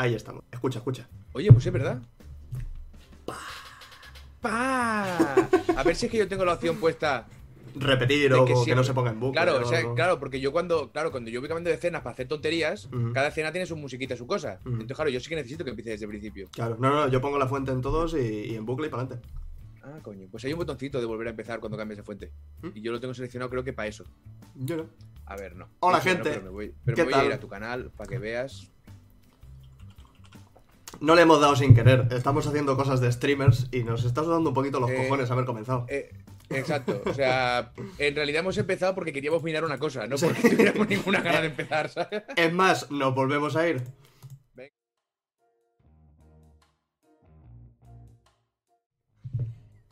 Ahí estamos. Escucha, escucha. Oye, pues es verdad. ¡Pa! A ver si es que yo tengo la opción puesta. Repetir o que que, no se ponga en bucle. Claro, o sea, claro, porque yo cuando, claro, cuando yo voy cambiando de escenas para hacer tonterías, cada escena tiene su musiquita, su cosa. Entonces, claro, yo sí que necesito que empiece desde el principio. Claro, no, no, yo pongo la fuente en todos y, y en bucle y para adelante. Ah, coño. Pues hay un botoncito de volver a empezar cuando cambies de fuente. ¿Mm? Y yo lo tengo seleccionado, creo que para eso. Yo no. A ver, no. Hola, no, gente. pero me voy, pero ¿Qué me voy a ir a tu canal para que veas. No le hemos dado sin querer. Estamos haciendo cosas de streamers y nos está sudando un poquito los Eh, cojones haber comenzado. Eh, exacto. O sea, en realidad hemos empezado porque queríamos mirar una cosa, no Sí. porque tuviéramos ninguna gana de empezar, ¿sabes? Es más, nos volvemos a ir. Venga.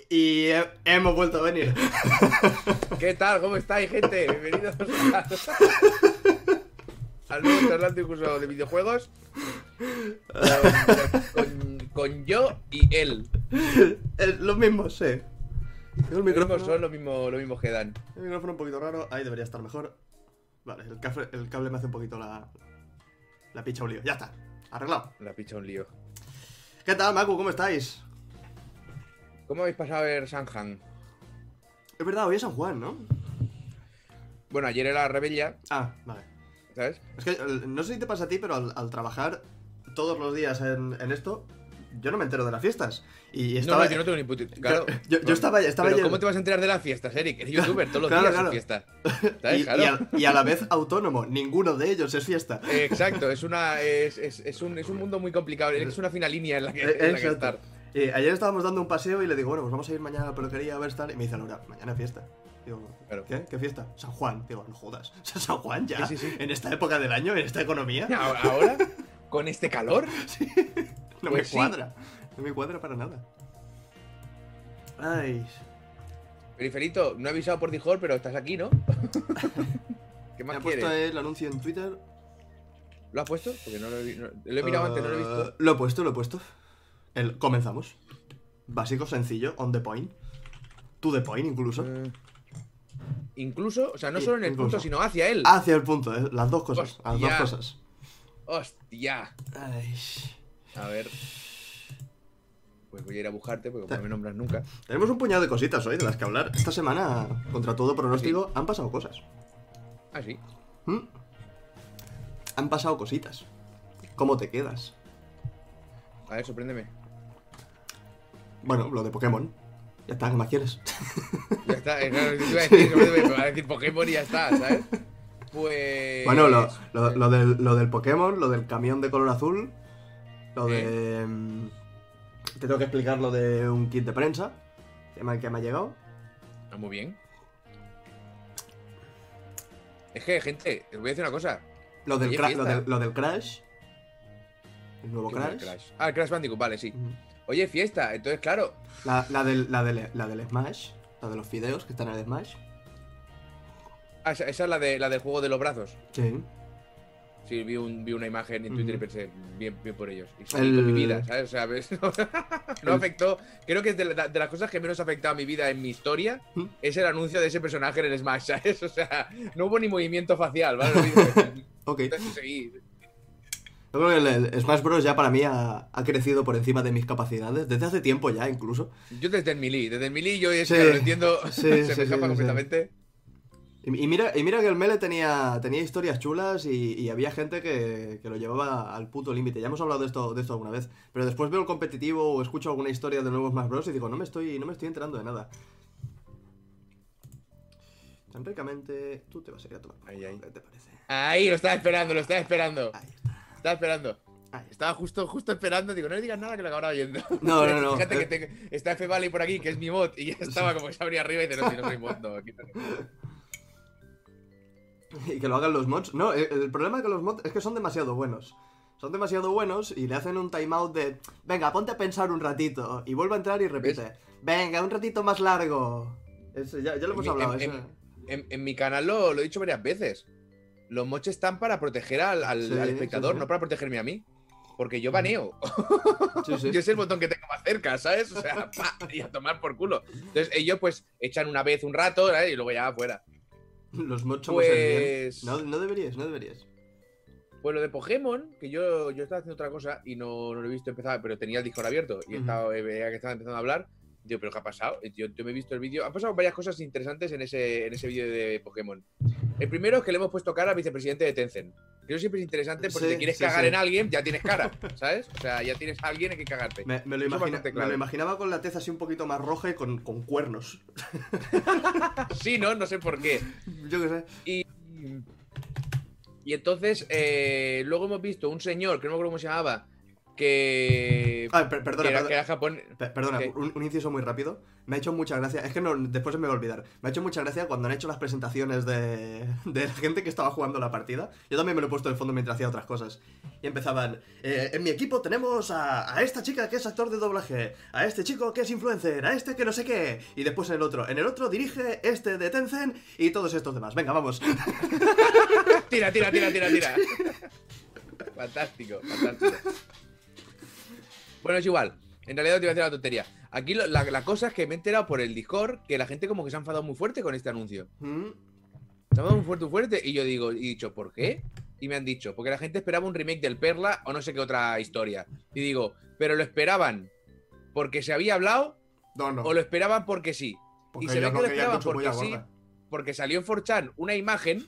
Y he- hemos vuelto a venir. ¿Qué tal? ¿Cómo estáis, gente? Bienvenidos a- al nuevo de videojuegos. Con, yo y él. Es lo mismo, sí. Tengo el Los micrófono, mismos son los mismos, los mismos que dan. el micrófono un poquito raro. Ahí debería estar mejor. Vale, el cable, el cable me hace un poquito la, la picha un lío. Ya está, arreglado. La picha un lío. ¿Qué tal, Maku? ¿Cómo estáis? ¿Cómo habéis pasado a ver Sanhan? Es verdad, hoy es San Juan, ¿no? Bueno, ayer era Rebella, Ah, vale. ¿sabes? Es que el- no sé si te pasa a ti, pero al, al trabajar todos los días en, en esto, yo no me entero de las fiestas. Y No, estaba. no, yo no tengo ni puta Claro. yo- yo estaba- estaba Pero ¿cómo te vas a enterar de las fiestas, Eric? Eres youtuber, todos los Claro, días claro. es fiesta. ¿Sabes? y, Claro. y a, y a la vez autónomo. Ninguno de ellos es fiesta. Exacto, es una es, es, es un, es un mundo muy complicado, es una fina línea en la que, en la que estar. Y ayer estábamos dando un paseo y le digo, bueno, pues vamos a ir mañana a la peluquería a ver tal. Y me dice Laura, mañana fiesta. Digo, Claro. ¿qué? ¿Qué fiesta? San Juan. Digo, no jodas. ¿San Juan ya? Sí, sí, sí. ¿En esta época del año? ¿En esta economía? Ahora, con este calor, No Pues me sí. cuadra. No me cuadra para nada. Ay. Periferito, no he avisado por Dijol, pero estás aquí, ¿no? ¿Qué Me más ha puesto el anuncio en Twitter. ¿Lo has puesto? Porque no lo he, no- lo he mirado antes, no lo he visto. Eh, Lo he puesto, lo he puesto. El, comenzamos. Básico, sencillo, on the point. To the point, incluso. Eh, incluso, o sea, no Sí, solo en el incluso. punto, sino hacia él. Hacia el punto, eh, las dos cosas. Las dos cosas. ¡Hostia! Ay. A ver. Pues voy a ir a buscarte porque no me nombras nunca. Tenemos un puñado de cositas hoy de las que hablar. Esta semana, contra todo pronóstico, han pasado cosas. Ah, sí. ¿Mm? Han pasado cositas. ¿Cómo te quedas? A ver, sorpréndeme. Bueno, lo de Pokémon. Ya está, ¿qué más quieres? Ya está, eh, claro, te iba a decir, sorpréndeme, me va a decir Pokémon y ya está, ¿sabes? Pues. Bueno, lo, lo- lo del, lo del Pokémon, lo del camión de color azul, lo de... mm, Te tengo que explicar lo de un kit de prensa que me, que me ha llegado. Ah, muy bien. Es que, gente, os voy a decir una cosa. Lo del, cra- lo del, lo del Crash. El nuevo ¿Qué fue el Crash. Ah, el Crash Bandicoot, vale, sí. Oye, fiesta, entonces, claro. La, la, del, la, del, la del Smash. La de los fideos que están en el Smash. Ah, esa, esa es la, de, la del juego de los brazos. Sí. Sí, vi, un, vi una imagen en Twitter y pensé, bien, bien por ellos. Y El- con mi vida, ¿sabes? O sea, ¿ves? no afectó. Creo que es de, la- de las cosas que menos ha afectado a mi vida en mi historia ¿Mm? es el anuncio de ese personaje en el Smash, ¿sabes? O sea, no hubo ni movimiento facial, ¿vale? Mismo. Ok. Entonces, seguí. Yo creo que el, Smash Bros. ya para mí ha, ha crecido por encima de mis capacidades. Desde hace tiempo ya, incluso. Yo desde el Melee, desde el Melee yo es Sí, que lo entiendo, sí, se sí, me escapa completamente. Y, y mira, y mira que el Mele tenía, tenía historias chulas y, y había gente que, que lo llevaba al puto límite. Ya hemos hablado de esto, de esto alguna vez. Pero después veo el competitivo o escucho alguna historia de nuevos Smash Bros. y digo, no me estoy, no me estoy enterando de nada. Tan ricamente, tú te vas a ir a tomar. Ahí, ahí. ¿Qué te parece? Ahí, lo estaba esperando, lo estaba esperando. Ahí está. Estaba esperando. Ahí. Estaba justo, justo esperando, digo, no le digas nada que lo acabará oyendo. No, no, no. Fíjate que tengo- está F Valley por aquí, que es mi mod, y ya estaba como que se abría arriba y dice, no, si no soy mod, no, quítate. Y que lo hagan los mods. No, el, el problema de los mods es que son demasiado buenos. Son demasiado buenos y le hacen un timeout de. Venga, ponte a pensar un ratito. Y vuelve a entrar y repite. Venga, un ratito más largo. Ese, ya, ya lo hemos En mi- hablado. en- ese. En, en mi canal lo, lo he dicho varias veces. Los mods están para proteger al, al- Sí, al espectador, sí, sí. no para protegerme a mí. Porque yo baneo. Yo es el botón que tengo más cerca, ¿sabes? O sea, pa, y a tomar por culo. Entonces ellos pues echan una vez un rato ¿sabes? y luego ya afuera. Los mods somos el bien. Pues- No, no deberías, no deberías. Pues lo de Pokémon, que yo, yo estaba haciendo otra cosa y no, no lo he visto empezar, pero tenía el Discord abierto y Ujú. estaba, eh, veía que estaba empezando a hablar. Digo, ¿pero qué ha pasado? Yo, yo me he visto el vídeo. Han pasado varias cosas interesantes en ese, en ese vídeo de Pokémon. El primero es que le hemos puesto cara al vicepresidente de Tencent. Que eso siempre es interesante porque Sí, si te quieres sí, cagar sí. en alguien, ya tienes cara, ¿sabes? O sea, ya tienes a alguien en que cagarte. Me, me lo imagina- me lo imaginaba con la tez así un poquito más roja y con, con cuernos. Sí, ¿no? No sé por qué. Yo qué sé. Y, y entonces, eh, luego hemos visto un señor, que no me acuerdo cómo se llamaba, que, Ah, per- perdona, que era, perdona. que era. Pe- Perdona, ¿Qué? un, un inciso muy rápido. Me ha hecho mucha gracia. Es que no, después se me va a olvidar. Me ha hecho mucha gracia cuando han hecho las presentaciones de, de la gente que estaba jugando la partida. Yo también me lo he puesto de fondo mientras hacía otras cosas. Y empezaban. "Eh, en mi equipo tenemos a, a esta chica que es actor de doblaje, a este chico que es influencer, a este que no sé qué. Y después en el otro. En el otro dirige este de Tencent y todos estos demás. Venga, vamos. Tira, tira, tira, tira, tira. fantástico, fantástico. Bueno, es igual. En realidad te iba a decir la tontería. Aquí lo- la, la cosa es que me he enterado por el Discord que la gente como que se ha enfadado muy fuerte con este anuncio. Mm, Se ha enfadado muy fuerte, muy fuerte. Y yo digo, y he dicho, ¿por qué? Y me han dicho, porque la gente esperaba un remake del Perla o no sé qué otra historia. Y digo, ¿pero lo esperaban porque se había hablado No, no. o lo esperaban porque sí? porque y se ve que no lo esperaban porque sí, porque salió en 4chan una imagen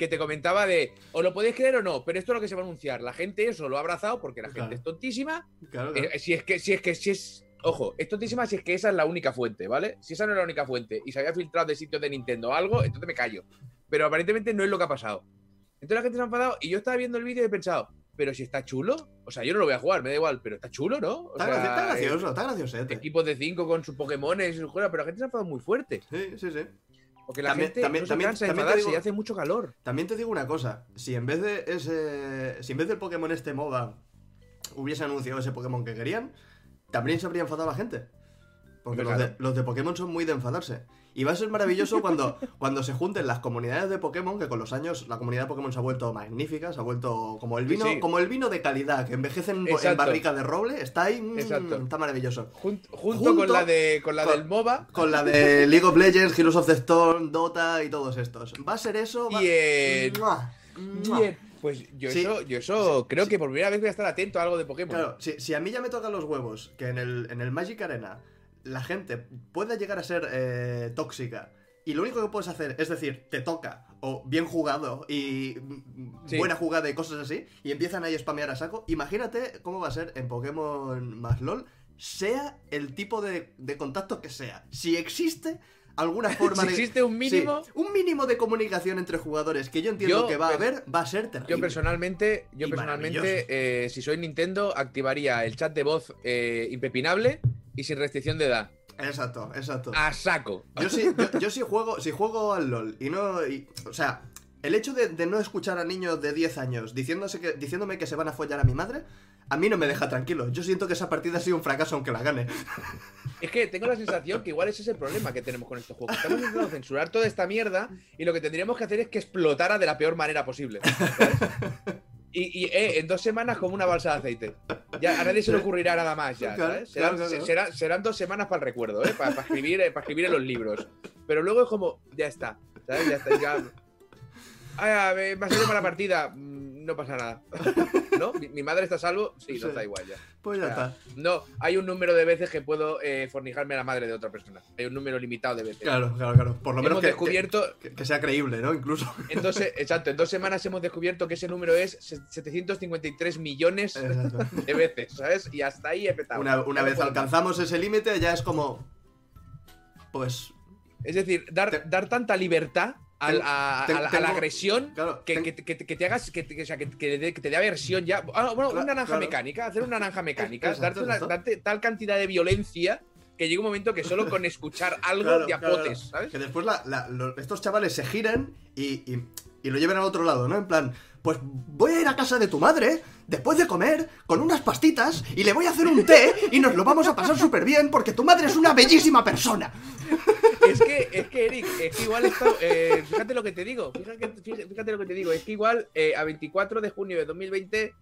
que te comentaba de, o lo podéis creer o no, pero esto es lo que se va a anunciar. La gente eso lo ha abrazado porque la gente Claro. es tontísima. Claro, claro. Eh, si es que, si es que, si es. Ojo, es tontísima si es que esa es la única fuente, ¿vale? Si esa no es la única fuente y se había filtrado de sitios de Nintendo o algo, entonces me callo. Pero aparentemente no es lo que ha pasado. Entonces la gente se ha enfadado y yo estaba viendo el vídeo y he pensado, pero si está chulo, o sea, yo no lo voy a jugar, me da igual, pero está chulo, ¿no? O Está, sea, graci- está eh, gracioso, está graciosete. equipos de 5 con sus Pokémones y sus cosas, pero la gente se ha enfadado muy fuerte. Sí, sí, sí. Porque la También- gente también- también- cansa también digo- y hace mucho calor. También te digo una cosa, si en vez de ese. Si en vez del Pokémon este MOBA hubiese anunciado ese Pokémon que querían, también se habría enfadado la gente. Porque los de, los de Pokémon son muy de enfadarse. Y va a ser maravilloso cuando, cuando se junten las comunidades de Pokémon, que con los años la comunidad de Pokémon se ha vuelto magnífica, se ha vuelto como el vino, sí. como el vino de calidad, que envejece en, barrica de roble, está ahí, mm, está maravilloso. Jun- junto, Junto con la de con la con- del MOBA. Con la de League of Legends, Heroes of the Storm, Dota y todos estos. Va a ser eso. va- Bien. ¡Mua! ¡Mua! Bien. Pues yo Sí. eso, yo eso creo Sí. que por primera vez voy a estar atento a algo de Pokémon. Claro, si, si a mí ya me tocan los huevos que en el, en el Magic Arena la gente pueda llegar a ser eh, tóxica y lo único que puedes hacer es decir, te toca o bien jugado y mm, Sí. buena jugada y cosas así y empiezan ahí a spamear a saco, imagínate cómo va a ser en Pokémon más LOL, sea el tipo de, de contacto que sea. Si existe alguna forma si de... existe un mínimo, Sí, un mínimo de comunicación entre jugadores que yo entiendo Yo, que va a haber, va a ser terrible. yo personalmente, yo Y personalmente, eh, si soy Nintendo, activaría el chat de voz eh, impepinable y sin restricción de edad. Exacto, exacto. A saco. Yo sí, yo, yo sí juego, si juego al LOL y no. y- o sea, el hecho de, de no escuchar a niños de 10 años diciéndose que, diciéndome que se van a follar a mi madre, a mí no me deja tranquilo. Yo siento que esa partida ha sido un fracaso aunque la gane. Es que tengo la sensación que igual ese es el problema que tenemos con estos juegos. Estamos intentando censurar toda esta mierda y lo que tendríamos que hacer es que explotara de la peor manera posible. ¿sabes? Y, y, eh, en dos semanas como una balsa de aceite. Ya a nadie se le ocurrirá nada más ya, ¿sabes? Serán, claro, claro. se- serán- serán dos semanas para el recuerdo, ¿eh? Para, escribir, eh, para escribir en los libros. Pero luego es como, ya está, ¿sabes? Ya está, ya... Ah, me me ha salido mala partida. No pasa nada. ¿No? ¿Mi, mi madre está a salvo? Sí, no Sí. está igual ya. Pues ya O sea, está. No, hay un número de veces que puedo eh, fornijarme a la madre de otra persona. Hay un número limitado de veces. Claro, claro, claro. Por lo menos hemos que, descubierto, que- que sea creíble, ¿no? Incluso. en dos, se- exacto, en dos semanas hemos descubierto que ese número es se- 753 millones Exacto. de veces, ¿sabes? Y hasta ahí he petado. Una, una vez alcanzamos ese límite, ya es como. Pues. Es decir, dar, Te- dar tanta libertad al- Ten- a, la, a la tengo- agresión Claro, que, ten- que, que- que te hagas, que, te- o sea, te dé aversión ya. Ah, bueno, una naranja claro. mecánica, hacer una naranja mecánica, darte, una- exacto. darte tal cantidad de violencia que llega un momento que solo con escuchar algo Claro, te apotes. ¿sabes? Que después la- la- lo- estos chavales se giren y, y- y lo lleven al otro lado, ¿no? En plan, pues voy a ir a casa de tu madre después de comer con unas pastitas y le voy a hacer un té y nos lo vamos a pasar súper bien porque tu madre es una bellísima persona. Es que, es que, Eric, es que igual esto, eh, fíjate lo que te digo, fíjate, lo que te digo, es que igual eh, a 24 de junio de 2020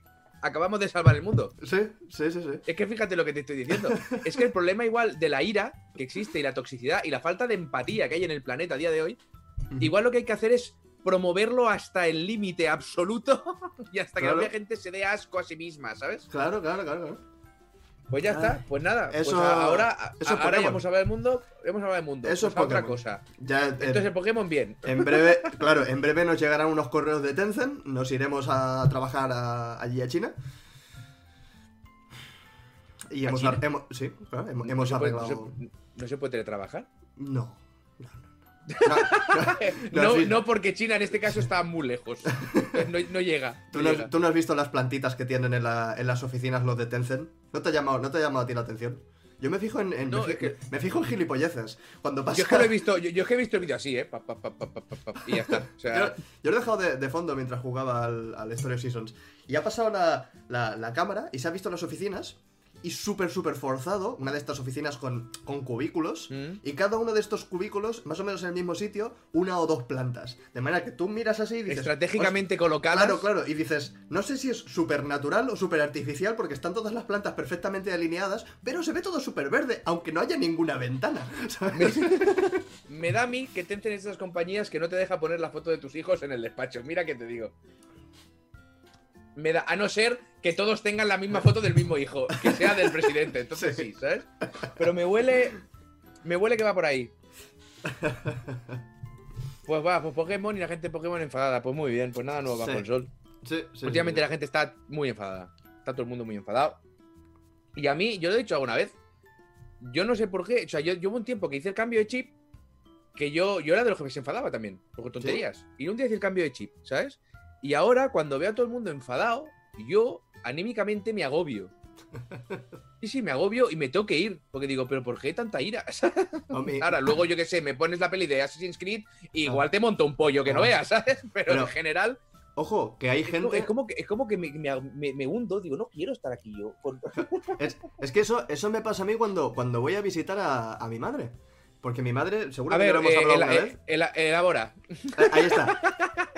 acabamos de salvar el mundo. Sí, sí, sí, sí. Es que fíjate lo que te estoy diciendo. Es que el problema igual de la ira que existe y la toxicidad y la falta de empatía que hay en el planeta a día de hoy, igual lo que hay que hacer es promoverlo hasta el límite absoluto y hasta que la gente se dé asco a sí misma, ¿sabes? Claro, claro, claro. claro. Pues ya Ah, está, pues nada. eso- pues a- ahora, eso es ahora ya hemos hablado del mundo, hemos hablado del mundo. Eso Pues es otra cosa. Ya, eh, Entonces el Pokémon bien. en breve, claro, en breve nos llegarán unos correos de Tencent, nos iremos a trabajar a- allí a China. Y ¿A hemos, China? hemos- sí, claro, hemos, hemos no, se puede, no arreglado. se- no se puede teletrabajar. No. No, no, no. No, No, no porque China en este caso está muy lejos. No, llega. ¿Tú llega. has, tú no has visto las plantitas que tienen en, la- en las oficinas los de Tencent? ¿No te ha llamado, no te ha llamado a ti la atención? Yo me fijo en, en- me, fi- es que- me fijo en gilipolleces. Cuando pasa... Yo es que lo he visto, yo, yo es que he visto el vídeo así, ¿eh? Pa, pa, pa, y ya está. O sea, Yo, yo lo he dejado de, de fondo mientras jugaba al, al Story of Seasons. Y ha pasado la, la- la cámara y se ha visto las oficinas. Y súper, súper forzado, una de estas oficinas con, con cubículos. ¿Mm? Y cada uno de estos cubículos, más o menos en el mismo sitio, una o dos plantas. De manera que tú miras así y dices. estratégicamente "Hostia, colocadas. Claro, claro. Y dices, no sé si es súper natural o súper artificial porque están todas las plantas perfectamente alineadas, pero se ve todo súper verde, aunque no haya ninguna ventana. ¿sabes? Me da a mí que Tencent es esas compañías que no te deja poner la foto de tus hijos en el despacho. Mira que te digo. Me da, a no ser que todos tengan la misma foto del mismo hijo, que sea del presidente. Entonces sí, Sí. ¿sabes? Pero me huele. Me huele que va por ahí. Pues va, pues Pokémon y la gente de Pokémon enfadada. Pues muy bien, pues nada nuevo bajo Sí. el sol. Sí, sí, Últimamente la gente está muy enfadada. Está todo el mundo muy enfadado. Y a mí, yo lo he dicho alguna vez. Yo no sé por qué. O sea, yo, yo hubo un tiempo que hice el cambio de chip. Que yo, yo era de los que se enfadaba también. Por tonterías. Y un día hice el cambio de chip, ¿sabes? Y ahora, cuando veo a todo el mundo enfadado, yo anímicamente me agobio. Sí, sí, me agobio y me tengo que ir. Porque digo, ¿pero por qué tanta ira? Hombre, Ahora, luego yo qué sé, me pones la peli de Assassin's Creed y igual te monto un pollo que no Ah. veas, ¿sabes? Pero, Pero- en general, Ojo, que hay es como, gente. es como que, es como que me, me- hundo, digo, no quiero estar aquí yo. Es, es que eso, eso me pasa a mí cuando, cuando voy a visitar a, a mi madre. Porque mi madre, seguro A que ver, lo hemos eh, vez. elabora. Ahí está.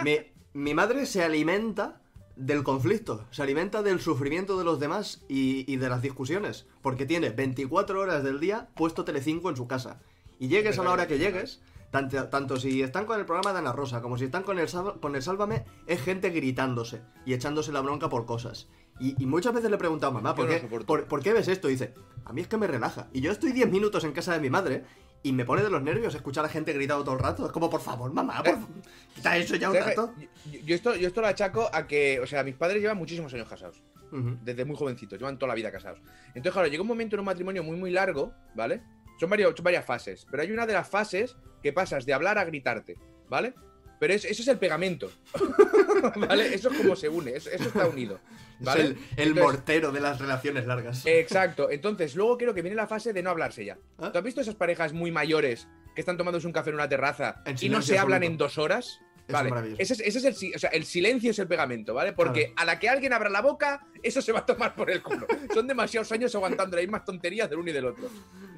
Mi, mi madre se alimenta del conflicto, se alimenta del sufrimiento de los demás y, y de las discusiones. Porque tiene 24 horas del día puesto Telecinco en su casa. Y llegues a la hora que llegues, tanto, tanto si están con el programa de Ana Rosa como si están con el, con el Sálvame, es gente gritándose y echándose la bronca por cosas. Y, y muchas veces le he preguntado, mamá, ¿por, no qué, por, por qué ves esto? Y dice, a mí es que me relaja. Y yo estoy 10 minutos en casa de mi madre y me pone de los nervios escuchar a la gente gritando todo el rato. Es como, por favor, mamá, por favor, quita eso ya un rato. Yo, yo esto, yo esto lo achaco a que, o sea, mis padres llevan muchísimos años casados. Ujú. Desde muy jovencitos, llevan toda la vida casados. Entonces, claro, llega un momento en un matrimonio muy, muy largo, ¿vale? Son, varios, son varias fases, pero hay una de las fases que pasas de hablar a gritarte, ¿vale? Pero es- eso es el pegamento, ¿vale? Eso es como se une, eso, eso está unido, el, el Entonces- mortero de las relaciones largas. Exacto. Entonces, luego creo que viene la fase de no hablarse ya. ¿Ah? ¿Tú has visto esas parejas muy mayores que están tomándose un café en una terraza En y no se hablan absoluto. en dos horas? Vale, ese es, ese es el, o sea, el silencio es el pegamento, ¿vale? Porque a la que alguien abra la boca, eso se va a tomar por el culo. Son demasiados años aguantando las mismas tonterías del uno y del otro.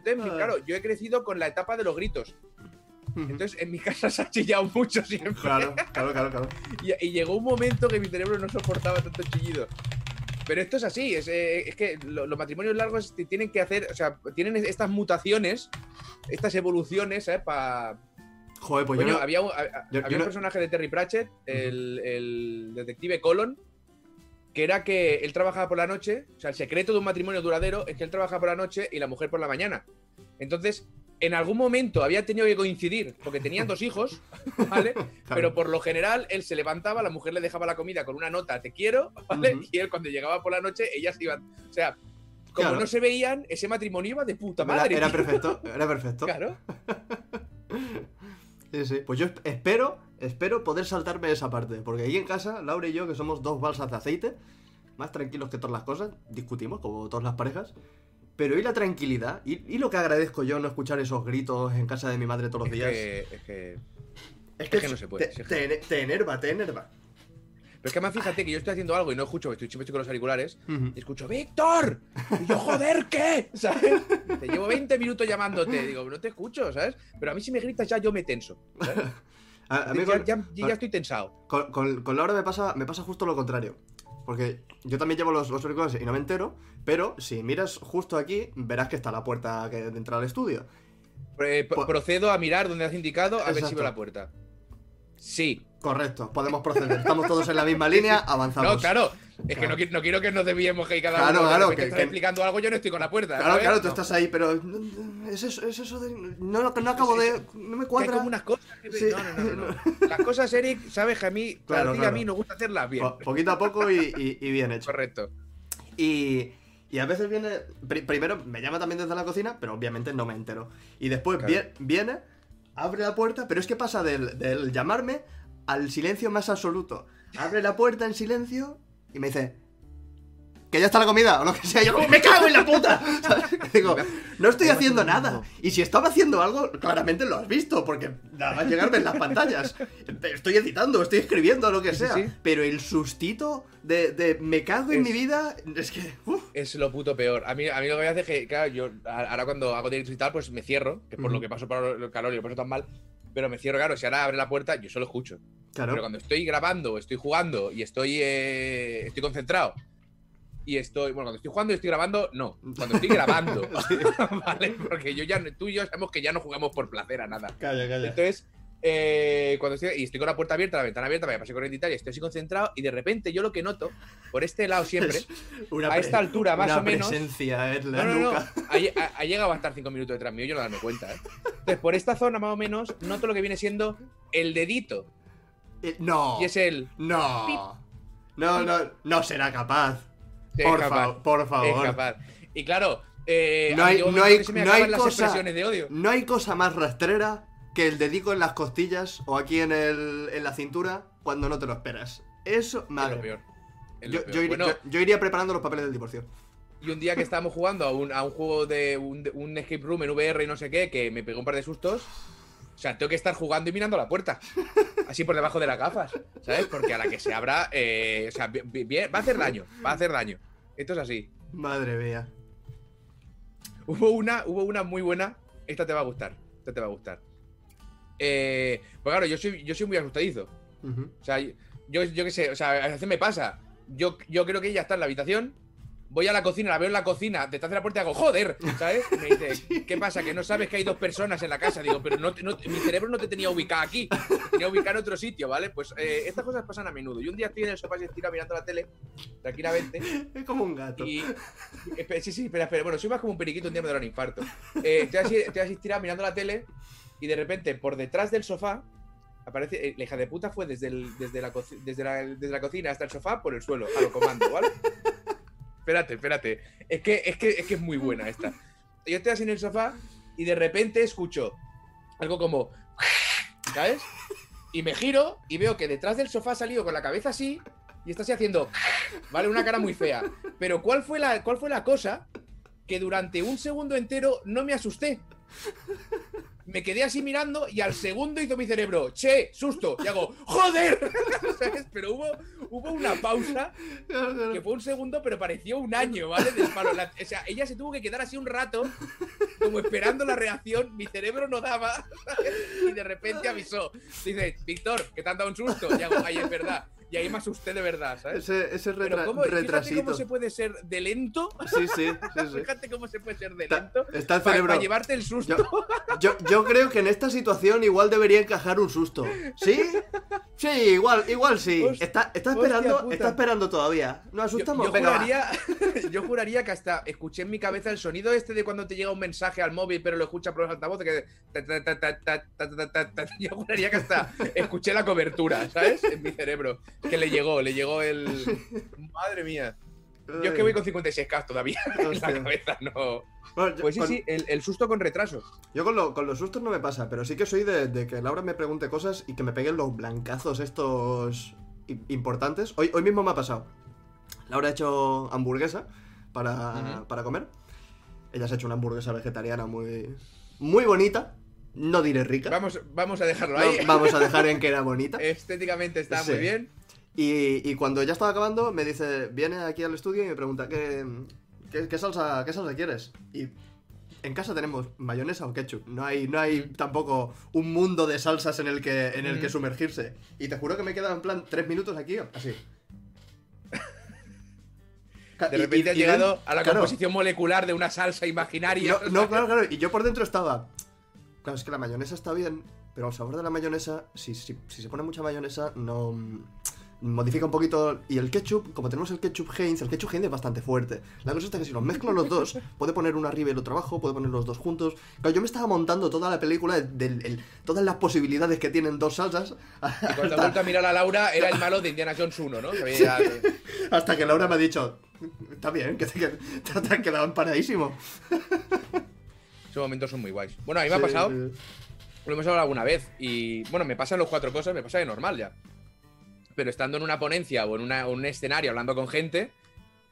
Entonces, Ah. claro, yo he crecido con la etapa de los gritos. Entonces, en mi casa se ha chillado mucho siempre. Claro, claro, claro, claro. Y, y llegó un momento que mi cerebro no soportaba tanto chillido. Pero esto es así, es, eh, es que lo- los matrimonios largos tienen que hacer, o sea, tienen estas mutaciones, estas evoluciones, ¿sabes? Para... Joder, pues yo Coño, había un, a- yo- había yo un no- personaje de Terry Pratchett, el, el detective Colon, que era que él trabajaba por la noche, o sea, el secreto de un matrimonio duradero es que él trabaja por la noche y la mujer por la mañana. Entonces, en algún momento había tenido que coincidir, porque tenían dos hijos, ¿vale? Pero por lo general, él se levantaba, la mujer le dejaba la comida con una nota, te quiero, ¿vale? Y él cuando llegaba por la noche, ellas iban. O sea, como Claro. no se veían, ese matrimonio iba de puta madre. era perfecto, era perfecto. Claro. Sí, sí. Pues yo esp- espero, espero poder saltarme esa parte. Porque ahí en casa, Laura y yo, que somos dos balsas de aceite, más tranquilos que todas las cosas, discutimos como todas las parejas. Pero y la tranquilidad, y, y lo que agradezco yo no escuchar esos gritos en casa de mi madre todos los Es días. que, es que- es es que no se puede, Te, que- te- te enerva, te enerva. Pero es que además fíjate que yo estoy haciendo algo y no escucho, estoy siempre estoy con los auriculares, Ujú. y escucho, ¡Víctor! Y yo, joder, ¿qué? ¿Sabes? Te llevo 20 minutos llamándote, digo, no te escucho, ¿sabes? Pero a mí si me gritas ya yo me tenso. ¿sabes? A, a mí ya, con- ya- ya estoy tensado. Con, con- con Laura me pasa, me pasa justo lo contrario. Porque yo también llevo los, los auriculares y no me entero, pero si miras justo aquí, verás que está la puerta que de entrar al estudio. Eh, Pues- procedo a mirar donde has indicado a ver si veo la puerta. Sí. Correcto, podemos proceder. Estamos todos en la misma línea, avanzamos. No, claro. Es que no, no quiero que nos desviemos que cada Claro, uno claro, que- está que- explicando algo, yo no estoy con la puerta. Claro, ¿sabes? claro, tú No. estás ahí, pero es eso, es eso de... No, no, no acabo de... No me Que hay cuadra. como unas cosas. que- Sí. No, no, no. Las cosas, Eric, sabes que a mí, Claro, a mí nos gusta hacerlas bien. Po- poquito a poco y, y- y bien hecho. Correcto. Y, y a veces viene. pri- primero me llama también desde la cocina, pero obviamente no me entero. Y después Claro. viene, abre la puerta, pero es que pasa del, del llamarme al silencio más absoluto. Abre la puerta en silencio y me dice. Que ya está la comida, o lo que sea. Yo, como, ¡me cago en la puta! ¿Sabes? Digo, no estoy haciendo nada. Y si estaba haciendo algo, claramente lo has visto, porque nada más llegarme en las pantallas. Estoy editando, estoy escribiendo, lo que sí, sea. sí. Pero el sustito de, de me cago en mi vida, es que. uf. Es lo puto peor. A mí, a mí lo que me hace es que, claro, yo ahora cuando hago directos y tal, pues me cierro, que es por lo que paso por el calor y lo paso tan mal. Pero me cierro, claro, si ahora abre la puerta, yo solo escucho. Claro. Pero cuando estoy grabando, estoy jugando y estoy, eh, estoy concentrado. Y estoy, bueno, cuando estoy jugando y estoy grabando, no. Cuando estoy grabando, ¿vale? Porque yo ya, tú y yo sabemos que ya no jugamos por placer a nada. Calla, calla. Entonces, eh, cuando estoy, y estoy con la puerta abierta, la ventana abierta, para que pase corriente y tal, y estoy así concentrado, y de repente yo lo que noto, por este lado siempre, a esta altura, más una o menos- presencia en la no, no, no, ha, lle- ha- ha llegado a estar cinco minutos detrás mío, yo no darme cuenta, ¿eh? Entonces, por esta zona más o menos, noto lo que viene siendo el dedito, Eh, no. y es el... No. No, no, no será capaz. Por, capaz, fa- por favor. capaz. Y claro, eh, No hay- no hay- me no hay cosa- de odio. No hay cosa más rastrera que el dedico en las costillas o aquí en, el, en la cintura cuando no te lo esperas. Eso, Es madre. lo peor. Es lo Yo, peor. yo ir- Bueno, yo- yo iría preparando los papeles del divorcio. Y un día que estábamos jugando a un, a un juego de un, un escape room en VR y no sé qué, que me pegó un par de sustos. O sea, tengo que estar jugando y mirando la puerta. Así por debajo de las gafas. ¿Sabes? Porque a la que se abra. eh, o sea, va a hacer daño. Va a hacer daño. Esto es así. Madre mía. Hubo una, hubo una muy buena. Esta te va a gustar. Esta te va a gustar. Eh, pues claro, yo soy, yo soy muy asustadizo. Ujú. O sea, yo, yo qué sé, o sea, a veces me pasa. Yo, yo creo que ella está en la habitación. Voy a la cocina, la veo en la cocina, detrás de la puerta y hago, joder, ¿sabes? Me dice, ¿qué pasa? Que no sabes que hay dos personas en la casa. Digo, pero no, no- mi cerebro no te tenía ubicado aquí, te tenía ubicado en otro sitio, ¿vale? Pues eh, estas cosas pasan a menudo. Y un día estoy en el sofá y estirado mirando la tele, tranquilamente, Es como un gato. y. espera, sí, sí, espera, espera. Bueno, soy más como un periquito, un día me dará un infarto. Eh, estoy, así, estoy así estirado mirando la tele y de repente, por detrás del sofá, aparece. eh, la hija de puta fue desde, desde, la, desde, desde la cocina hasta el sofá por el suelo, a lo comando, ¿vale? espérate, espérate. Es que, es, que, es que es muy buena esta. Yo estoy así en el sofá y de repente escucho algo como. ¿Sabes? Y me giro y veo que detrás del sofá ha salido con la cabeza así y está así haciendo. ¿Vale? Una cara muy fea. Pero ¿cuál fue la, cuál fue la cosa que durante un segundo entero no me asusté? Me quedé así mirando y al segundo hizo mi cerebro, che, susto, y hago, joder, ¿sabes? Pero hubo, hubo una pausa que fue un segundo, pero pareció un año, ¿vale? O sea, ella se tuvo que quedar así un rato, como esperando la reacción, mi cerebro no daba, y de repente avisó. Dice, Víctor, que te han dado un susto, y hago, ay, es verdad y ahí me asusté de verdad, ¿sabes? Ese, ese retra Fíjate cómo se puede ser de lento. Sí, sí. fíjate cómo se puede ser de lento. Está, el cerebro. Para, llevarte el susto. Yo, yo, creo que en esta situación igual debería encajar un susto. ¿Sí? Sí, igual, igual sí. Está, está, esperando, está esperando todavía. No asustamos. Yo, yo juraría, yo juraría que hasta escuché en mi cabeza el sonido este de cuando te llega un mensaje al móvil, pero lo escucha por los altavoces. Que... Yo juraría que hasta escuché la cobertura, ¿sabes? En mi cerebro. Que le llegó, le llegó el. Madre mía. Yo es que voy con 56K todavía en la cabeza, no. Bueno, yo, Pues sí, con, sí, el, el susto con retraso. yo con, lo- con los sustos no me pasa, pero sí que soy de, de que Laura me pregunte cosas y que me peguen los blancazos estos importantes. Hoy, hoy mismo me ha pasado. Laura ha hecho hamburguesa para, para comer. Ella se ha hecho una hamburguesa vegetariana muy, muy bonita. No diré rica. Vamos, vamos a dejarlo No, ahí. vamos a dejar en que era bonita. Estéticamente está Sí. muy bien. Y, y cuando ya estaba acabando, me dice, viene aquí al estudio y me pregunta, ¿qué, qué, qué salsa, qué salsa quieres? Y en casa tenemos mayonesa o ketchup. No hay, no hay tampoco un mundo de salsas en el que, en el que Mm. sumergirse. Y te juro que me he quedado en plan tres minutos aquí, así. De repente has llegado a la claro, composición molecular de una salsa imaginaria. No, no, claro, claro. Y yo por dentro estaba. Claro, es que la mayonesa está bien. pero el sabor de la mayonesa, si, si, si se pone mucha mayonesa, no mm, modifica un poquito. Y el ketchup, como tenemos el ketchup Heinz, el ketchup Heinz es bastante fuerte. La cosa es que si los mezclo los dos, puede poner uno arriba y el otro abajo, puede poner los dos juntos. Claro, yo me estaba montando toda la película de todas las posibilidades que tienen dos salsas. Y cuando he vuelto a mirar a Laura, era el malo de Indiana Jones 1, ¿no? Que Hasta que Laura me ha dicho, está bien, que te, que te has quedado empanadísimo. Esos momentos son muy guays. Bueno, a mí me ha pasado, lo hemos hablado alguna vez, y bueno, me pasan las cuatro cosas, me pasa de normal ya. Pero estando en una ponencia o en una- un escenario hablando con gente,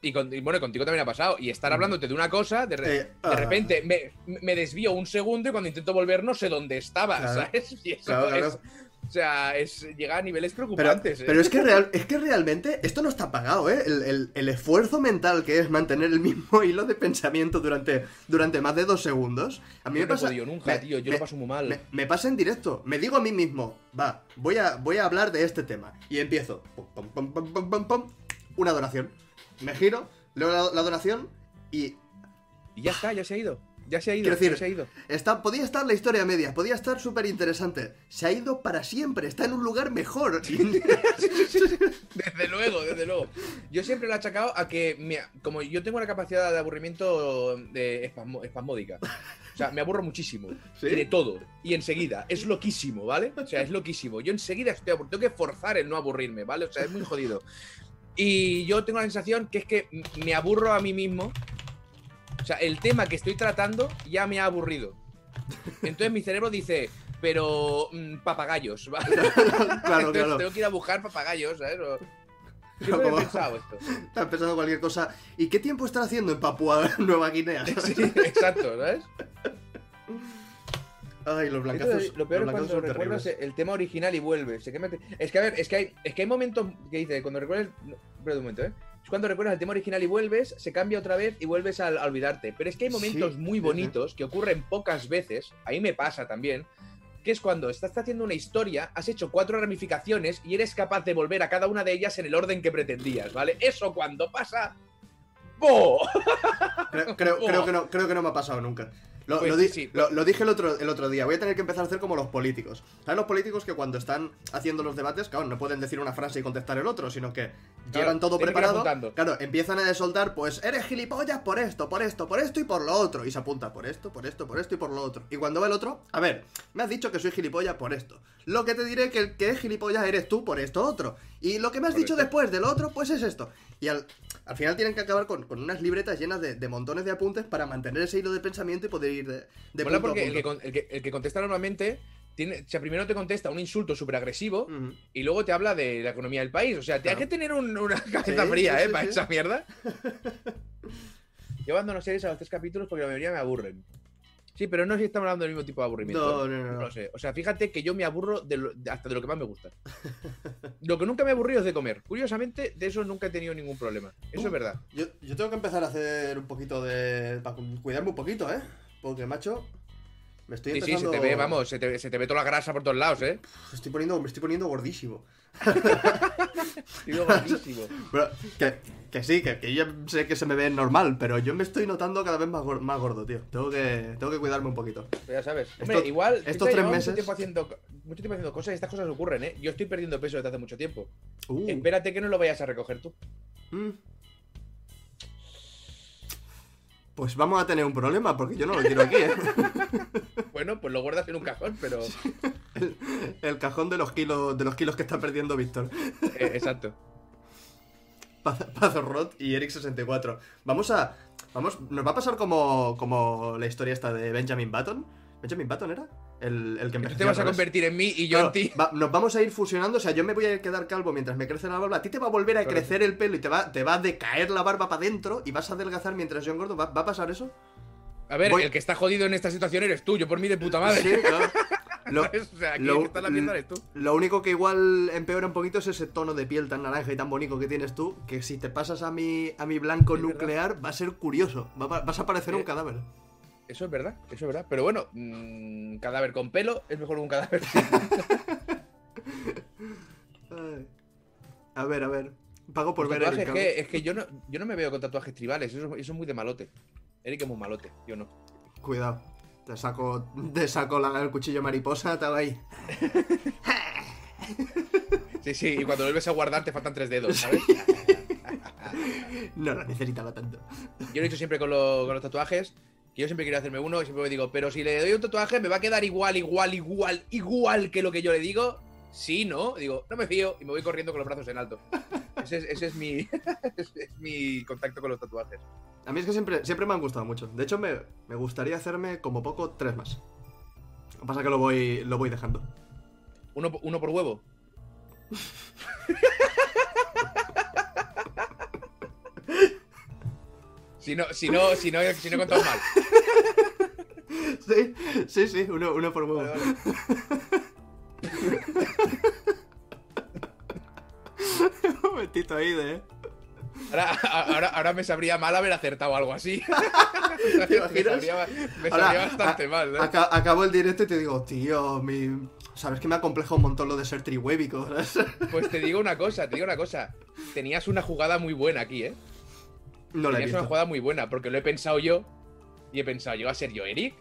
y, con- y, bueno, contigo también ha pasado, y estar hablándote de una cosa, de, re- Eh, de ah. repente me, me desvío un segundo y cuando intento volver no sé dónde estaba, Claro. ¿sabes? Y eso Claro, claro. O sea, es, llega a niveles Pero, preocupantes. ¿eh? pero es, que real, es que realmente esto no está pagado, ¿eh? El, el- el esfuerzo mental que es mantener el mismo hilo de pensamiento durante, durante más de dos segundos. A mí Yo me no pasa. podido nunca, me- tío, yo me- lo paso muy mal. Me, me pasa en directo. Me digo a mí mismo, va, voy a, voy a hablar de este tema. Y empiezo. Pum, pum, pum, pum, pum, pum, pum, una donación. Me giro, leo la, la donación y Y ya está, ya se ha ido. Ya se ha ido, Quiero decir, ya se ha ido. Está, podía estar la historia media, podía estar súper interesante. Se ha ido para siempre, está en un lugar mejor. Desde luego, desde luego. Yo siempre lo he achacado a que, mira, como yo tengo una capacidad de aburrimiento de espasmo- espasmódica. O sea, me aburro muchísimo. De todo. Y enseguida. Es loquísimo, ¿vale? O sea, es loquísimo. Yo enseguida estoy aburrido. Tengo que forzar el no aburrirme, ¿vale? O sea, es muy jodido. Y yo tengo la sensación que es que me aburro a mí mismo. O sea, el tema que estoy tratando ya me ha aburrido. Entonces mi cerebro dice, pero mm, papagayos, ¿vale? claro, Entonces claro. tengo que ir a buscar papagayos, ¿sabes? O- Siempre he pensado esto. Está empezando cualquier cosa. ¿Y qué tiempo están haciendo en Papua Nueva Guinea? Sí, exacto, ¿sabes? Ay, los blancazos. Lo peor los es cuando recuerdas terribles. el tema original y vuelves. Te- Es que a ver, es que hay, es que hay momentos que dice, cuando recuerdas. Espera un momento, ¿eh? Cuando recuerdas el tema original y vuelves, se cambia otra vez y vuelves a, a olvidarte. Pero es que hay momentos Sí, muy bonitos que ocurren pocas veces, a mí me pasa también, que es cuando estás haciendo una historia, has hecho cuatro ramificaciones y eres capaz de volver a cada una de ellas en el orden que pretendías, ¿vale? Eso cuando pasa. ¡Bo! Creo, creo, creo que no, creo que no me ha pasado nunca. Lo, Pues lo sí, di- sí. lo- lo dije el otro, el otro día. Voy a tener que empezar a hacer como los políticos. ¿Sabes los políticos que cuando están haciendo los debates, claro, no pueden decir una frase y contestar el otro, sino que llevan todo preparado? Claro, empiezan a soltar, pues eres gilipollas por esto, por esto, por esto y por lo otro. Y se apunta por esto, por esto, por esto y por lo otro. Y cuando va el otro, a ver, me has dicho que soy gilipollas por esto. Lo que te diré que el que es gilipollas eres tú por esto otro. Y lo que me has dicho después del otro, pues es esto. Y al, al final tienen que acabar con, con unas libretas llenas de, de montones de apuntes para mantener ese hilo de pensamiento y poder ir de, de punto a porque el que, con- el, que, el que contesta normalmente, tiene, o sea, primero te contesta un insulto súper agresivo y luego te habla de la economía del país. O sea, te hay Claro. que tener un- una cabeza Sí, fría, sí, ¿eh? sí, para esa mierda. Yo abandono series a los tres capítulos porque la mayoría me aburren. Sí, pero no sé si estamos hablando del mismo tipo de aburrimiento. No, no, no, no. lo sé. O sea, fíjate que yo me aburro de lo- de- hasta de lo que más me gusta. lo que nunca me ha aburrido es de comer. Curiosamente, de eso nunca he tenido ningún problema. Eso Uh. es verdad. Yo, yo tengo que empezar a hacer un poquito de. para cuidarme un poquito, ¿eh? Porque, macho. Me estoy Sí, sí, se te ve, vamos, se te, se te ve toda la grasa por todos lados, ¿eh? Me estoy poniendo, me estoy poniendo gordísimo. Digo, gordísimo. Pero, que, que sí, que, que yo sé que se me ve normal, pero yo me estoy notando cada vez más, gor- más gordo, tío. Tengo que, tengo que cuidarme un poquito. Pero ya sabes. Hombre, igual. estos tres meses- Mucho tiempo, haciendo, mucho tiempo haciendo cosas y estas cosas ocurren, ¿eh? Yo estoy perdiendo peso desde hace mucho tiempo. Uh, Espérate que no lo vayas a recoger tú. mm. Pues vamos a tener un problema, porque yo no lo quiero aquí, ¿eh? Bueno, pues lo guardas en un cajón, pero. El, el cajón de los kilos, de los kilos que está perdiendo Víctor. Eh, exacto. Paz- Pazorrot y Eric64. Vamos a. Vamos. Nos va a pasar como. como la historia esta de Benjamin Button. ¿Benjamin Button era? El, el que Tú envejeció te vas a convertir en mí y yo Claro, en ti. va- nos vamos a ir fusionando, o sea, yo me voy a quedar calvo mientras me crece la barba, a ti te va a volver a Correcto. crecer el pelo y te va, te va a decaer la barba para adentro y vas a adelgazar mientras yo engordo. ¿Va, va a pasar eso? A ver, voy- el que está jodido en esta situación eres tú, yo por mí de puta madre. Sí, claro. Lo. O sea, aquí lo- el que está en la mierda eres tú. lo único que igual empeora un poquito es ese tono de piel tan naranja y tan bonito que tienes tú, que si te pasas a mi, a mi blanco verdad. nuclear va a ser curioso, va vas a parecer un Eh, cadáver. Eso es verdad, eso es verdad. Pero bueno, mm, cadáver con pelo es mejor que un cadáver. A ver, a ver. Pago por ver el es que, es que yo, no, yo no me veo con tatuajes tribales, eso, eso es muy de malote. Eric es muy malote, yo no. Cuidado. Te saco, te saco la- el cuchillo mariposa, te hago ahí. Sí, sí, y cuando vuelves a guardar te faltan tres dedos, ¿sabes? No lo necesitaba tanto. Yo lo he dicho siempre con, lo- con los tatuajes, que yo siempre quiero hacerme uno y siempre me digo, pero si le doy un tatuaje me va a quedar igual, igual, igual, igual que lo que yo le digo. Sí, ¿no? Digo, no me fío y me voy corriendo con los brazos en alto. Ese es, ese es mi, ese es mi contacto con los tatuajes. A mí es que siempre, siempre me han gustado mucho. De hecho, me, me gustaría hacerme como poco tres más. Lo que pasa es que lo voy, lo voy dejando. Uno, uno por huevo. Si no, si no, si no, si no he contado mal. Sí, sí, sí, uno, uno por huevo. Vale, vale. Un momentito ahí de. Ahora, ahora, ahora me sabría mal haber acertado algo así. ¿Te me sabría, me Ahora, sabría bastante a- mal, ¿eh? aca- acabo el directo y te digo, tío, mi. Sabes que me acompleja un montón lo de ser trihuébico. Pues te digo una cosa, te digo una cosa. Tenías una jugada muy buena aquí, ¿eh? No la he Tenías una visto. jugada muy buena, porque lo he pensado yo. Y he pensado, ¿yo a ser yo, Eric?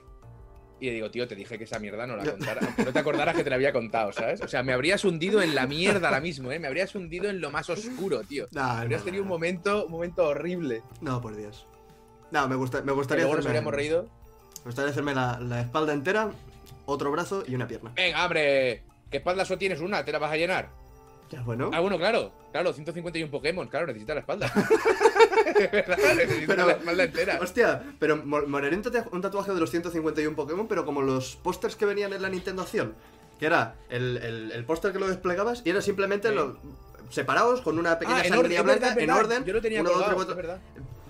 Y le digo, tío, te dije que esa mierda no la contara. Aunque no te acordaras que te la había contado, ¿sabes? O sea, me habrías hundido en la mierda ahora mismo, ¿eh? Me habrías hundido en lo más oscuro, tío. Nah, Habrías no, tenido un no, momento, un momento horrible. No, por Dios. No, me, gusta, me gustaría luego nos hacerme. habríamos reído. Me gustaría hacerme la, la espalda entera, otro brazo y una pierna. Venga, hombre, ¿qué espalda solo tienes una? ¿Te la vas a llenar? Ya, bueno. Ah, bueno, claro, claro, 151 Pokémon, claro, necesita la espalda. Pero- la espalda entera. Hostia, pero mo- molaría un, tatua- un tatuaje de los 151 Pokémon, pero como los pósters que venían en la Nintendo Acción. Que era el, el- el póster que lo desplegabas y era simplemente Sí. lo- separados con una pequeña Ah, sangría blanca en orden. Yo lo tenía uno, colgado, cuatro. verdad.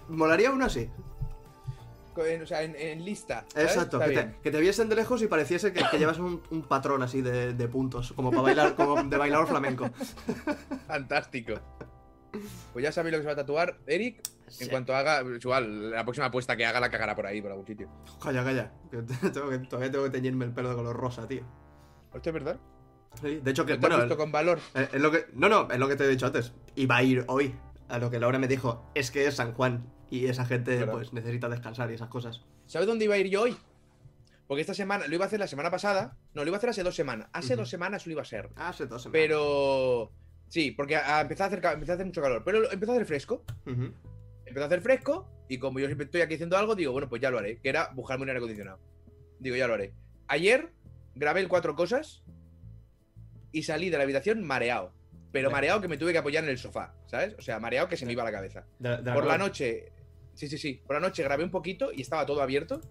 Molaría uno así. En- o sea, en, en lista. ¿sabes? Exacto, que te, bien. que te viesen de lejos y pareciese que, que llevas un, un patrón así de, de puntos, como para bailar, como de bailador flamenco. Fantástico. Pues ya sabéis lo que se va a tatuar, Eric. Sí. En cuanto haga, igual, la próxima apuesta que haga la cagará por ahí, por algún sitio. Calla, calla. que tengo que- todavía tengo que teñirme el pelo de color rosa, tío. ¿Esto es verdad? Sí, de hecho, que ¿Te has bueno, con valor? Eh, es lo que, no, no, es lo que te he dicho antes. Iba a ir hoy. A lo que Laura me dijo, es que es San Juan. Y esa gente, Claro. pues, necesita descansar y esas cosas. ¿Sabes dónde iba a ir yo hoy? Porque esta semana, lo iba a hacer la semana pasada. No, lo iba a hacer hace dos semanas. Hace dos semanas lo iba a ser. Ah, hace dos semanas. Pero. Sí, porque a, a empezó, a hacer, empezó a hacer mucho calor. Pero empezó a hacer fresco. Ujú. Empezó a hacer fresco. Y como yo siempre estoy aquí haciendo algo, digo, bueno, pues ya lo haré. Que era buscarme un aire acondicionado. Digo, ya lo haré. Ayer grabé el cuatro cosas. Y salí de la habitación mareado. Pero mareado que me tuve que apoyar en el sofá, ¿sabes? O sea, mareado que se me iba la cabeza. De- de Por la noche, sí, sí, sí. Por la noche grabé un poquito y estaba todo abierto,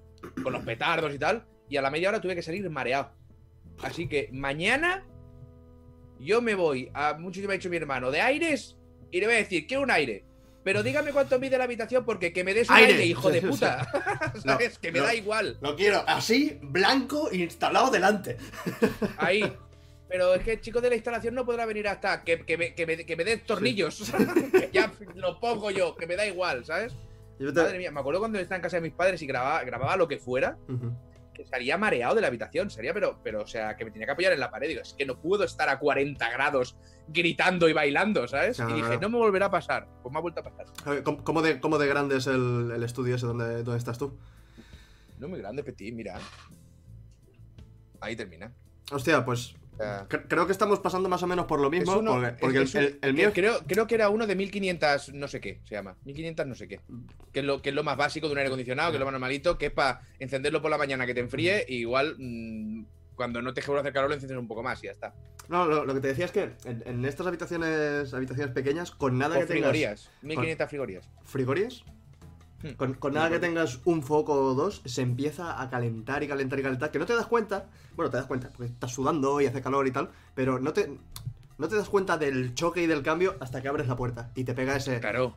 con los petardos y tal. Y a la media hora tuve que salir mareado. Así que mañana yo me voy a mucho que me ha dicho mi hermano de aires y le voy a decir, quiero un aire. Pero dígame cuánto mide la habitación porque que me des un Aire. aire, hijo de puta. ¿Sabes? que me no. da igual. Lo quiero así, blanco, instalado delante. Ahí. Pero es que el chico de la instalación no podrá venir hasta que, que me, que me, que me dé tornillos. Que ya lo pongo yo, que me da igual, ¿sabes? Te- Madre mía, me acuerdo cuando estaba en casa de mis padres y grababa, grababa lo que fuera, que salía mareado de la habitación, salía, pero, pero, o sea, que me tenía que apoyar en la pared. Digo, es que no puedo estar a 40 grados gritando y bailando, ¿sabes? Claro, y dije, claro. no me volverá a pasar. Pues me ha vuelto a pasar. ¿Cómo, cómo de, cómo de grande es el, el estudio ese donde, donde estás tú? No muy grande, Petit, mira. Ahí termina. Hostia, pues creo que estamos pasando más o menos por lo mismo. uno- porque el, mío. creo, creo que era uno de 1500 no sé qué, se llama. 1500 no sé qué. Que es lo, que es lo más básico de un aire acondicionado, que es lo más normalito, que es para encenderlo por la mañana que te enfríe, y igual mm, cuando no te a hacer calor lo enciendes un poco más y ya está. No, lo, lo que te decía es que en, en estas habitaciones habitaciones pequeñas, con nada O que tengas. frigorías. 1500 frigorías. ¿Frigorías? Hmm. Con, con nada que tengas un foco o dos, se empieza a calentar y calentar y calentar, que no te das cuenta, bueno, te das cuenta, porque estás sudando y hace calor y tal, pero no te, no te das cuenta del choque y del cambio hasta que abres la puerta y te pega ese... Claro.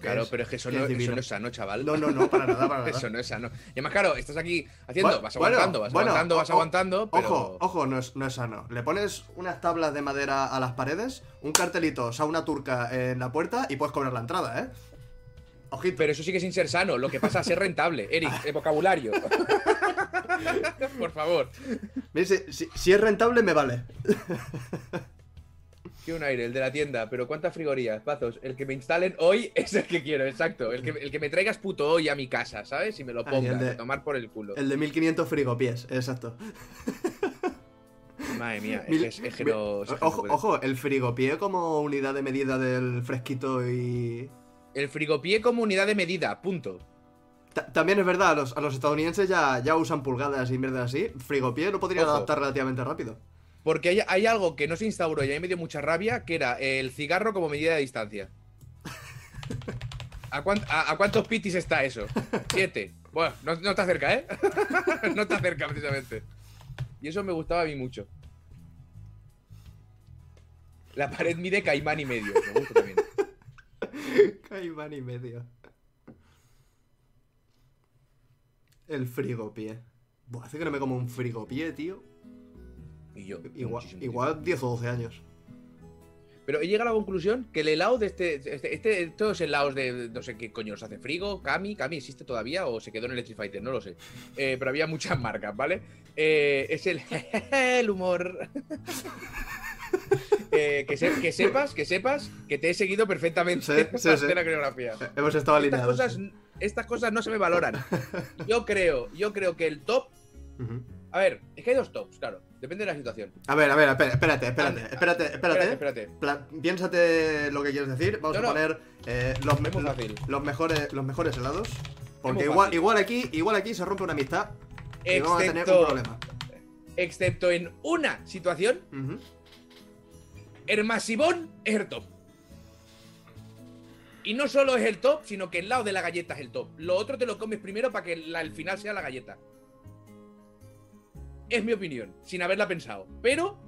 Claro, es- pero es que eso no, es eso no es sano, chaval. No, no, no, para nada, para nada. Eso no es sano. Y además, claro, estás aquí haciendo, Bueno, vas aguantando, vas bueno, aguantando, vas o- aguantando, pero... Ojo, ojo, no es, no es sano. Le pones unas tablas de madera a las paredes, un cartelito, sauna turca en la puerta y puedes cobrar la entrada, ¿eh? Ojito. Pero eso sigue sin ser sano. Lo que pasa es ser rentable. Eric, el vocabulario. Por favor. Si, es rentable, me vale. Quiero un aire, el de la tienda, pero ¿cuántas frigorías, pazos? El que me instalen hoy es el que quiero, exacto. El que, el que me traigas puto hoy a mi casa, ¿sabes? Y me lo pongas, de- a tomar por el culo. El de 1500 frigopies, exacto. Madre mía, es Mil- que, es, es que es que Ojo, ojo, el frigopié como unidad de medida del fresquito y. El frigopié como unidad de medida, punto. Ta- También es verdad, a los, a los estadounidenses ya, ya usan pulgadas y mierdas así. Frigopié lo podrían Ojo. adaptar relativamente rápido. Porque hay, hay algo que no se instauró y a mí me dio mucha rabia, que era el cigarro como medida de distancia. ¿A, cuán- a- a cuántos pitis está eso? Siete. Bueno, no, no está cerca, ¿eh? no está cerca, precisamente. Y eso me gustaba a mí mucho. La pared mide caimán y medio. Me gusta también. Caimán y medio. El frigopié. Buah, hace que no me como un frigopié, tío. Y yo. Igual, igual 10 o 12 años. Pero he llegado a la conclusión que el helado de este, este, este- estos helados de no sé qué coño los hace Frigo, Kami, Kami existe todavía o se quedó en el Street Fighter, no lo sé. Eh, pero había muchas marcas, ¿vale? Eh, es el, el humor. Eh, que, se- que sepas, que sepas que te he seguido perfectamente Sí, sí, parte sí. de la coreografía. Eh, Hemos estado Estas alineados. cosas, estas cosas no se me valoran. Yo creo, yo creo que el top. A ver, es que hay dos tops, claro. Depende de la situación. A ver, a ver, espérate, espérate, espérate, espérate, espérate. Piénsate lo que quieres decir. Vamos No, a poner eh, los, me- mejores, los mejores helados. Porque igual, igual aquí, igual aquí se rompe una amistad y vamos a tener un Excepto, problema. excepto en una situación masivón es el top. Y no solo es el top, sino que el lado de la galleta es el top. Lo otro te lo comes primero para que la- el final sea la galleta. Es mi opinión, sin haberla pensado. Pero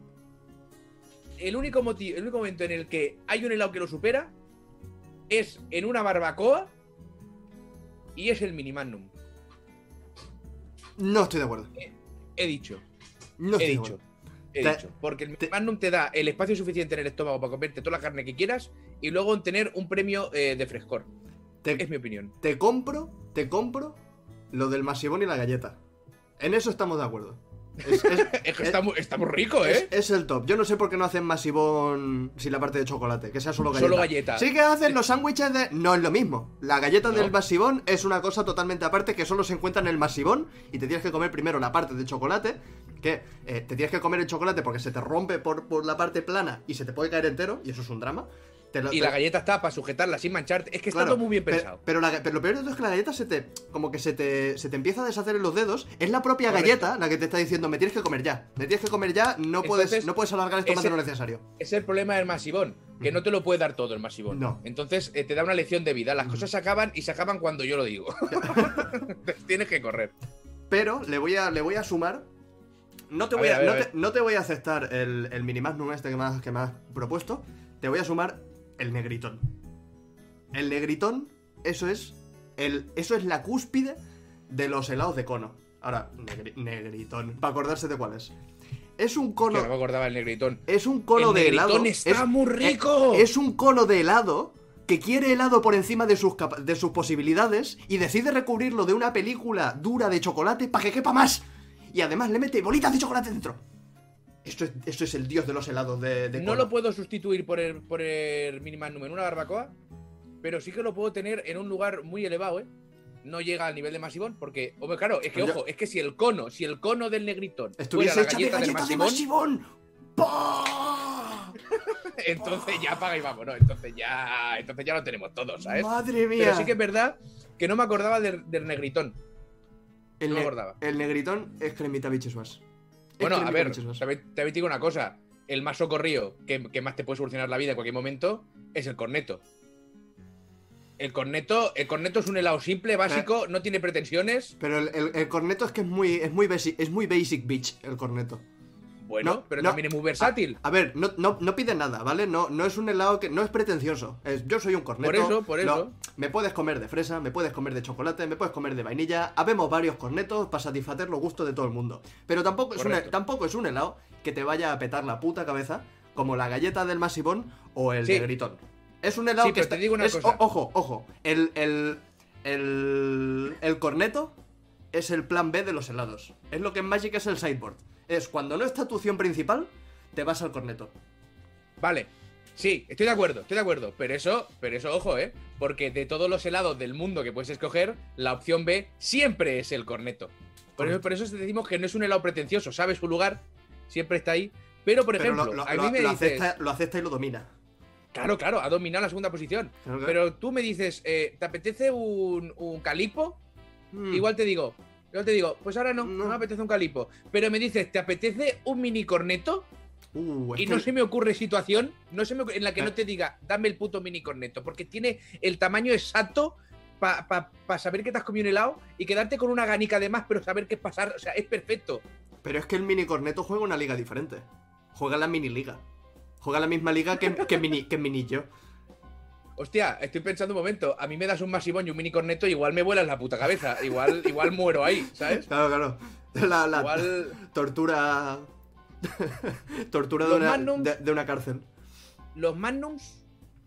el único, motivo, el único momento en el que hay un helado que lo supera es en una barbacoa y es el mini magnum. No estoy de acuerdo. He dicho. No estoy He de dicho. acuerdo. He Te- dicho. Porque el Magnum te da el espacio suficiente en el estómago para comerte toda la carne que quieras y luego en tener un premio eh, de frescor. Te, Es mi opinión. te compro, te compro lo del masivón y la galleta. En eso estamos de acuerdo. Es, es- Es que es- está, muy, está muy rico, es- ¿eh? es el top. Yo no sé por qué no hacen masivón sin la parte de chocolate, que sea solo galleta. Solo galleta. Sí que hacen los sándwiches de... No es lo mismo. La galleta No. del masivón es una cosa totalmente aparte que solo se encuentra en el masivón y te tienes que comer primero la parte de chocolate, que eh, te tienes que comer el chocolate porque se te rompe por, por la parte plana y se te puede caer entero, y eso es un drama. Te lo- Y te- la galleta está para sujetarla sin mancharte. Es que está Claro, todo muy bien pe- pensado. Pero, la- pero lo peor de todo es que la galleta se te. Como que se te, se te empieza a deshacer en los dedos. Es la propia Correcto. galleta la que te está diciendo: Me tienes que comer ya. Me tienes que comer ya. No, puedes, no puedes alargar esto más de lo necesario. Es el problema del masivón, que no te lo puede dar todo el masivón. No. Entonces eh, te da una lección de vida. Las cosas se acaban y se acaban cuando yo lo digo. Tienes que correr. Pero le voy a, le voy a sumar. No te, A voy ver, a, no, te, ver. no te voy a aceptar el, el mini magnum este que me, has, que me has propuesto. Te voy a sumar el negritón. El negritón, eso es. El, eso es la cúspide de los helados de cono. Ahora, negri- negritón. Para acordarse de cuál es. Es un Que cono. no me acordaba el negritón. Es un cono el de helado. está es, muy rico. Es un cono de helado que quiere helado por encima de sus, de sus posibilidades y decide recubrirlo de una película dura de chocolate para que quepa más. Y además le mete bolitas de chocolate dentro. Esto es, esto es el dios de los helados de, de No lo puedo sustituir por el, por el mini magnum en una barbacoa, pero sí que lo puedo tener en un lugar muy elevado, ¿eh? No llega al nivel de masivón, porque, hombre, claro, es que, ojo, es que si el cono, si el cono del negritón Estuviese fuera la hecha de galleta del galleta de masivón, entonces ya paga y vamos, ¿no? Entonces ya, entonces ya lo tenemos todos, ¿sabes? Madre mía. Pero sí que es verdad que no me acordaba del, del negritón. El, no me acordaba. el negritón es cremita bicheswas. Es Bueno, a ver, también te digo una cosa. El más socorrido que, que más te puede solucionar la vida en cualquier momento es el corneto. El corneto, el corneto es un helado simple, básico, no tiene pretensiones. Pero el, el- el corneto es que es muy, es muy basic, es muy basic bitch, el corneto. Bueno, No, pero no. también es muy versátil. A ver, no, no, no pide nada, ¿vale? No, no es un helado que. No es pretencioso. Es, yo soy un corneto. Por eso, por eso. me puedes comer de fresa, me puedes comer de chocolate, me puedes comer de vainilla. Habemos varios cornetos para satisfacer los gustos de todo el mundo. Pero tampoco es, un, tampoco es un helado que te vaya a petar la puta cabeza como la galleta del masivón o el Sí. negritón. Es un helado Sí, que pero te está. digo una es- cosa. o- ojo, ojo. El, el, el, el corneto es el plan B de los helados. Es lo que en Magic es el sideboard. Es cuando no está tu opción principal, te vas al corneto. Vale, Sí, estoy de acuerdo, estoy de acuerdo. Pero eso, pero eso, ojo, ¿eh? Porque de todos los helados del mundo que puedes escoger, la opción B siempre es el corneto. Por eso, por eso decimos que no es un helado pretencioso, sabe su lugar, siempre está ahí. Pero, por Pero ejemplo, lo, lo- a mí lo- me dices. acepta, lo acepta y lo domina. Claro, claro, ha dominado la segunda posición. Claro, claro. Pero tú me dices, eh, ¿te apetece un, un calipo? Mm. Igual te digo, igual te digo, pues ahora no, no, No. me apetece un calipo. Pero me dices, ¿te apetece un mini corneto? Uh, Y no se me ocurre situación no se me ocurre- en la que Eh. no te diga, dame el puto mini corneto, porque tiene el tamaño exacto para saber que te has comido un helado y quedarte con una ganica de más, pero saber qué es pasar. O sea, es perfecto. Pero es que el mini corneto juega una liga diferente. Juega la mini liga. Juega la misma liga que, que mini que mini yo. Hostia, estoy pensando un momento. A mí me das un masivón y un mini corneto, igual me vuelas la puta cabeza. Igual, igual muero ahí, ¿sabes? Claro, claro. La, la Igual. tortura. tortura de una, Magnums- de, de una cárcel. Los Magnums,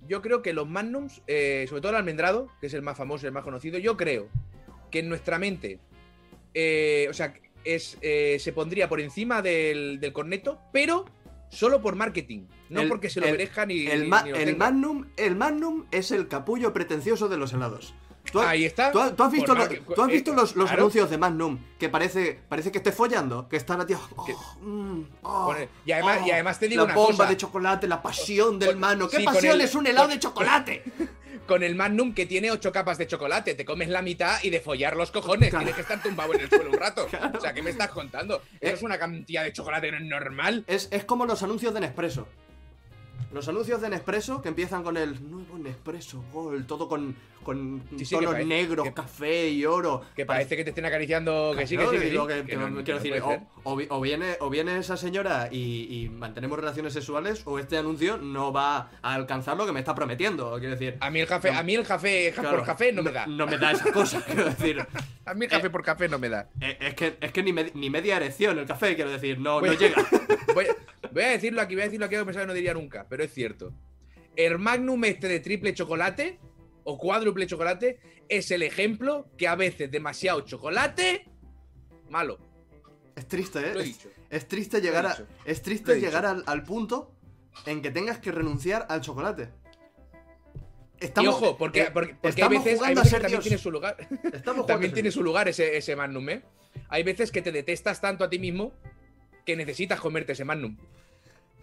yo creo que los Magnums, eh, sobre todo el almendrado, que es el más famoso, el más conocido, yo creo que en nuestra mente, eh, o sea, es, eh, se pondría por encima del, del corneto, pero solo por marketing, no El- porque se lo el- merezca ni, El, ni- ma- ni lo el. Magnum, el Magnum es el capullo pretencioso de los helados. ¿Tú, has- Ahí está. tú has- tú has visto, lo- tú has visto eh, los, los claro. anuncios de Magnum que parece, parece que esté follando? Que está la tía. oh, mm, oh, y, además, y oh, además te digo la una bomba cosa. de chocolate, la pasión del mano. ¿Qué sí, pasión es un helado de chocolate? Con el Magnum que tiene ocho capas de chocolate, te comes la mitad y de follar los cojones. Claro. Tienes que estar tumbado en el suelo un rato. Claro. O sea, ¿qué me estás contando? Eh. Eso es una cantidad de chocolate es normal. Es, es como los anuncios de Nespresso. Los anuncios de Nespresso que empiezan con el nuevo Nespresso Gold, todo con, con Sí, sí, tonos negros, que- café y oro. Que parece que te estén acariciando. Que sí, que sí, que sí. digo que- que que no- no- que quiero decir, o, o vi- o viene, o viene esa señora y, y mantenemos relaciones sexuales, o este anuncio no va a alcanzar lo que me está prometiendo. Quiero decir, A mí el café, a mí el café claro, por café no, me da. No me da esa cosa, quiero decir. A mí el café Eh, por café no me da. Eh, Es que, es que ni, me- ni media erección el café, quiero decir, no, no llega. Voy, voy a decirlo aquí, voy a decirlo aquí, que pensaba que no diría nunca, pero es cierto. El Magnum este de triple chocolate o cuádruple chocolate es el ejemplo que a veces demasiado chocolate, malo. Es triste, ¿eh? Lo he Es- dicho. Es triste llegar, a, es triste llegar al, al punto en que tengas que renunciar al chocolate. y ojo, porque, eh, porque, porque hay veces, hay que también tiene su lugar. También tiene su lugar ese, ese Magnum, ¿eh? Hay veces que te detestas tanto a ti mismo que necesitas comerte ese Magnum.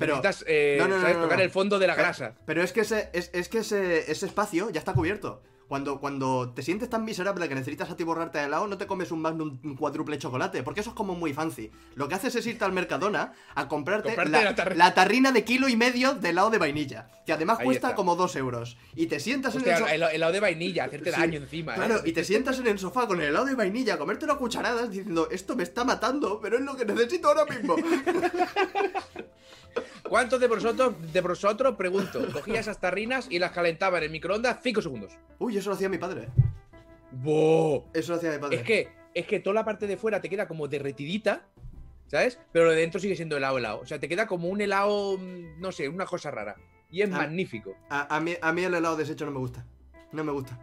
Pero- necesitas eh, no, no, ¿sabes? no, tocar el fondo de la Pero- grasa. Pero es que ese, es, es que ese, ese espacio ya está cubierto. Cuando, cuando te sientes tan miserable que necesitas atiborrarte de helado, no te comes un Magnum cuádruple chocolate, porque eso es como muy fancy. Lo que haces es irte al Mercadona a comprarte, Comprarte la, la tarri- la tarrina de kilo y medio de helado de vainilla, que además Ahí cuesta está. como dos euros. Y te sientas en el sofá. el helado de vainilla, hacerte Sí, daño encima. ¿eh? Claro, y te sientas en el sofá con el helado de vainilla a comértelo a cucharadas diciendo, esto me está matando, pero es lo que necesito ahora mismo. ¿Cuántos de vosotros, de vosotros, pregunto, cogía esas tarrinas y las calentaba en el microondas 5 segundos? Uy, eso lo hacía mi padre. ¡Boh! Eso lo hacía mi padre. Es que, es que toda la parte de fuera te queda como derretidita, ¿sabes? Pero lo de dentro sigue siendo helado, helado. O sea, te queda como un helado, mm, no sé, una cosa rara. Y es magnífico. A, a mí, a mí el helado deshecho no me gusta. No me gusta.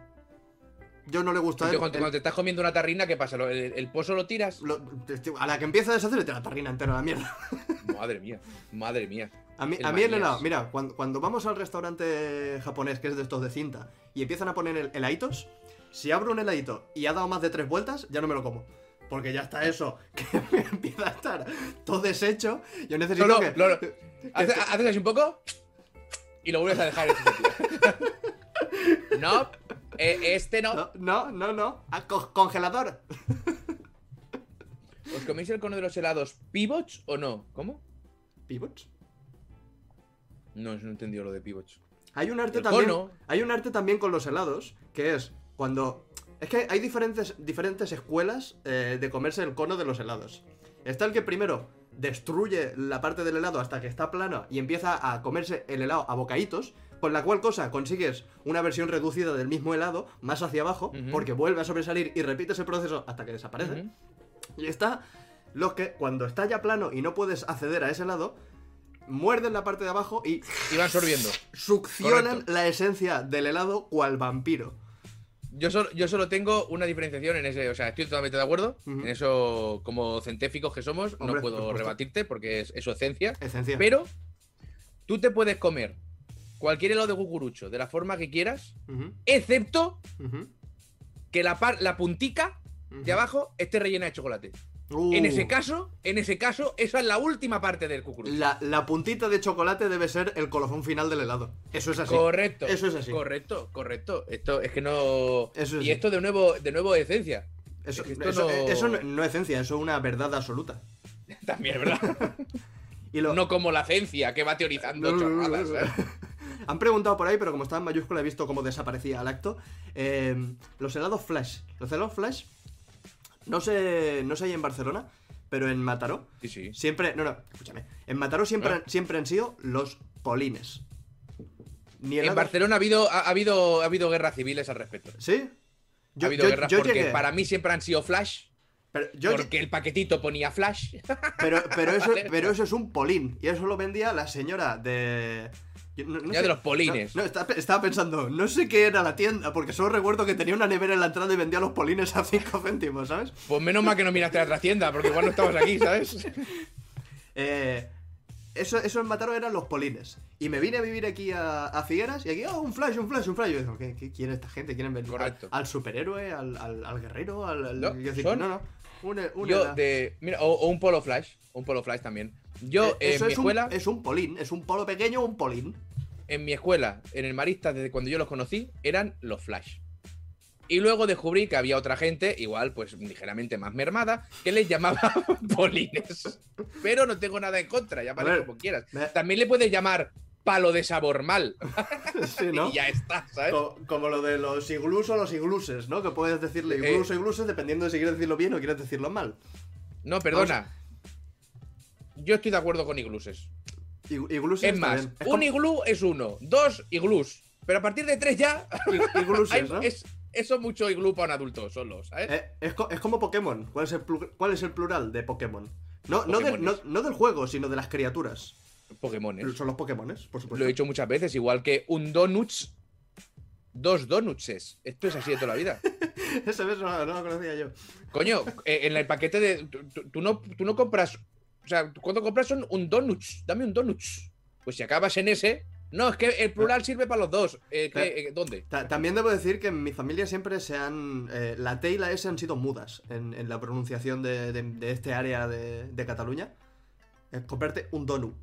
Yo no le gusta Entonces, cuando, el- cuando te estás comiendo una tarrina, ¿qué pasa? ¿Lo- ¿El, el pozo lo tiras? lo- a la que empieza a deshacer, te la tarrina entera la mierda. Madre mía, madre mía. A mí El a mí el manías. helado, mira, cuando, cuando vamos al restaurante japonés, que es de estos de cinta, y empiezan a poner el, heladitos, si abro un heladito y ha dado más de tres vueltas, ya no me lo como. Porque ya está eso, que me empieza a estar todo deshecho. Yo necesito No, no, que. no, no. que- Haces, haces así un poco y lo vuelves a dejar en ese sitio. No, eh, este no. No, no, no, no. Ah, co- congelador. ¿Os coméis el cono de los helados pivots o no? ¿Cómo? ¿Pivots? No, no he entendido lo de pivots. Hay un arte El también. cono. Hay un arte también con los helados, que es cuando. Es que hay diferentes, diferentes escuelas eh, de comerse el cono de los helados. Está el que primero destruye la parte del helado hasta que está plana y empieza a comerse el helado a bocaditos, con la cual cosa consigues una versión reducida del mismo helado, más hacia abajo, porque vuelve a sobresalir y repites el proceso hasta que desaparece. Y está los que, cuando está ya plano y no puedes acceder a ese helado, muerden la parte de abajo y Y van sorbiendo. succionan Correcto. la esencia del helado cual vampiro. Yo solo, yo solo tengo una diferenciación en ese. O sea, estoy totalmente de acuerdo. En eso, como científicos que somos, Hombre, no puedo rebatirte porque es, es su esencia. Esencia. Pero tú te puedes comer cualquier helado de cucurucho de la forma que quieras, excepto que la, par- la puntica ujú. de abajo esté rellena de chocolate. Uh, En ese caso, en ese caso, esa es la última parte del cucurucho. La, la puntita de chocolate debe ser el colofón final del helado. Eso es así. Correcto. Eso es así. Correcto, correcto. Esto es que no. Eso es y así. esto de nuevo, de nuevo esencia. Eso, es que esto eso- no- eso no... no es ciencia, eso es una verdad absoluta. También es verdad. Y lo... no como la ciencia que va teorizando chorradas. Han preguntado por ahí, pero como estaba en mayúscula he visto cómo desaparecía al acto. Eh, los helados Flash. Los helados Flash, no sé, no sé ahí en Barcelona, pero en Mataró, Sí, sí. siempre... No, no, escúchame. En Mataró siempre, Ah. han- siempre han sido los polines. Ni En Barcelona ha habido, ha, ha habido, ha habido guerras civiles al respecto. ¿Sí? ha habido guerras porque para mí siempre han sido flash. Pero, yo- porque el paquetito ponía flash. pero, pero, eso, Vale. pero eso es un polín. Y eso lo vendía la señora de... no- no Ya de los polines. No, no, estaba, estaba pensando, no sé qué era la tienda, porque solo recuerdo que tenía una nevera en la entrada y vendía los polines a 5 céntimos, ¿sabes? Pues menos mal que no miraste a la tienda, porque igual no estabas aquí, ¿sabes? Eh, eso, eso en Mataró eran los polines. Y me vine a vivir aquí a, a Figueras y aquí, oh, un flash, un flash, un flash. Y yo digo, ¿qué, qué quiere esta gente? ¿Quieren venir Correcto. al, al superhéroe, al, al- al guerrero? Al, No, yo decir, no, no. Yo de. Mira, o, o un polo flash. Un polo flash también. Yo Eh, en eso mi es, escuela. un, es un polín, es un polo pequeño, un polín. En mi escuela, en el Marista, desde cuando yo los conocí, eran los flash. Y luego descubrí que había otra gente, igual, pues ligeramente más mermada, que les llamaba polines. Pero no tengo nada en contra, llámale como quieras. me- También le puedes llamar palo de sabor mal. Sí, ¿no? Y ya está, ¿sabes? Co- Como lo de los iglús o los igluses, ¿no? Que puedes decirle Eh, iglús o igluses dependiendo de si quieres decirlo bien o quieres decirlo mal. No, perdona. Yo estoy de acuerdo con igluses. Es más, bien. Un iglú es uno, dos iglús. Pero a partir de tres ya, ig- igluses, hay- ¿no? es, eso es mucho iglú para un adulto solo, ¿sabes? Eh, es, es como Pokémon. ¿Cuál es el, cuál es el plural de Pokémon? No, no, del- no, del juego, sino de las criaturas. Pokémones. Son los Pokémones, por supuesto. Lo he dicho muchas veces, igual que un donuts, dos donutses. Esto es así de toda la vida. Ese beso no, no lo conocía yo. Coño, eh, en el paquete de. Tú no, tú no compras. O sea, cuando compras son un donuts. Dame un donuts. Pues si acabas en ese. No, es que el plural sirve para los dos. Eh, ¿qué- eh, ¿Dónde? Ta- También debo decir que en mi familia siempre se han. eh, la T y la S han sido mudas en, en la pronunciación de, de- de este área de, de Cataluña. Es comprarte un donut.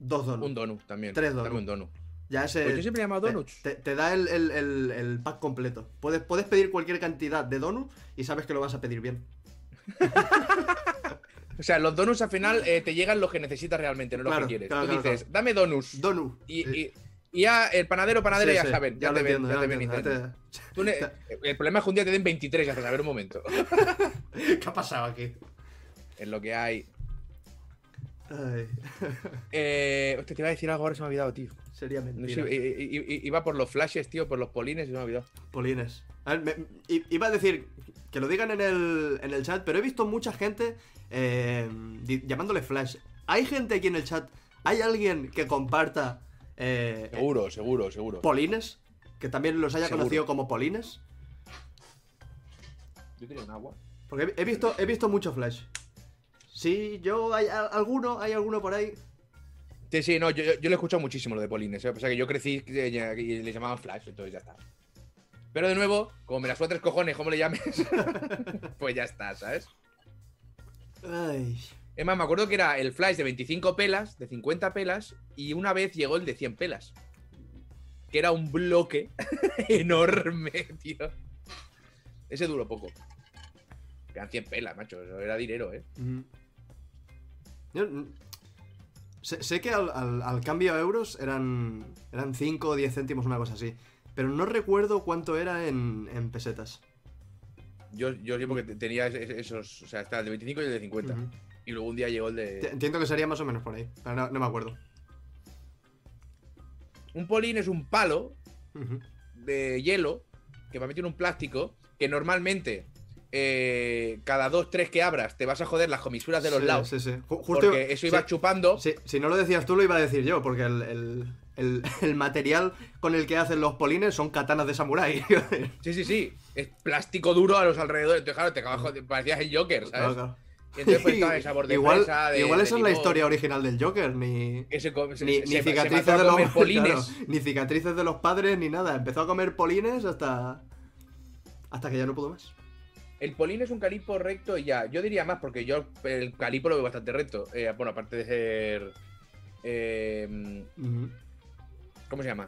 Dos donuts. Un donut también. Tres donuts. un donut. Ya ese. Pues yo siempre he llamado donuts. Te, te da el, el- el- el pack completo. Puedes, puedes pedir cualquier cantidad de donut y sabes que lo vas a pedir bien. O sea, los donuts al final eh, te llegan los que necesitas realmente, no Claro, que quieres. claro, Tú dices, claro. dame donuts. Donut. y, y- y ya el panadero panadera Sí, ya sí, saben. Ya, lo te ven, entiendo, ya te lo ven entiendo, Tú ne- el problema es que un día te den 23 y haces, a ver un momento. ¿Qué ha pasado aquí? Es lo que hay. Ay, Eh, hostia, te iba a decir algo ahora se me ha olvidado, tío. sería No mentira. sé, iba por los flashes, tío, por los polines y se me ha olvidado. Polines. A ver, me- iba a decir que lo digan en el, en el chat, pero he visto mucha gente eh, llamándole Flash. ¿Hay gente aquí en el chat? ¿Hay alguien que comparta eh, Seguro, seguro, seguro. polines? Que también los haya Seguro. conocido como polines. Yo quería un agua. Porque he, visto, he visto mucho Flash. Sí, yo, hay a- alguno, hay alguno por ahí. Sí, sí, no, yo, yo, lo he escuchado muchísimo lo de polines. ¿eh? O sea, que yo crecí y le llamaban flash, entonces ya está. Pero de nuevo, como me la suda tres cojones, ¿cómo le llames? pues ya está, ¿sabes? Ay. Es más, me acuerdo que era el flash de 25 pelas, de 50 pelas, y una vez llegó el de 100 pelas. Que era un bloque enorme, tío. Ese duró poco. Eran 100 pelas, macho. Eso era dinero, ¿eh? Mm. Yo, sé, sé que al, al- al cambio a euros eran, eran 5 o 10 céntimos, una cosa así. Pero no recuerdo cuánto era en, en pesetas. Yo, yo porque te- tenía es- es- esos. O sea, estaba el de 25 y el de 50. Ujú. Y luego un día llegó el de. Entiendo que sería más o menos por ahí, pero no, no me acuerdo. Un polín es un palo de hielo que va metido en un plástico que normalmente eh, cada dos, tres que abras te vas a joder las comisuras de los Sí, lados. Sí, sí. Ju- Justo Porque eso iba sí, chupando. sí, si no lo decías tú, lo iba a decir yo, porque el, el- el- el material con el que hacen los polines son katanas de samurái. Sí, sí, sí. Es plástico duro a los alrededores. Entonces, claro, te acabas parecías el Joker, ¿sabes? Claro, claro. Y entonces pues estaba el sabor de igual fresa, de- igual de esa es la historia original del Joker, ni, que se come- se- ni, se- cicatrices de los polines. claro, ni cicatrices de los padres ni nada. Empezó a comer polines hasta hasta que ya no pudo más. El polín es un calipo recto y ya. Yo diría más porque yo el calipo lo veo bastante recto. Eh, bueno, aparte de ser. eh. ¿Cómo se llama?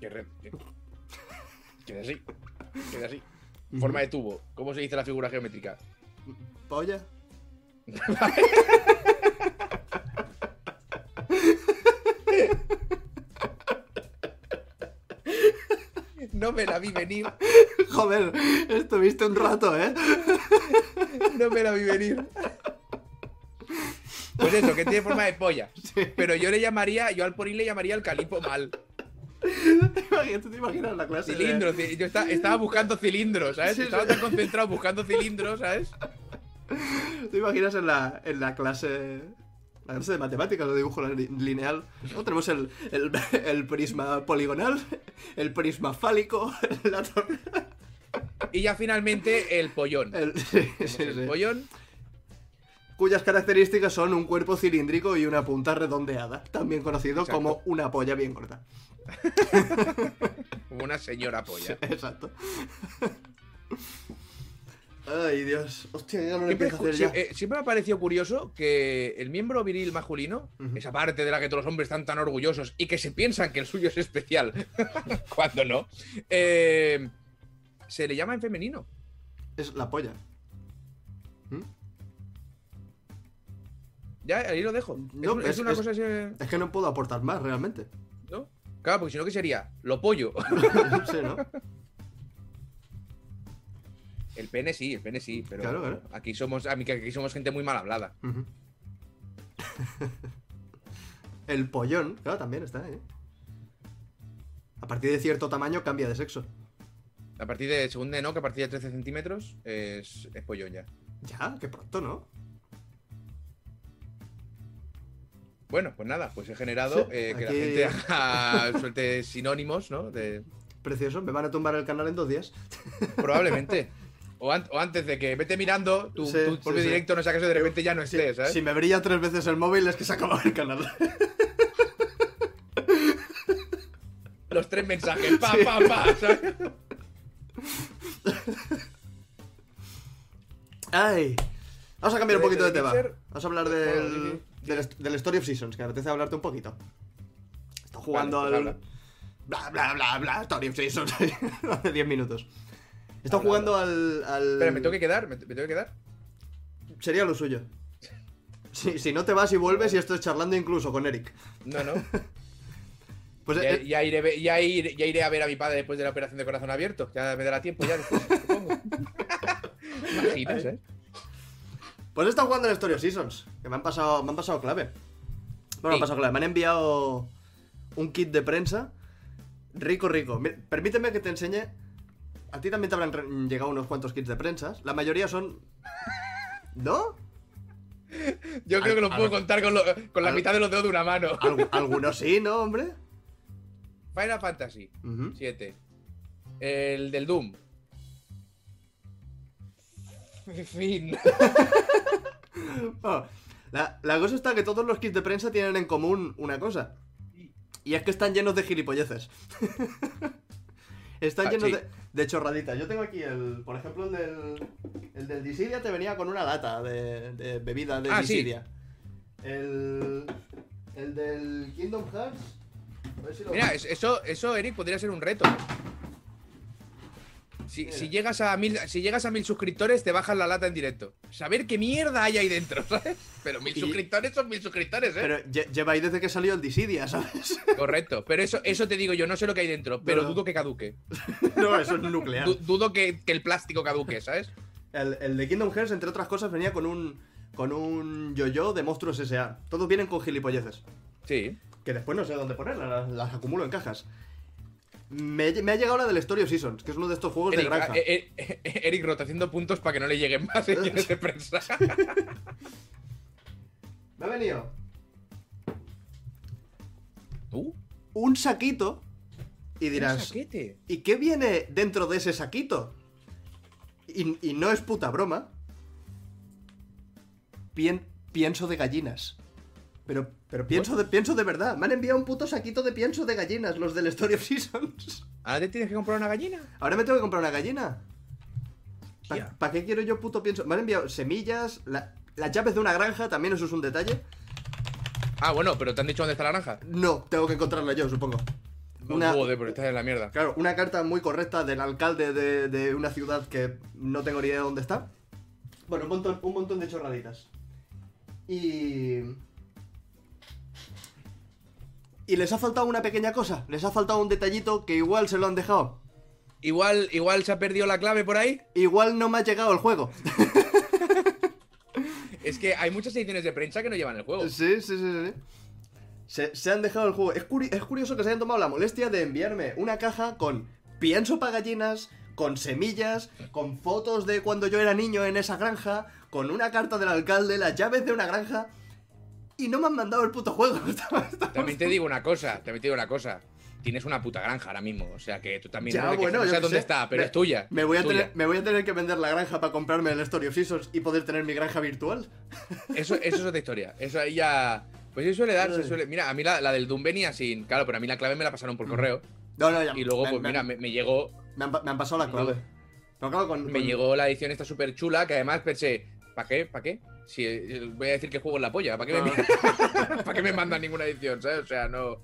Que Queda así. Queda así. Forma de tubo. ¿Cómo se dice la figura geométrica? Polla. No me la vi venir. Joder, estuviste un rato, ¿eh? No me la vi venir. Pues eso, que tiene forma de polla. Sí. Pero yo le llamaría, yo al polín le llamaría el calipo mal. ¿Tú te imaginas la clase de- Cilindros. ci- Yo esta- estaba buscando cilindros, ¿sabes? Sí, estaba sí. tan concentrado buscando cilindros, ¿sabes? ¿Te imaginas en la, en la clase la clase de matemáticas o de dibujo li- lineal? ¿no? Tenemos el, el, el prisma poligonal, el prisma fálico, la tor- Y ya finalmente el pollón. el- sí, sí, Tenemos el sí. pollón. Cuyas características son un cuerpo cilíndrico y una punta redondeada, también conocido Exacto. como una polla bien corta. Como una señora polla. Exacto. Ay, Dios. Hostia, ya no lo empiezo a hacer ya. eh, siempre me ha parecido curioso que el miembro viril masculino, esa parte de la que todos los hombres están tan orgullosos y que se piensan que el suyo es especial, cuando no, eh, se le llama en femenino. Es la polla. ¿Mm? Ya, ahí lo dejo. No, es, es es- una cosa así, Es que no puedo aportar más realmente. ¿no? Claro, porque si no, ¿qué sería? Lo pollo. sí, ¿no? El pene sí, el pene sí, pero Claro, claro. aquí somos a mí que aquí somos gente muy mal hablada. El pollón, claro, también está, ¿eh? A partir de cierto tamaño cambia de sexo. A partir de, según de no, que a partir de 13 centímetros es, es pollón ya. Ya, qué pronto, ¿no? Bueno, pues nada, pues he generado Sí, eh, que aquí- la gente haga, suelte sinónimos, ¿no? De, Precioso, me van a tumbar el canal en dos días. probablemente. O, an- o antes de que vete mirando tu, Sí, tu propio sí. directo, no sea que eso de repente ya no estés, ¿sabes? si me brilla tres veces el móvil es que se acaba el canal. Los tres mensajes, pa, pa, pa, ¿sabes? Ay. Vamos a cambiar un poquito de, tema. Vamos a hablar del. Del, del Story of Seasons, que me apetece hablarte un poquito. Estoy jugando pues al. Bla, bla, bla, bla, Story of Seasons. Hace 10 minutos. Estoy Habla, jugando al, al. Espera, ¿me tengo que quedar? ¿Me, me tengo que quedar? Sería lo suyo. Si, si no te vas y vuelves y estoy charlando incluso con Eric. No, no. Pues Ya, eh, ya iré, ve- ya, iré, ya iré a ver a mi padre después de la operación de corazón abierto. Ya me dará tiempo ya después, supongo. Imaginas, ¿eh? Pues he estado jugando al Story of Seasons, que me han pasado, me han pasado clave. Bueno, me han Sí. pasado clave. Me han enviado un kit de prensa. Rico, rico. Permíteme que te enseñe. A ti también te habrán llegado unos cuantos kits de prensas. La mayoría son. ¿No? Yo creo que lo puedo al- contar con, lo- con la al- mitad de los dedos de una mano. Algu- algunos sí, ¿no, hombre? Final Fantasy Ujú. 7. El del Doom. Fin. Oh, la, la cosa está que todos los kits de prensa tienen en común una cosa. Y es que están llenos de gilipolleces. están Ah, llenos sí. de, de chorraditas. Yo tengo aquí el, por ejemplo, el del, el del Dissidia te venía con una lata de, de bebida de Ah, sí. Dissidia. El, el del Kingdom Hearts. a ver si lo- Mira, es- eso, eso, Eric, podría ser un reto. Si, llegas a mil, si llegas a mil suscriptores, te bajas la lata en directo. Saber qué mierda hay ahí dentro, ¿sabes? Pero mil Y- suscriptores son mil suscriptores, ¿eh? Pero lle- lleva ahí desde que salió el Dissidia, ¿sabes? Correcto. Pero eso, eso te digo yo, no sé lo que hay dentro, pero no. dudo que caduque. no, eso es nuclear. Du- dudo que, que el plástico caduque, ¿sabes? El, el de Kingdom Hearts, entre otras cosas, venía con un con un yo-yo de monstruos S.A. Todos vienen con gilipolleces. Sí. Que después no sé dónde ponerlas, las, las acumulo en cajas. Me, me ha llegado la del Story of Seasons, que es uno de estos juegos de granja. eh, eh, eh, Eric rota haciendo puntos para que no le lleguen más señales de prensa. Me ha venido ¿Tú? un saquito y Un dirás, saquete. ¿y qué viene dentro de ese saquito? y, y no es puta broma, pien- pienso de gallinas. Pero, pero pienso, de, pienso de verdad. Me han enviado un puto saquito de pienso de gallinas, los del Story of Seasons. ¿Ahora te tienes que comprar una gallina? Ahora me tengo que comprar una gallina. ¿Para qué quiero yo puto pienso? Me han enviado semillas, la- las llaves de una granja, también eso es un detalle. Ah, bueno, pero te han dicho dónde está la granja. No, tengo que encontrarla yo, supongo. Una- Joder, pero estás en la mierda. Claro, una carta muy correcta del alcalde de, de una ciudad que no tengo ni idea de dónde está. Bueno, un montón, un montón de chorraditas. Y... Y les ha faltado una pequeña cosa, les ha faltado un detallito que igual se lo han dejado. Igual, igual se ha perdido la clave por ahí. Igual no me ha llegado el juego. Es que hay muchas ediciones de prensa que no llevan el juego. Sí, sí, sí, sí. Se, se han dejado el juego. Es, curi- es curioso que se hayan tomado la molestia de enviarme una caja con pienso para gallinas, con semillas, con fotos de cuando yo era niño en esa granja, con una carta del alcalde, las llaves de una granja. Y no me han mandado el puto juego. También te digo una cosa, también te digo una cosa. Tienes una puta granja ahora mismo. O sea que tú también Ya, no, bueno, no yo sé dónde sé. está, pero Me- es tuya. Me voy, a tuya. tener, me voy a tener que vender la granja para comprarme el Story of Seasons y poder tener mi granja virtual. Eso, eso es otra historia. Eso ahí ya. Pues sí suele dar, se Ay. suele. Mira, a mí la, la del Doom venía sin. Claro, pero a mí la clave me la pasaron por Mm. correo. No, no, ya. Y luego, me- pues me- mira, me, me llegó. Me han, pasado la clave. Pero claro, con, Me llegó la edición esta súper chula, que además pensé, ¿para qué? ¿Para qué? Si eh, voy a decir que juego en la polla, ¿para qué, me, Ah. ¿para qué me mandan ninguna edición? ¿Sabes? O sea, no.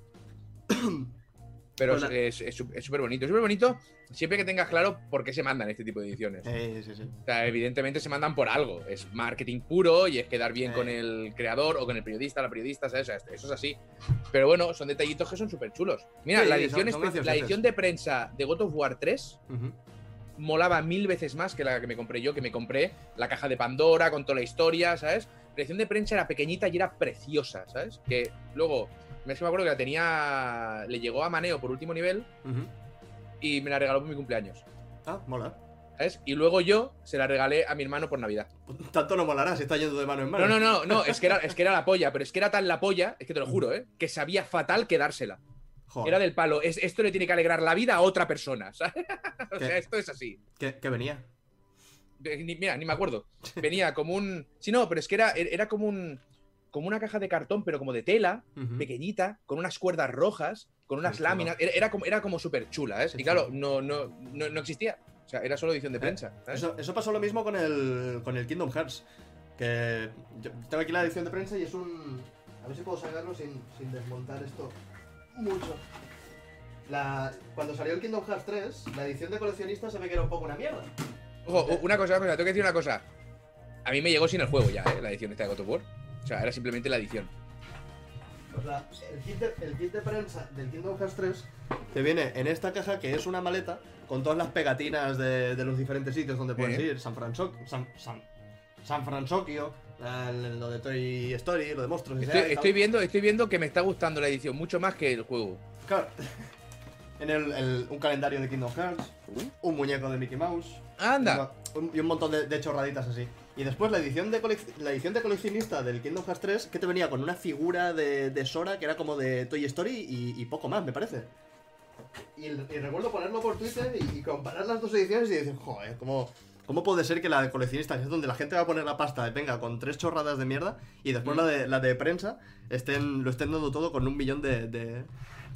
Pero Pues la- es súper bonito. Es súper bonito siempre que tengas claro por qué se mandan este tipo de ediciones. Eh, sí, sí. O sea, evidentemente se mandan por algo. Es marketing puro y es quedar bien Eh. con el creador o con el periodista, la periodista, ¿sabes? O sea, eso es así. Pero bueno, son detallitos que son súper chulos. Mira, Sí, la, son- edición son graciosetes. la edición de prensa de God of War 3 Ujú. Molaba mil veces más que la que me compré yo, que me compré la caja de Pandora con toda la historia, ¿sabes? La edición de prensa era pequeñita y era preciosa, ¿sabes? Que luego, me acuerdo que la tenía, le llegó a Maneo por último nivel y me la regaló por mi cumpleaños, Ah, mola. ¿sabes? Y luego yo se la regalé a mi hermano por Navidad. Tanto no molará si está yendo de mano en mano. No, no, no, no, es que era, es que era la polla, pero es que era tan la polla, es que te lo juro, ¿eh? Que sabía fatal quedársela. Joder, Era del palo, es, esto le tiene que alegrar la vida a otra persona, ¿sabes? O sea, esto es así. ¿Qué, qué venía? Eh, ni- mira, ni me acuerdo. Venía como un. Sí, no, pero es que era, era como un. Como una caja de cartón, pero como de tela, pequeñita, con unas cuerdas rojas, con unas láminas. Era, era como, era como súper chula, ¿eh? Y claro, no, no, no, no existía. O sea, era solo edición de prensa. ¿sabes? Eso, eso pasó lo mismo con el, con el Kingdom Hearts. Que yo tengo aquí la edición de prensa y es un. A ver si puedo sacarlo sin, sin desmontar esto mucho. La, cuando salió el Kingdom Hearts 3, la edición de coleccionista se ve que era un poco una mierda. Ojo, una cosa, una cosa, tengo que decir una cosa. A mí me llegó sin el juego ya, ¿eh? La edición esta de God of War. O sea, era simplemente la edición. Pues la- el, kit de, el kit de prensa del Kingdom Hearts 3 te viene en esta caja que es una maleta con todas las pegatinas de, de los diferentes sitios donde puedes Eh. ir. San Francisco, San, San, San Francisco, lo de Toy Story, lo de monstruos. Estoy, tal. estoy viendo, estoy viendo que me está gustando la edición mucho más que el juego. Claro. En el, el- un calendario de Kingdom Hearts, un muñeco de Mickey Mouse. Anda. un- y un montón de, de chorraditas así. Y después la edición de la edición de coleccionista del Kingdom Hearts 3, que te venía con una figura de, de Sora que era como de Toy Story y, y poco más, me parece. Y, y recuerdo ponerlo por Twitter y, y comparar las dos ediciones y decir, joder, ¿cómo, ¿cómo puede ser que la de coleccionista, que es donde la gente va a poner la pasta, venga, con tres chorradas de mierda, y después Mm. la, de, la de prensa, estén, lo estén dando todo con un millón de, de,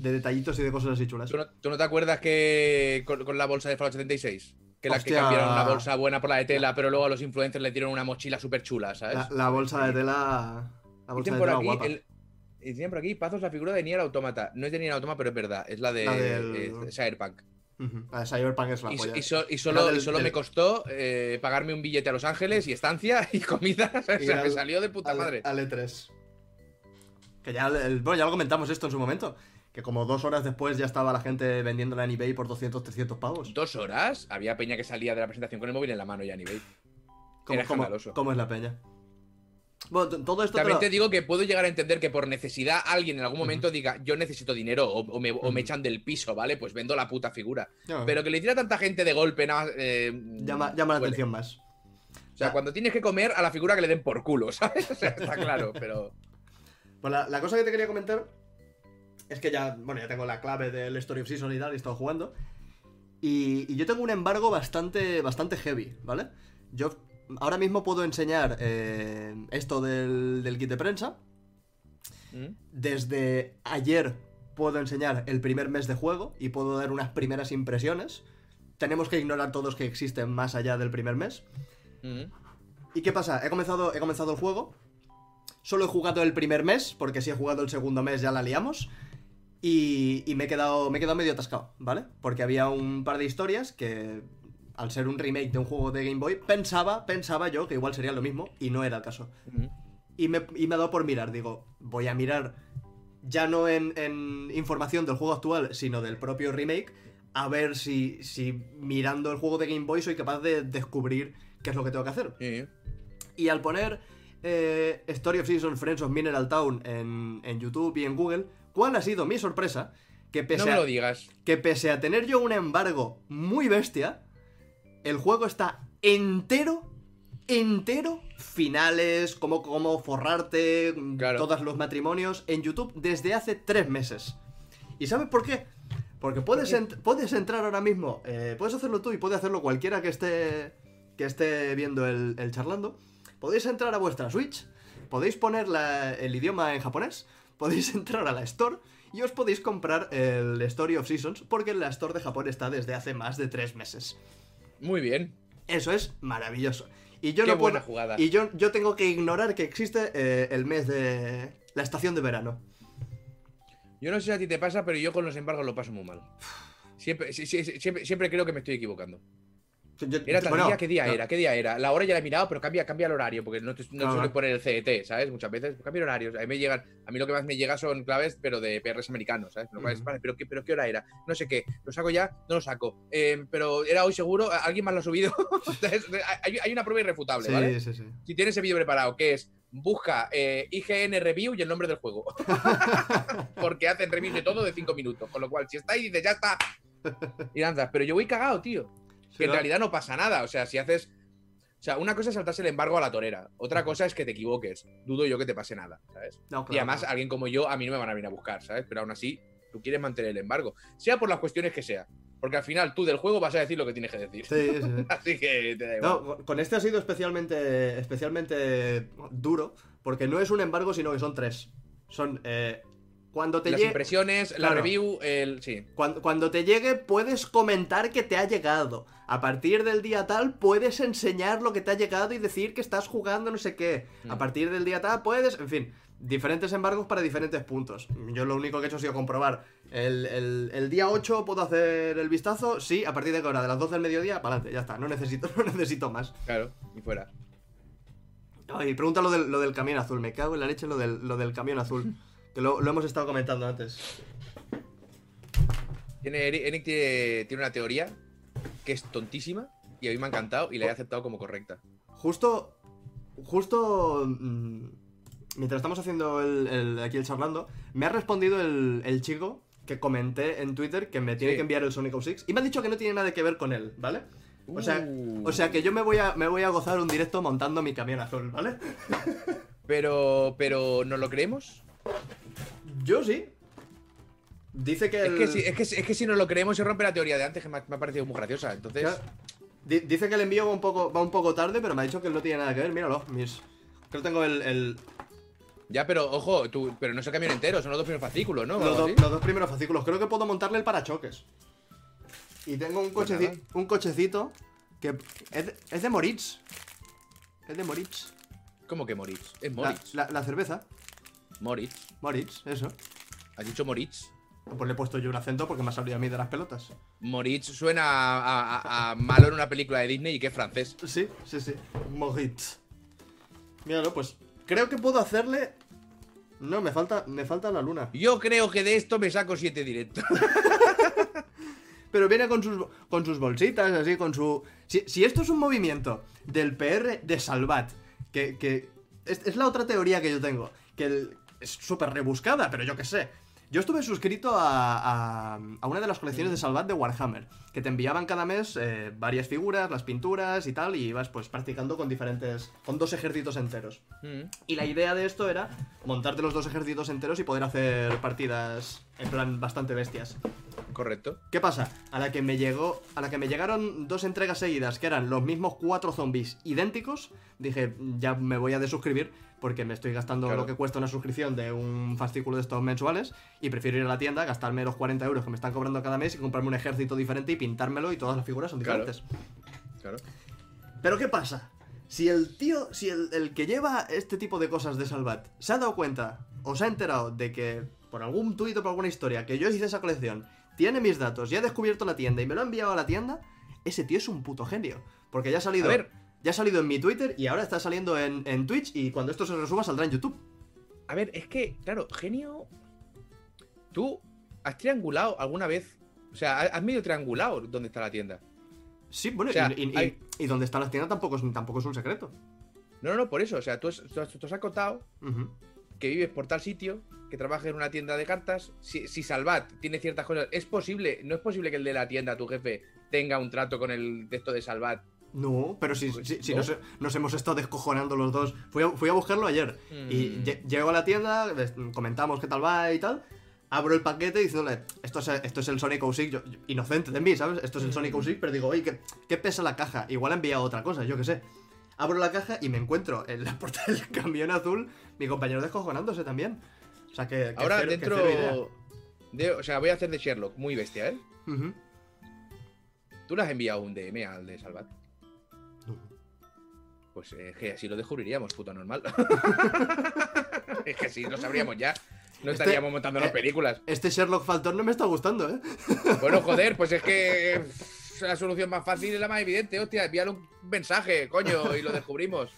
de detallitos y de cosas así chulas? ¿Tú no, tú no te acuerdas que con, con la bolsa de Fallout 76? Que la que Hostia. cambiaron una bolsa buena por la de tela, pero luego a los influencers le dieron una mochila súper chula, ¿sabes? La, la bolsa de tela. La bolsa de por tela aquí, guapa. el- dicen por aquí, Pazos, la figura de Nier Automata. No es de Nier Automata, pero es verdad. Es la de La del- eh, Cyberpunk. La de Cyberpunk es la Y, polla. y so- y La solo, del- y solo del- me costó eh, pagarme un billete a Los Ángeles y estancia y comida. O sea, me al- salió de puta al, madre. al E3. Que ya, el- bueno, ya lo comentamos esto en su momento. Que como dos horas después ya estaba la gente vendiéndola en eBay por 200, 300 pavos. Dos horas, había peña que salía de la presentación con el móvil en la mano ya. ¿Cómo, era cómo- cómo es la peña? Bueno, todo esto te También lo- te digo que puedo llegar a entender que por necesidad alguien en algún momento diga, yo necesito dinero o, o me, o me Ujú. echan del piso, ¿vale? Pues vendo la puta figura. Pero que le hiciera tanta gente de golpe, nada más, eh, llama, llama la atención más. O sea, cuando tienes que comer a la figura que le den por culo, ¿sabes? O sea, está claro, pero. Pues la, la cosa que te quería comentar es que ya, bueno, ya tengo la clave del Story of Season y tal, y he estado jugando. Y, y yo tengo un embargo bastante, bastante heavy, ¿vale? Yo ahora mismo puedo enseñar eh, esto del, del kit de prensa. ¿Mm? Desde ayer puedo enseñar el primer mes de juego y puedo dar unas primeras impresiones. Tenemos que ignorar todos que existen más allá del primer mes. ¿Mm? ¿Y qué pasa? He comenzado, he comenzado el juego. Solo he jugado el primer mes, porque si he jugado el segundo mes ya la liamos. Y, y me, he quedado, me he quedado medio atascado, ¿vale? Porque había un par de historias que, al ser un remake de un juego de Game Boy, pensaba, pensaba yo que igual sería lo mismo, y no era el caso. ¿Mm? Y me, y me ha dado por mirar, digo, voy a mirar ya no en, en información del juego actual, sino del propio remake, a ver si, si mirando el juego de Game Boy soy capaz de descubrir qué es lo que tengo que hacer. Y al poner eh, Story of Seasons Friends of Mineral Town en, en YouTube y en Google, ¿cuál ha sido mi sorpresa? Que No pese, me a, lo digas. que pese a tener yo un embargo muy bestia, el juego está entero, entero, finales, cómo, cómo forrarte, Claro. todos los matrimonios, en YouTube desde hace tres meses. ¿Y sabes por qué? Porque puedes, puedes entrar ahora mismo, eh, puedes hacerlo tú y puede hacerlo cualquiera que esté, que esté viendo el, el charlando. Podéis entrar a vuestra Switch, podéis poner la- el idioma en japonés, podéis entrar a la Store y os podéis comprar el Story of Seasons porque la Store de Japón está desde hace más de tres meses. Muy bien. Eso es maravilloso. Y yo Qué no puedo, buena jugada. Y yo, yo tengo que ignorar que existe eh, el mes de la estación de verano. Yo no sé si a ti te pasa, pero yo con los embargos lo paso muy mal. Siempre, siempre, siempre creo que me estoy equivocando. Yo- Era tal bueno, día, ¿qué día no, era? ¿Qué día era? La hora ya la he mirado, pero cambia, cambia el horario, porque no, te, no Claro. suele poner el CET, ¿sabes? Muchas veces pues cambia el horario. A mí me llegan, a mí lo que más me llega son claves, pero de PRs americanos, ¿sabes? Lo cual es, Ujú. vale, pero qué, pero qué hora era, no sé qué, lo saco ya, no lo saco. Eh, pero era hoy seguro, alguien más lo ha subido. hay una prueba irrefutable, Sí, ¿vale? sí, sí. Si tienes ese vídeo preparado, que es busca eh, IGN review y el nombre del juego. Porque hacen reviews de todo de 5 minutos. Con lo cual, si está ahí, dices, ya está. Y lanzas. Pero yo voy cagado, tío. Que en realidad no pasa nada. O sea, si haces. O sea, una cosa es saltarse el embargo a la torera. Otra cosa es que te equivoques. Dudo yo que te pase nada, ¿sabes? No, claro, y además, alguien como yo, a mí no me van a venir a buscar, ¿sabes? Pero aún así, tú quieres mantener el embargo. Sea por las cuestiones que sea. Porque al final tú del juego vas a decir lo que tienes que decir. Sí, sí, sí. Así que te da igual. No, con- con este ha sido especialmente, especialmente duro, porque no es un embargo, sino que son tres. Son, eh, cuando te Las impresiones, la review, el. Sí. Cuando, cuando te llegue puedes comentar que te ha llegado. A partir del día tal puedes enseñar lo que te ha llegado y decir que estás jugando no sé qué. A Mm. partir del día tal puedes, en fin, diferentes embargos para diferentes puntos. Yo lo único que he hecho ha sido comprobar. El, el- el día 8 puedo hacer el vistazo, sí, a partir de qué hora, de las 12 del mediodía, para adelante, ya está, no necesito, no necesito más. Claro, y fuera. Ay, pregunta lo del, lo del camión azul, me cago en la leche lo del, lo del camión azul. Que lo, lo hemos estado comentando antes. Tiene, Eric, tiene, tiene una teoría que es tontísima y a mí me ha encantado y la he aceptado como correcta. Justo. Justo. mm, mientras estamos haciendo el, el- aquí el charlando, me ha respondido el, el chico que comenté en Twitter que me tiene Sí. que enviar el Sonic 06 y me ha dicho que no tiene nada que ver con él, ¿vale? O sea, Uh. o sea que yo me voy a, me voy a gozar un directo montando mi camión azul, ¿vale? Pero, pero, ¿nos lo creemos? Yo sí. Dice que Es, el- que si, es, que, es que si nos lo creemos se rompe la teoría de antes que me ha, me ha parecido muy graciosa. Entonces, Claro. Dice que el envío va un poco, va un poco tarde, pero me ha dicho que no tiene nada que ver. Míralo, mis. Creo que tengo el, el- ya, pero ojo, tú, pero no es el camión entero, son los dos primeros fascículos, ¿no? Los, do- los dos primeros fascículos. Creo que puedo montarle el parachoques. Y tengo un, Pues cocheci- un cochecito que es de, es de Moritz. Es de Moritz. ¿Cómo que Moritz? Es La, Moritz. la- la cerveza. Moritz. Moritz, eso. ¿Has dicho Moritz? Pues le he puesto yo un acento porque me ha salido a mí de las pelotas. Moritz suena a, a- a- a malo en una película de Disney y que es francés. Sí, sí, sí. Moritz. Míralo, pues creo que puedo hacerle. No, me falta, me falta la luna. Yo creo que de esto me saco siete directos. Pero viene con sus, con sus bolsitas, así, con su... Si, si esto es un movimiento del PR de Salvat, que, que es, es la otra teoría que yo tengo, que el- es súper rebuscada, pero yo qué sé. Yo estuve suscrito a, a- a una de las colecciones de Salvat de Warhammer, que te enviaban cada mes eh, varias figuras, las pinturas y tal, y ibas pues practicando con diferentes, con dos ejércitos enteros. Mm. Y la idea de esto era montarte los dos ejércitos enteros y poder hacer partidas en plan bastante bestias. Correcto. ¿Qué pasa? A la que me llegó, a la que me llegaron dos entregas seguidas que eran los mismos cuatro zombies idénticos, dije, ya me voy a desuscribir porque me estoy gastando Claro. lo que cuesta una suscripción de un fascículo de estos mensuales y prefiero ir a la tienda, gastarme los 40 euros que me están cobrando cada mes y comprarme un ejército diferente y pintármelo y todas las figuras son Claro. diferentes. Claro. Pero ¿qué pasa? Si el tío, si el, el que lleva este tipo de cosas de Salvat se ha dado cuenta o se ha enterado de que por algún tuit o por alguna historia que yo hice esa colección, tiene mis datos y ha descubierto la tienda y me lo ha enviado a la tienda, ese tío es un puto genio. Porque ya ha salido, A ver. ya ha salido en mi Twitter y ahora está saliendo en, en Twitch y cuando esto se resuba saldrá en YouTube. A ver, es que, claro, genio. ¿Tú has triangulado alguna vez? O sea, has medio triangulado dónde está la tienda. Sí, bueno, O sea, y, y- y- hay- y donde están las tiendas tampoco es, tampoco es un secreto. No, no, no, por eso. O sea, tú, has- tú has, tú has acotado que vives por tal sitio, que trabajas en una tienda de cartas. Si, si Salvat tiene ciertas cosas, es posible, no es posible que el de la tienda, tu jefe, tenga un trato con el de esto de Salvat. No, pero si, Pues, si- si ¿no? nos, nos hemos estado descojonando los dos. Fui a, fui a buscarlo ayer. Y Mm. lle- llego a la tienda, comentamos qué tal va y tal. Abro el paquete diciéndole, esto es, esto es el Sonic 06, yo- inocente de mí, ¿sabes? Esto es el Sonic Mm. 06, pero digo, oye, ¿qué, qué pesa la caja? Igual ha enviado otra cosa, yo qué sé. Abro la caja y me encuentro en la puerta del camión azul mi compañero descojonándose también. O sea que... que Ahora cero- dentro. De, o sea, voy a hacer de Sherlock, muy bestia, ¿eh? ¿Tú le has enviado un DM al de Salvat? No. Pues eh, que así lo descubriríamos, puto normal. es que si lo sabríamos ya. No Este- estaríamos montando las eh, películas. Este Sherlock Falton no me está gustando, ¿eh? Bueno, joder, pues es que la solución más fácil es la más evidente, hostia, envíale un mensaje, coño, y lo descubrimos.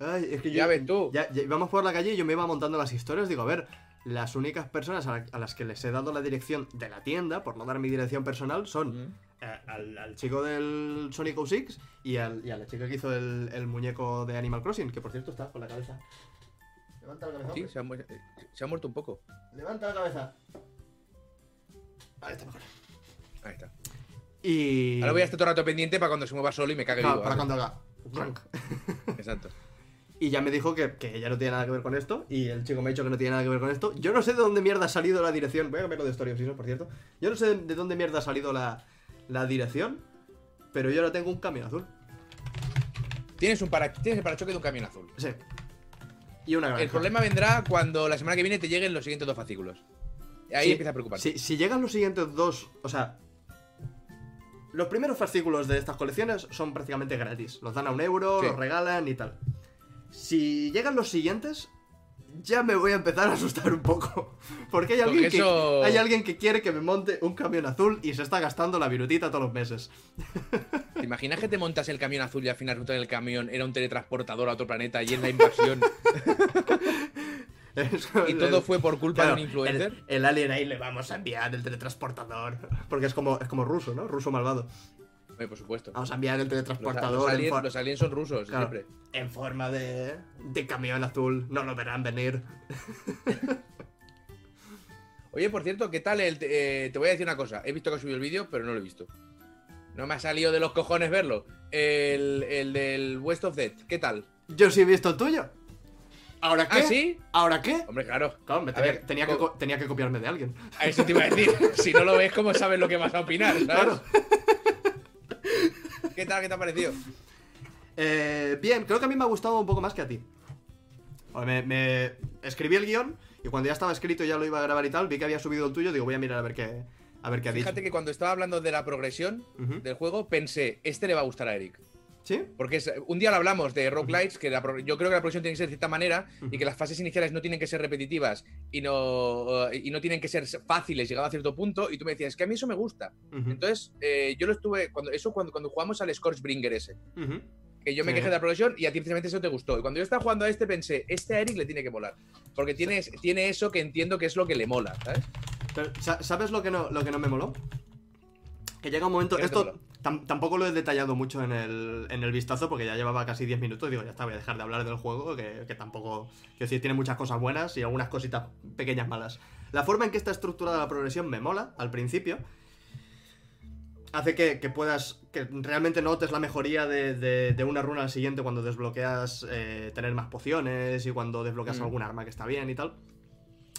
Ay, es que yo, Ya ves tú. Ya, ya íbamos por la calle y yo me iba montando las historias. Digo, a ver, las únicas personas a, la- a las que les he dado la dirección de la tienda, por no dar mi dirección personal, son eh, al, al chico del Sonic 06 y, al, y a la chica que hizo el, el muñeco de Animal Crossing, que por cierto está con la cabeza. Levanta la cabeza. Sí, se ha, eh, se ha muerto un poco. Levanta la cabeza. Ahí está mejor. Ahí está. Y. Ahora voy a estar todo el rato pendiente para cuando se mueva solo y me cague Claro, vivo. para ¿vale? cuando haga. Exacto. Y ya me dijo que, que ella no tiene nada que ver con esto. Y el chico me ha dicho que no tiene nada que ver con esto. Yo no sé de dónde mierda ha salido la dirección. Voy a cambiarlo de Story of Seasons, por cierto. Yo no sé de dónde mierda ha salido la, la dirección. Pero yo ahora tengo un camión azul. Tienes, un para... Tienes el parachoque de un camión azul. Sí. Y una granja. El problema vendrá cuando la semana que viene te lleguen los siguientes dos fascículos. Ahí Sí, empieza a preocuparte. Si, si llegan los siguientes dos. O sea. Los primeros fascículos de estas colecciones son prácticamente gratis. Los dan a un euro, Sí. los regalan y tal. Si llegan los siguientes, ya me voy a empezar a asustar un poco. Porque hay alguien, Porque eso- que, hay alguien que quiere que me monte un camión azul y se está gastando la virutita todos los meses. ¿Te imaginas que te montas el camión azul y al final resulta que el camión era un teletransportador a otro planeta y es la invasión? Y todo fue por culpa Claro, de un influencer. El, el alien ahí le vamos a enviar el teletransportador. Porque es como, es como ruso, ¿no? Ruso malvado. Por supuesto. Vamos a enviar el teletransportador los aliens, los aliens son rusos, Claro, siempre. en forma de, de camión azul. No lo verán venir. Oye, por cierto, ¿qué tal el.? eh, te voy a decir una cosa. He visto que has subido el vídeo, pero no lo he visto. No me ha salido de los cojones verlo. El, el del West of Dead, ¿qué tal? Yo sí he visto el tuyo. ¿Ahora qué? ¿Ah, sí? ¿Ahora qué? Hombre, claro. Claro, me tenía, ver, tenía que, tenía que copiarme de alguien. A eso te iba a decir. si no lo ves, ¿cómo sabes lo que vas a opinar? ¿sabes? Claro. ¿Qué tal? ¿Qué te ha parecido? Eh, bien, creo que a mí me ha gustado un poco más que a ti. Me, me- escribí el guion y cuando ya estaba escrito y ya lo iba a grabar y tal, vi que había subido el tuyo. Digo, voy a mirar a ver qué, a ver qué ha Fíjate dicho. que cuando estaba hablando de la progresión del juego, pensé, este le va a gustar a Eric. ¿Sí? Porque es- un día lo hablamos de roguelites, que la yo creo que la progresión tiene que ser de cierta manera y que las fases iniciales no tienen que ser repetitivas y no, y no tienen que ser fáciles llegado a cierto punto. Y tú me decías, es que a mí eso me gusta. Ujú, Entonces, eh, yo lo estuve. Cuando, eso cuando, cuando jugamos al Scorchbringer ese. ujú. Que yo me quejé de la progresión y a ti precisamente eso te gustó. Y cuando yo estaba jugando a este pensé, este a Eric le tiene que molar. Porque tiene, tiene eso que entiendo que es lo que le mola, ¿sabes? Pero, sa- ¿Sabes lo que no, lo que no me moló? Que llega un momento. Esto tam- tampoco lo he detallado mucho en el, en el vistazo porque ya llevaba casi 10 minutos. Digo, ya está, voy a dejar de hablar del juego, que, que tampoco. Quiero decir, tiene muchas cosas buenas y algunas cositas pequeñas malas. La forma en que está estructurada la progresión me mola al principio. Hace que, que puedas. que realmente notes la mejoría de, de- de una runa al siguiente cuando desbloqueas eh, tener más pociones y cuando desbloqueas Mm. algún arma que está bien y tal.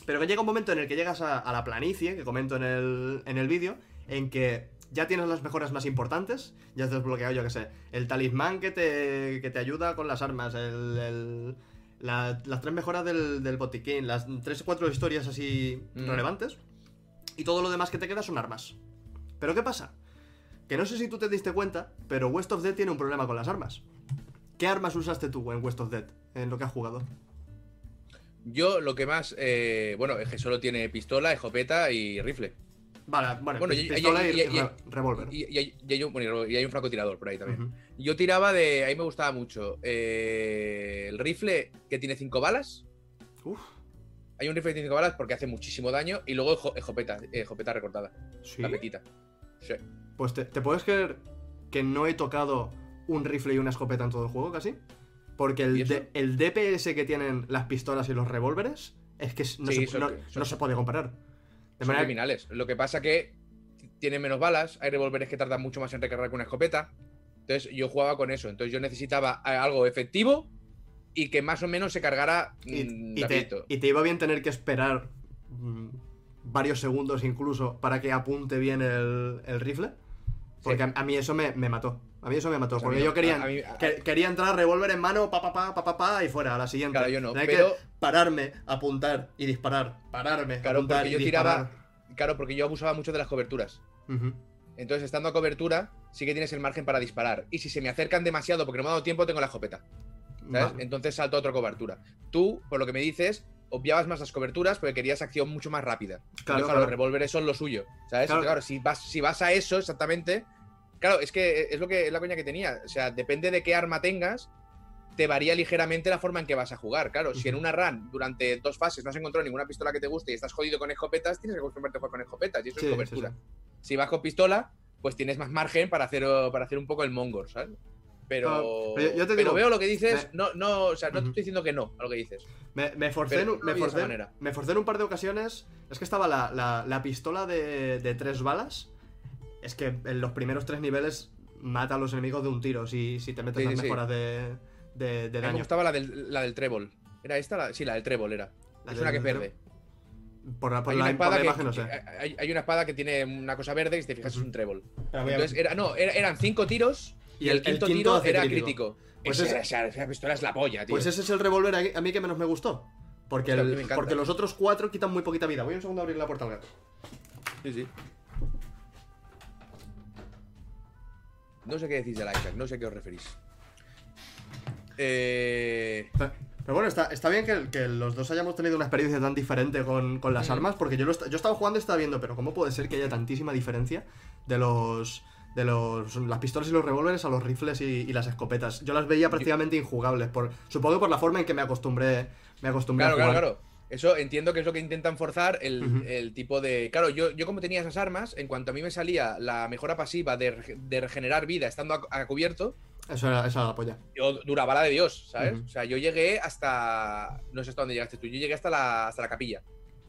Pero que llega un momento en el que llegas a, a la planicie, que comento en el, en el vídeo, en que ya tienes las mejoras más importantes, ya has desbloqueado, yo que sé, el talismán que te, que te ayuda con las armas, el, el- la- las tres mejoras del, del botiquín, las tres o cuatro historias así Mm. relevantes, y todo lo demás que te queda son armas. Pero ¿qué pasa? Que no sé si tú te diste cuenta, pero West of Dead tiene un problema con las armas. ¿Qué armas usaste tú en West of Dead, en lo que has jugado? Yo lo que más. eh, bueno, es que solo tiene pistola, escopeta y rifle. Vale, bueno, y- pistola y, y- y- y re- revólver. Bueno, y hay un francotirador por ahí también. Yo tiraba de. A mí me gustaba mucho. eh, el rifle que tiene cinco balas. Uf, Hay un rifle que tiene cinco balas porque hace muchísimo daño. Y luego escopeta, escopeta recortada. sí. La petita. Sí. Pues te, ¿te puedes creer que no he tocado un rifle y una escopeta en todo el juego casi? Porque ¿Y el, DPS que tienen las pistolas y los revólveres es que no, Sí, se, no- son- no se puede comparar. De Son manera criminales. Lo que pasa que tienen menos balas. Hay revólveres que tardan mucho más en recargar que una escopeta. Entonces yo jugaba con eso. Entonces yo necesitaba eh, algo efectivo y que más o menos se cargara y, mm, y te, y te iba bien tener que esperar mm, varios segundos incluso para que apunte bien el, el rifle. Porque Sí. a, a mí eso me, me mató. A mí eso me mató. Porque yo quería, A- a mí- a- que- quería entrar revólver en mano, pa, pa, pa, pa, pa, pa, y fuera, a la siguiente. Claro, yo no, Tenía pero- que pararme, apuntar y disparar. Pararme, Claro, apuntar porque y yo disparar. tiraba. Claro, porque yo abusaba mucho de las coberturas. Entonces, estando a cobertura, sí que tienes el margen para disparar. Y si se me acercan demasiado porque no me ha dado tiempo, tengo la escopeta. ¿Sabes? Vale. Entonces salto a otra cobertura. Tú, por lo que me dices, obviabas más las coberturas porque querías acción mucho más rápida. Claro, Entonces, claro. los revólveres son lo suyo. ¿Sabes? Claro. Claro, si, vas, si vas a eso exactamente. Claro, es que es lo que es la coña que tenía. O sea, depende de qué arma tengas, te varía ligeramente la forma en que vas a jugar. Claro, si en una run durante dos fases no has encontrado ninguna pistola que te guste y estás jodido con escopetas, tienes que acostumbrarte a jugar con escopetas. Y eso Sí, es sí, cobertura. sí. Si vas con pistola, pues tienes más margen para hacer, para hacer un poco el mongor, ¿sabes? Pero, pero yo- te pero digo, veo lo que dices, me- no, no, o sea, no te estoy diciendo que no a lo que dices. Me, me forcé, en, no me, forcé, manera. me forcé en un par de ocasiones. Es que estaba la, la- la pistola de, de tres balas. Es que en los primeros tres niveles mata a los enemigos de un tiro si, si te metes Sí, las sí, sí. mejoras de, de, de daño. gustaba la del, la del trébol. ¿Era esta? La- sí, la del trébol era. La es del- una que es verde. Por la, por hay, la- una por la espada que, imagen no sé. que- hay, hay una espada que tiene una cosa verde y si te fijas es un trébol. Entonces, era, no, era- eran cinco tiros y, el, quinto, tiro era crítico. crítico. Pues Esa- ese- esa, esa pistola es la polla, tío. Pues ese es el revólver a, a mí que menos me gustó. Porque, el- me encanta. porque los otros cuatro quitan muy poquita vida. Voy un segundo a abrir la puerta al gato. Sí, sí. No sé qué decís del Isaac, no sé a qué os referís. Eh... Pero bueno, está, está bien que, que los dos hayamos tenido una experiencia tan diferente con, con las Mm. armas, porque yo, lo, est- yo estaba jugando y estaba viendo, pero ¿cómo puede ser que haya tantísima diferencia de los de los las pistolas y los revólveres a los rifles y, y las escopetas? Yo las veía prácticamente injugables, por, supongo por la forma en que me acostumbré, me acostumbré Claro, a jugar. claro, claro. Eso entiendo que es lo que intentan forzar el, el tipo de. Claro, yo, yo como tenía esas armas, en cuanto a mí me salía la mejora pasiva de, de regenerar vida estando a, a cubierto, Eso era, era la polla. yo duraba la de Dios, ¿sabes? O sea, yo llegué hasta. No sé hasta dónde llegaste tú, yo llegué hasta la, hasta la capilla.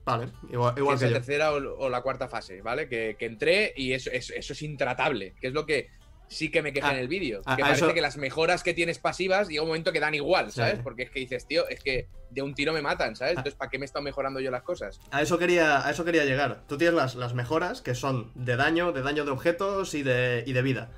Vale, igual, que es que la yo. tercera o, o la cuarta fase, ¿vale? Que, que entré y eso, eso, eso es intratable, que es lo que sí que me quejé Ah, en el vídeo. a- Que a parece eso- que las mejoras que tienes pasivas llega un momento que dan igual. ¿sabes? Porque es que dices, tío, es que de un tiro me matan, ¿sabes? Ah. Entonces, ¿para qué me he estado mejorando yo las cosas? A eso quería, a eso quería llegar. Tú tienes las, las mejoras que son de daño, de daño de objetos y de, y de vida.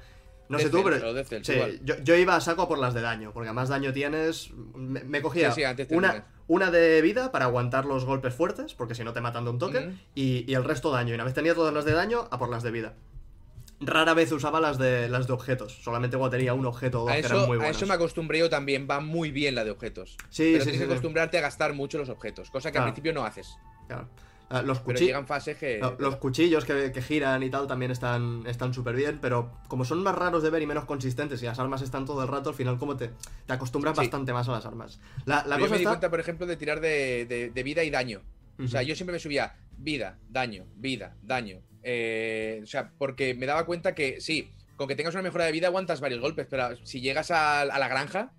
No sé tú, pero. sí, yo, yo iba a saco por las de daño, porque a más daño tienes. Me, me cogía Sí, sí, una, una de vida para aguantar los golpes fuertes, porque si no te matan de un toque, y el resto daño. Y una vez tenía todas las de daño, a por las de vida. Rara vez usaba las de las de objetos, solamente cuando tenía un objeto o dos A que eran eso, muy a buenos. eso me acostumbré yo también, va muy bien la de objetos. Sí, pero sí, tienes sí, que acostumbrarte a gastar mucho los objetos, cosa que Claro. al principio no haces. Claro. Ah, Los Pero cuchillos. llegan fases que. No, los cuchillos que, que giran y tal también están están súper bien, pero como son más raros de ver y menos consistentes y las armas están todo el rato, al final como te, te acostumbras Sí. bastante más a las armas. La, la Pero yo cosa me di está... cuenta, por ejemplo, de tirar de, de- de vida y daño. O sea, yo siempre me subía vida, daño, vida, daño. Eh, o sea, porque me daba cuenta que sí, con que tengas una mejora de vida aguantas varios golpes, pero si llegas a, a la granja,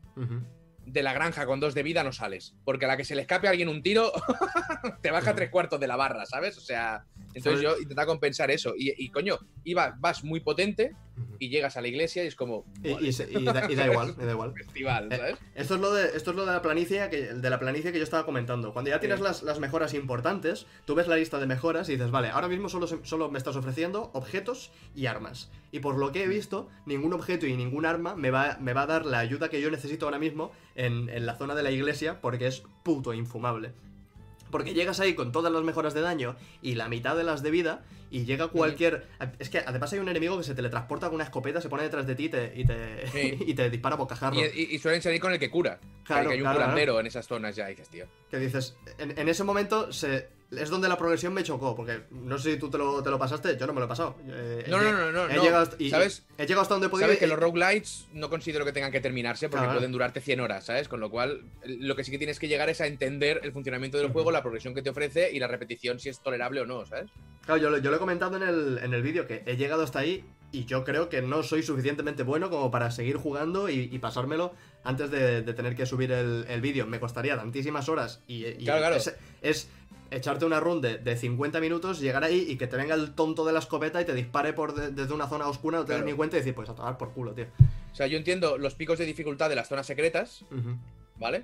de la granja con dos de vida no sales. Porque a la que se le escape a alguien un tiro, te baja tres cuartos de la barra, ¿sabes? O sea, entonces yo intentaba compensar eso. Y, y, coño, iba, vas muy potente. Y llegas a la iglesia y es como. Y, vale, y da, y da igual, da igual. festival, Eh, ¿sabes? Esto es lo de, esto es lo de la planicie que, de la planicie que yo estaba comentando. Cuando ya tienes Sí. las, las mejoras importantes, tú ves la lista de mejoras y dices, vale, ahora mismo solo, solo me estás ofreciendo objetos y armas. Y por lo que he visto, ningún objeto y ningún arma me va, me va a dar la ayuda que yo necesito ahora mismo en, en la zona de la iglesia porque es puto infumable. Porque llegas ahí con todas las mejoras de daño y la mitad de las de vida y llega cualquier... Es que además hay un enemigo que se teletransporta con una escopeta, se pone detrás de ti y te, y te, Sí. y te dispara bocajarro. Y, y- y suelen salir con el que cura. Claro, que hay un claro, curandero en esas zonas ya, dices, tío. Que dices, en, en ese momento se, es donde la progresión me chocó, porque no sé si tú te lo, te lo pasaste, yo no me lo he pasado. Eh, No, no, no, no, he no. llegado hasta- y- ¿Sabes? He llegado hasta donde podido. Sabes que los roguelites no considero que tengan que terminarse porque Claro. pueden durarte 100 horas, ¿sabes? Con lo cual, lo que sí que tienes que llegar es a entender el funcionamiento del juego, la progresión que te ofrece y la repetición si es tolerable o no, ¿sabes? Claro, yo, lo- yo lo he comentado en el, en el vídeo, que he llegado hasta ahí y yo creo que no soy suficientemente bueno como para seguir jugando y, y pasármelo antes de, de tener que subir el, el vídeo. Me costaría tantísimas horas y, y Claro, claro. Es, es echarte una run de, de 50 minutos, llegar ahí y que te venga el tonto de la escopeta y te dispare por de- desde una zona oscura, no te das Claro. ni cuenta y decir, pues a tomar por culo, tío. O sea, yo entiendo los picos de dificultad de las zonas secretas. ¿vale?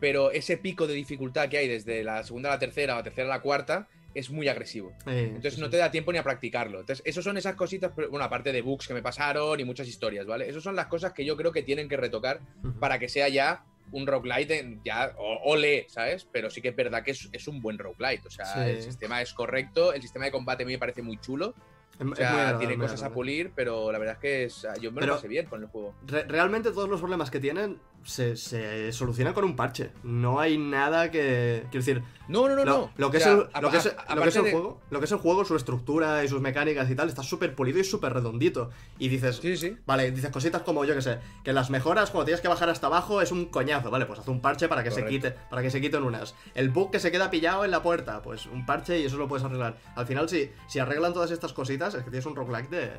Pero ese pico de dificultad que hay desde la segunda a la tercera o la tercera a la cuarta es muy agresivo. Eh, Entonces sí, no te da tiempo ni a practicarlo. Entonces, esos son esas cositas, bueno, aparte de bugs que me pasaron y muchas historias, ¿vale? Esas son las cosas que yo creo que tienen que retocar para que sea ya un roguelite, ya, ole, ¿sabes? Pero sí que es verdad que es, es un buen roguelite. O sea, Sí. el sistema es correcto, el sistema de combate a mí me parece muy chulo. Es- es O muy sea, agradable, tiene cosas a pulir, pero la verdad es que es- yo me Pero- lo pasé bien con el juego. Re- realmente todos los problemas que tienen se, se solucionan con un parche. No hay nada que. Quiero decir, No, no, no, lo, no. lo que O es el, a- lo que es, a- lo que es el de- juego, lo que es el juego, su estructura y sus mecánicas y tal, está súper pulido y súper redondito. Y dices, Sí, sí. vale, dices cositas como yo que sé, que las mejoras cuando tienes que bajar hasta abajo es un coñazo, vale, pues haz un parche para que se quite, para que se quiten unas. El bug que se queda pillado en la puerta, pues un parche y eso lo puedes arreglar. Al final, si, si arreglan todas estas cositas, es que tienes un roguelike de.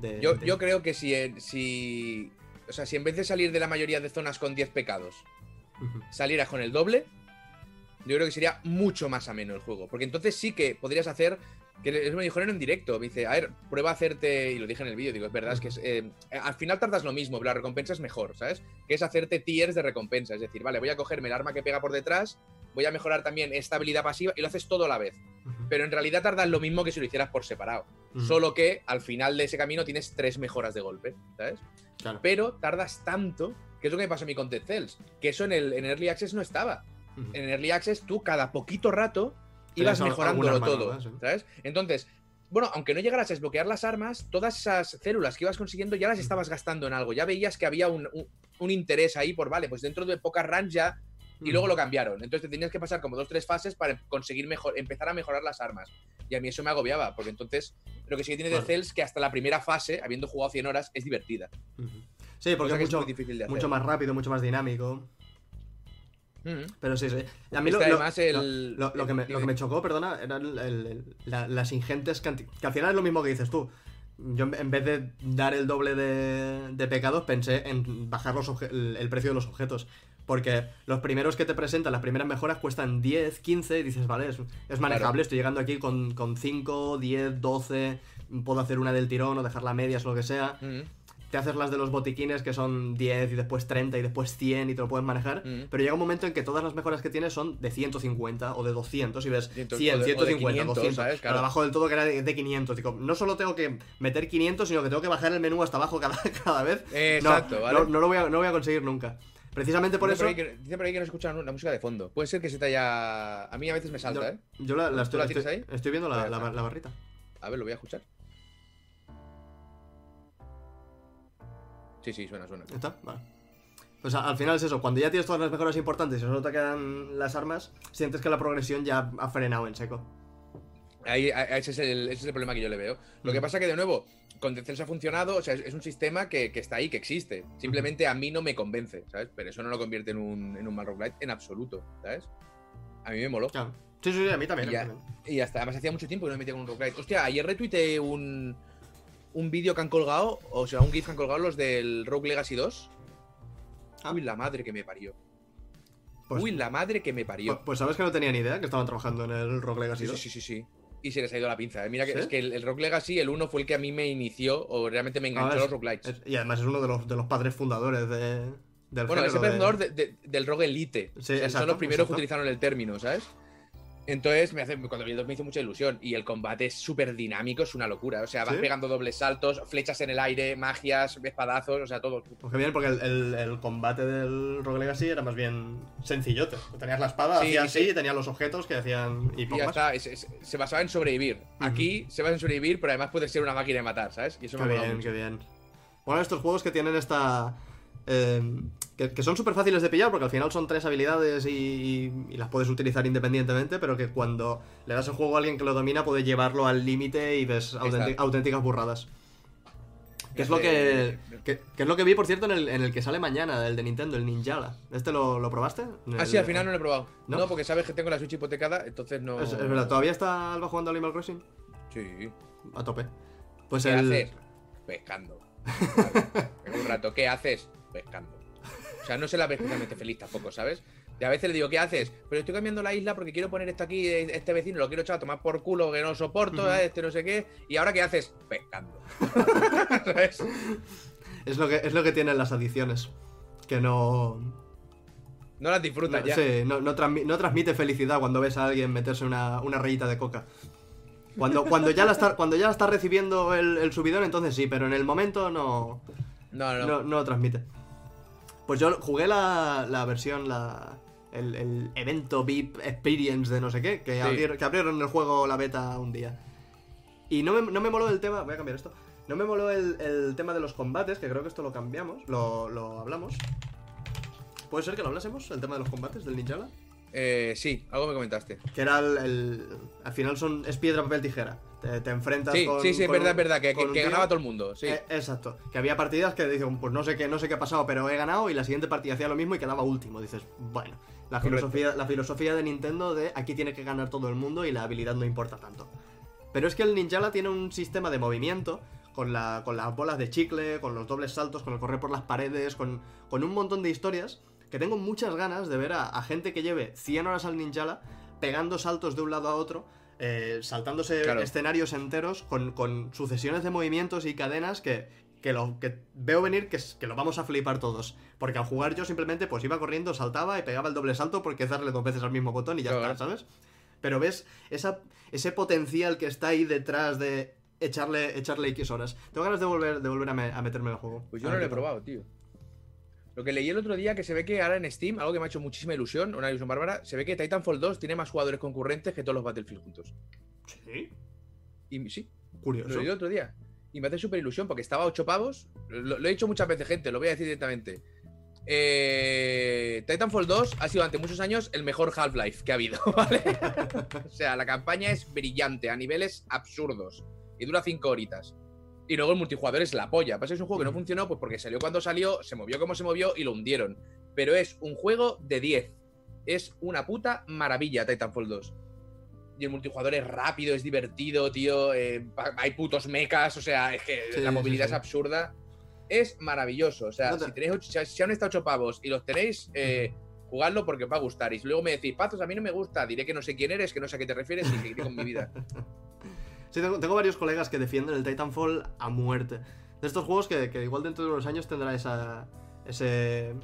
de- Yo, de- yo creo que si. O sea, si en vez de salir de la mayoría de zonas con 10 pecados, salieras con el doble, yo creo que sería mucho más ameno el juego. Porque entonces sí que podrías hacer. Que eso me dijeron en directo. Me dice, a ver, prueba a hacerte. Y lo dije en el vídeo, digo, es verdad, es que es, eh, al final tardas lo mismo, pero la recompensa es mejor, ¿sabes? Que es hacerte tiers de recompensa. Es decir, vale, voy a cogerme el arma que pega por detrás, voy a mejorar también esta habilidad pasiva y lo haces todo a la vez. Pero en realidad tardas lo mismo que si lo hicieras por separado. Solo que al final de ese camino tienes tres mejoras de golpe, ¿sabes? Claro. Pero tardas tanto, que es lo que me pasó a mí con Dead Cells, que eso en el en Early Access no estaba. En Early Access tú cada poquito rato ibas mejorándolo todo, sí. ¿sabes? Entonces, bueno, aunque no llegaras a desbloquear las armas, todas esas células que ibas consiguiendo ya las estabas gastando en algo. Ya veías que había un, un- un interés ahí por, vale, pues dentro de pocas runs ya y luego lo cambiaron. Entonces te tenías que pasar como dos tres fases para conseguir mejor, empezar a mejorar las armas. Y a mí eso me agobiaba, porque entonces lo que sí que tiene de Cells que hasta la primera fase, habiendo jugado 100 horas, es divertida. Sí, porque es mucho, difícil de hacer. mucho más rápido, mucho más dinámico. Mm. Pero sí, sí. A mí lo, Está lo- además el, lo- lo que me, lo que me chocó, perdona, eran el- el- el- la- las ingentes cantidades. Que al final es lo mismo que dices tú. Yo en- vez de dar el doble de, de pecados, pensé en bajar los el precio de los objetos. Porque los primeros que te presentan, las primeras mejoras cuestan 10, 15 y dices, vale, es, es manejable, Claro. estoy llegando aquí con, con 5, 10, 12, puedo hacer una del tirón o dejar la medias o lo que sea. Mm. Te haces las de los botiquines que son 10 y después 30 y después 100 y te lo puedes manejar. Mm. Pero llega un momento en que todas las mejoras que tienes son de 150 o de 200 y ves 100, 100, o de- o de 150, 500, 200. ¿sabes? Claro. Pero abajo del todo que era de, de 500. Digo, no solo tengo que meter 500, sino que tengo que bajar el menú hasta abajo cada, cada vez. No, Exacto, ¿vale? No, no lo voy a, no voy a conseguir nunca. Precisamente por eso. ahí que, dice por ahí que no escucha la música de fondo. Puede ser que se te haya. A mí a veces me salta, Yo, ¿eh? yo la, la ¿Tú la estoy, estoy, ahí? estoy viendo la, la- barrita. A ver, lo voy a escuchar. Sí, sí, suena, suena. ¿Está? Vale. Pues al final es eso, cuando ya tienes todas las mejoras importantes y solo te quedan las armas, sientes que la progresión ya ha frenado en seco. Ahí, ese, es el, ese es el problema que yo le veo. Lo que pasa que, de nuevo, con Dead Cells ha funcionado, o sea, es, es un sistema que, que está ahí, que existe. Simplemente a mí no me convence, ¿sabes? Pero eso no lo convierte en un, en un mal roguelite en absoluto, ¿sabes? A mí me moló. Claro. Sí, sí, sí, a mí también. Y a mí ya, también. y ya está. Además, hacía mucho tiempo que no me metía con un roguelite. Hostia, ayer retuiteé un, un vídeo que han colgado, o sea, un GIF que han colgado los del Rogue Legacy 2. Ah. Uy, la madre que me parió. Pues, Uy, la madre que me parió. pues, pues sabes que no tenía ni idea que estaban trabajando en el Rock Legacy Sí, 2. sí, sí, sí, sí. Y se les ha ido la pinza. ¿eh? Mira que ¿Sí? es que el, el Rogue Legacy, el 1 fue el que a mí me inició o realmente me enganchó Ah, a los roguelites. es- y además es uno de los, de los padres fundadores de, del Bueno, es el fundador de- de- del Rogue Elite. Sí, O sea, exacto, son los primeros exacto. que utilizaron el término, ¿sabes? Entonces, me hace, cuando vi el 2 me hizo mucha ilusión. Y el combate es súper dinámico, es una locura. O sea, vas ¿Sí? pegando dobles saltos, flechas en el aire, magias, espadazos, o sea, todo. Pues qué bien, porque el, el- el combate del Rogue Legacy era más bien sencillote. Tenías la espada, Sí, hacías sí. así, y tenías los objetos que hacían y Y ya más. está, es- es- se basaba en sobrevivir. Aquí se basa en sobrevivir, pero además puede ser una máquina de matar, ¿sabes? Y eso Qué me bien, mucho. qué bien. Bueno, estos juegos que tienen esta. eh, que, que son súper fáciles de pillar porque al final son tres habilidades y, y las puedes utilizar independientemente, pero que cuando le das el juego a alguien que lo domina puede llevarlo al límite y ves auténticas burradas. Que es lo que, hace- que, que es lo que vi, por cierto, en el, en el que sale mañana, el de Nintendo, el Ninjala. ¿Este lo, lo probaste? Ah, sí, al final no lo he probado. ¿No? ¿No? porque sabes que tengo la Switch hipotecada, entonces no. Es, es verdad, ¿todavía está Alba jugando al Animal Crossing? Sí. A tope. Pues ¿Qué el. haces? Pescando. Vale. Un rato. ¿Qué haces? Pescando. O sea, no se la ve especialmente feliz tampoco, ¿sabes? Y a veces le digo, ¿qué haces? Pero estoy cambiando la isla porque quiero poner esto aquí, este vecino, lo quiero echar a tomar por culo, que no soporto, Ujú. ¿eh? este no sé qué. ¿Y ahora qué haces? Pescando. ¿Sabes? Es lo que, es lo que tienen las adiciones. Que no. No las disfrutas No, ya. sí, no, no transmi- no transmite felicidad cuando ves a alguien meterse una, una rayita de coca. Cuando, cuando, ya la está, cuando ya la está recibiendo el, el subidón, entonces sí, pero en el momento no, No, no, no, no lo transmite. Pues yo jugué la, la versión, la, el, el evento VIP Experience de no sé qué, que, Sí. abrieron, que abrieron el juego la beta un día. Y no me, no me moló el tema, voy a cambiar esto, no me moló el, el tema de los combates, que creo que esto lo cambiamos, lo, lo hablamos. ¿Puede ser que lo hablásemos, el tema de los combates del Ninjala? Eh, sí, algo me comentaste. Que era el, el- Al final son, es piedra, papel, tijera. Te, te enfrentas Sí, con. sí, sí, es verdad, es verdad, que, ganaba todo el mundo, sí. Eh, exacto. Que había partidas que dicen, pues no sé qué, no sé qué ha pasado, pero he ganado y la siguiente partida hacía lo mismo y quedaba último. Dices, bueno, la Correcto. filosofía, la filosofía de Nintendo de aquí tiene que ganar todo el mundo y la habilidad no importa tanto. Pero es que el Ninjala tiene un sistema de movimiento con, la, con las bolas de chicle, con los dobles saltos, con el correr por las paredes, con, con un montón de historias que tengo muchas ganas de ver a, a gente que lleve 100 horas al Ninjala pegando saltos de un lado a otro, eh, saltándose Claro. escenarios enteros con, con sucesiones de movimientos y cadenas que, que, lo, que veo venir que, que lo vamos a flipar todos. Porque al jugar yo simplemente pues iba corriendo, saltaba y pegaba el doble salto porque es darle dos veces al mismo botón y ya Claro. está, ¿sabes? Pero ves esa, ese potencial que está ahí detrás de echarle, echarle X horas. Tengo ganas de volver, de volver a, me- a meterme en el juego. Pues yo no lo he probado, tío. Lo que leí el otro día, que se ve que ahora en Steam, algo que me ha hecho muchísima ilusión, una ilusión bárbara, se ve que Titanfall 2 tiene más jugadores concurrentes que todos los Battlefield juntos. Sí, Y sí, lo curioso. leí el otro día. Y me hace súper ilusión porque estaba a 8 pavos. Lo, lo he dicho muchas veces, gente, lo voy a decir directamente. Eh, Titanfall 2 ha sido durante muchos años el mejor Half-Life que ha habido, ¿vale? o sea, la campaña es brillante a niveles absurdos y dura 5 horitas. Y luego el multijugador es la polla. Pasa que es un juego que no Ujú. funcionó pues porque salió cuando salió, se movió como se movió y lo hundieron. Pero es un juego de 10. Es una puta maravilla Titanfall 2. Y el multijugador es rápido, es divertido, tío. eh, hay putos mechas, o sea, es que Sí, la movilidad sí. es absurda. Es maravilloso. O sea, No te- si, tenéis ocho- si han estado 8 pavos y los tenéis, eh, jugadlo porque os va a gustar. Y si luego me decís, Pazos, a mí no me gusta, diré que no sé quién eres, que no sé a qué te refieres y seguiré con mi vida. Sí, tengo, tengo varios colegas que defienden el Titanfall a muerte. De estos juegos que, que igual dentro de unos años tendrá esa, ese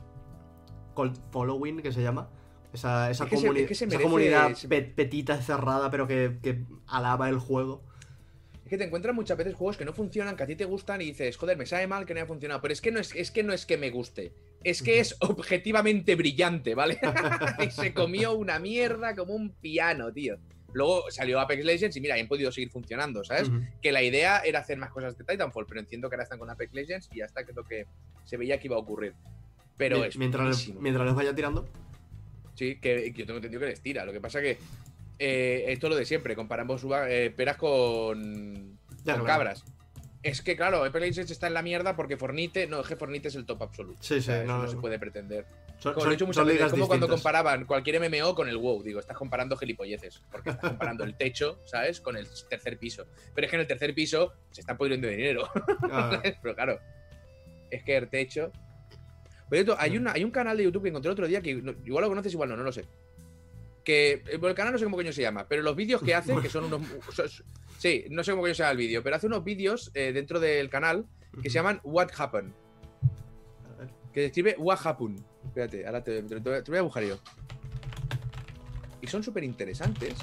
cult following que se llama. Esa, esa, Es que se- comuni- es que se esa comunidad se- petita, cerrada, pero que, que alaba el juego. Es que te encuentras muchas veces juegos que no funcionan, que a ti te gustan y dices, joder, me sabe mal que no haya funcionado. Pero es que no es, es que no es que me guste. Es que es objetivamente brillante, ¿vale? y se comió una mierda como un piano, tío. Luego salió Apex Legends y mira, han podido seguir funcionando, ¿sabes? Que la idea era hacer más cosas de Titanfall, pero entiendo que ahora están con Apex Legends y ya está, que es lo que se veía que iba a ocurrir. Pero es mientras, les, mientras les vaya tirando. Sí, que, que yo tengo entendido que les tira. Lo que pasa que eh, esto es lo de siempre. Comparamos uva- eh, peras con, Ya, con claro. cabras. Es que, claro, Apple Legends está en la mierda porque Fornite, no, es que Fornite es el top absoluto. Sí, sí, O sea, eso no, no, se puede pretender. Son, Como son- lo he dicho muchas veces, como cuando comparaban cualquier MMO con el WoW. Digo, estás comparando gilipolleces. Porque estás comparando el techo, ¿sabes? Con el tercer piso. Pero es que en el tercer piso se están pudriendo dinero. Ah, Pero claro, es que el techo. Por cierto, hay, una, hay un canal de YouTube que encontré el otro día que no- igual lo conoces, igual no, no lo sé. Que eh, el canal no sé cómo coño se llama, pero los vídeos que hace, que son unos. Sí, no sé cómo coño se llama el vídeo, pero hace unos vídeos eh, dentro del canal que se llaman What Happened. Que describe What Happened. Espérate, ahora te, te- te voy a buscar yo. Y son súper interesantes.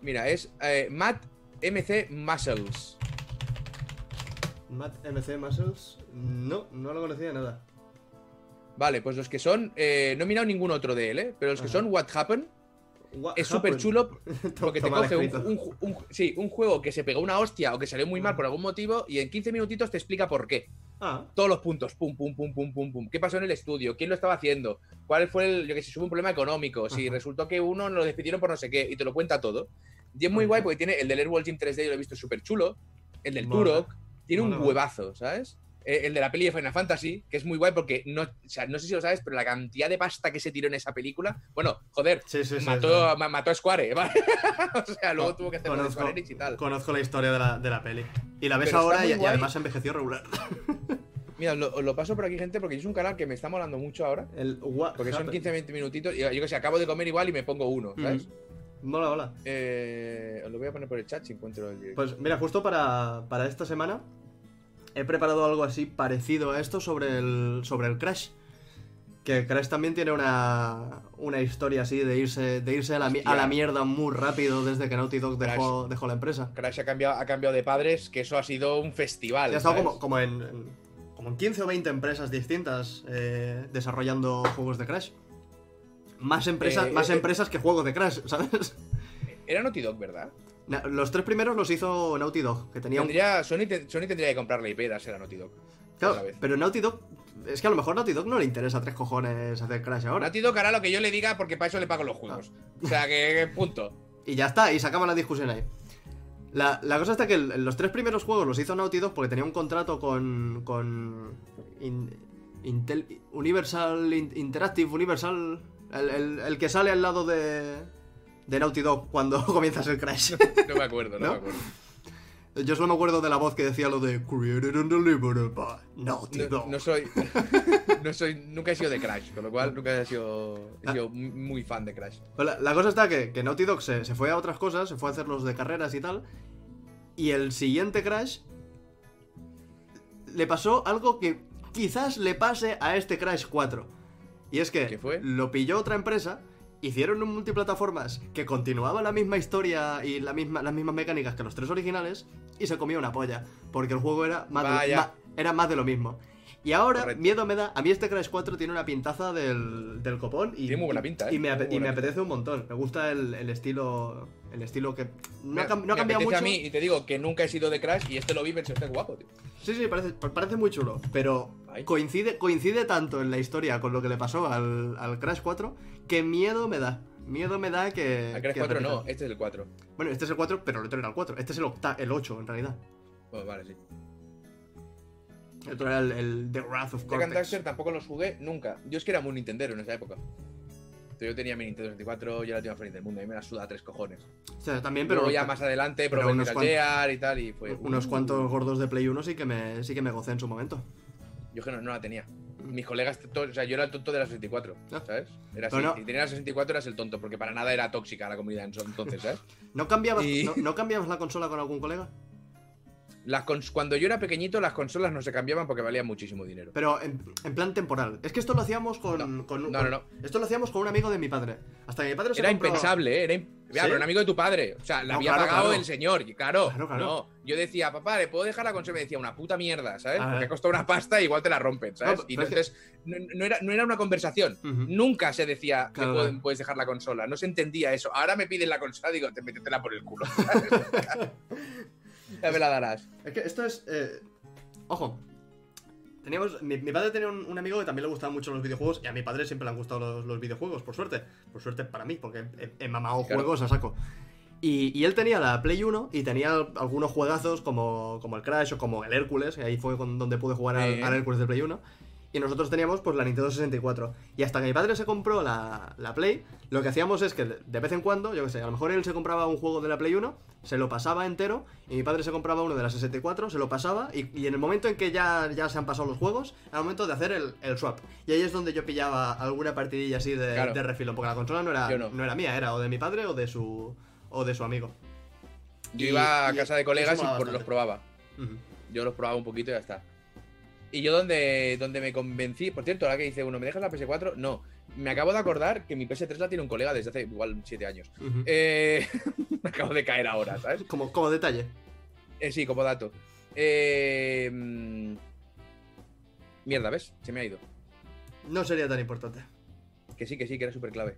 Mira, es eh, Matt MC Muscles. Matt MC Muscles. No, no lo conocía nada. Vale, pues los que son. eh, no he mirado ningún otro de él, ¿eh? Pero los que son What Happened es súper chulo porque te coge un, un sí, un juego que se pegó una hostia o que salió muy mal por algún motivo y en 15 minutitos te explica por qué. Ah, Todos los puntos, pum, pum, pum, pum, pum, pum. ¿Qué pasó en el estudio? ¿Quién lo estaba haciendo? ¿Cuál fue el, yo que sé, si hubo un problema económico? Si Ajá. resultó que uno lo despidieron por no sé qué y te lo cuenta todo. Y es muy Ajá. guay porque tiene el del Airwall Gym 3D, yo lo he visto súper chulo. El del. Turok, tiene Mola, un huevazo, ¿sabes? Eh, el de la peli de Final Fantasy, que es muy guay porque no, o sea, no sé si lo sabes, pero la cantidad de pasta que se tiró en esa película, bueno, joder, sí, sí, sí. mató, mató a Square, ¿vale? o sea, luego tuvo que hacer conozco, Square Enix y tal. conozco la historia de la, de la peli. Y la ves Pero ahora y, y además envejeció regular. Mira, lo, lo paso por aquí, gente, porque es un canal que me está molando mucho ahora. El What Porque son happened. 15-20 minutitos. Y yo que sé, acabo de comer igual y me pongo uno, ¿sabes? Mm. Mola, mola. Eh, os lo voy a poner por el chat si encuentro el directo. Pues mira, justo para, para esta semana he preparado algo así parecido a esto sobre el, sobre el Crash. Que Crash también tiene una, una historia así de irse, de irse a, la, a la mierda muy rápido desde que Naughty Dog dejó, dejó la empresa. Crash ha cambiado, ha cambiado de padres, que eso ha sido un festival. Ya ha estado como, como, en, en- como en 15 o 20 empresas distintas eh, desarrollando juegos de Crash. Más empresas, Eh, más eh, empresas que juegos de Crash, ¿sabes? Era Naughty Dog, ¿verdad? Los tres primeros los hizo Naughty Dog, que tenía un Tendría, Sony, te- Sony tendría que comprarle IP a ser a Naughty Dog. Claro, pero Naughty Dog. Es que a lo mejor Naughty Dog no le interesa tres cojones hacer Crash ahora. Naughty Dog hará lo que yo le diga porque para eso le pago los juegos. O sea, que, punto. Y ya está, y se acaba la discusión ahí. La, la cosa está que el- los tres primeros juegos los hizo Naughty Dog porque tenía un contrato con. con. In- Intel- Universal. In- Interactive Universal. El, el- el que sale al lado de. De Naughty Dog cuando comienzas el Crash. No me acuerdo, no, ¿No? me acuerdo. Yo solo me acuerdo de la voz que decía lo de Created and Delivered by Naughty No, Dog. no soy, no soy. Nunca he sido de Crash, con lo cual nunca he sido, he Ah. sido muy fan de Crash. Pues la, la cosa está que, que Naughty Dog se, se fue a otras cosas, se fue a hacer los de carreras y tal. Y el siguiente Crash le pasó algo que quizás le pase a este Crash 4. Y es que ¿Qué fue? lo pilló otra empresa, hicieron un multiplataformas que continuaba la misma historia y la misma, las mismas mecánicas que los tres originales y se comió una polla. Porque el juego era más, de, Vaya. ma- era más de lo mismo. Y ahora, Correcto. miedo me da. A mí este Crash 4 tiene una pintaza del, del copón y, Tiene muy buena pinta, ¿eh? y me, ape- y me apetece un montón. Me gusta el, el estilo. El estilo que. No ha, Me- cam- no ha cambiado mucho. a mí y te digo que nunca he sido de Crash y este lo vi y pensé, este es guapo, tío. Sí, sí, parece, pa- parece muy chulo. Pero Ay. coincide, coincide tanto en la historia con lo que le pasó al, al Crash 4 que miedo me da. Miedo me da que. Al Crash que 4 repita. no, este es el 4. Bueno, este es el 4, pero el otro era el 4. Este es el, octa el 8 en realidad. Pues vale, sí. El otro era el, el The Wrath of Cortex. Daxter tampoco los jugué nunca. Yo es que era muy Nintendero en esa época. Entonces yo tenía mi Nintendo 64, yo era la última feliz del mundo, y me la suda tres cojones. O sea, también, Pero pero. ya más adelante probé unos cuantos- y tal, y fue. Unos cuantos gordos de Play 1 sí que me, sí que me gocé en su momento. Yo que no, no la tenía. Mis colegas, o sea, yo era el tonto de la 64, Ah. ¿sabes? Era así. No- Si tenías la 64 eras el tonto, porque para nada era tóxica la comunidad entonces, ¿sabes? ¿No cambiabas, Y- no, no cambiabas la consola con algún colega? Las cuando yo era pequeñito, las consolas no se cambiaban porque valían muchísimo dinero. Pero en, en plan temporal. Es que esto lo hacíamos con, No, con- no, con- no. Esto lo hacíamos con un amigo de mi padre. Hasta que mi padre se Era compró- impensable, ¿eh? Era im- Ya, ¿Sí? pero un amigo de tu padre. O sea, la había claro, pagado claro. el señor. y Claro, Claro, claro. No, yo decía, papá, ¿le puedo dejar la consola? Y me decía, una puta mierda, ¿sabes? A Porque ver. costó una pasta y igual te la rompen, ¿sabes? No, y entonces no, era, no era una conversación. Nunca se decía que puedes dejar la consola. No se entendía eso. Ahora me piden la consola digo, te métetela por el culo. ya me la darás. Es que esto es. eh, Ojo. Teníamos, mi, mi padre tenía un, un amigo que también le gustaban mucho los videojuegos y a mi padre siempre le han gustado los, los videojuegos, por suerte. Por suerte para mí, porque he, he mamado Claro. juegos a saco. Y, y él tenía la Play 1 y tenía algunos juegazos como, como el Crash o como el Hércules, que ahí fue con- donde pude jugar al, al Hércules de Play 1. Y nosotros teníamos pues la Nintendo 64. Y hasta que mi padre se compró la, la Play, lo que hacíamos es que de vez en cuando, yo qué sé, a lo mejor él se compraba un juego de la Play 1, se lo pasaba entero, y mi padre se compraba uno de la 64, se lo pasaba, y, y en el momento en que ya, ya se han pasado los juegos, era el momento de hacer el, el swap. Y ahí es donde yo pillaba alguna partidilla así de, Claro. de refilón, porque la consola no era, Yo no. era mía, era o de mi padre o de su, o de su amigo. Yo Y- iba a y casa de colegas y por- los bastante. probaba. Ujú. Yo los probaba un poquito y ya está. Y yo donde, donde me convencí, por cierto, ahora que dice uno, ¿me dejas la PS4? No, me acabo de acordar que mi PS3 la tiene un colega desde hace igual 7 años. Eh, me acabo de caer ahora, ¿sabes? Como, como detalle. Eh, sí, como dato. Eh, mm, mierda, ¿ves? Se me ha ido. No sería tan importante. Que sí, que sí, que era súper clave.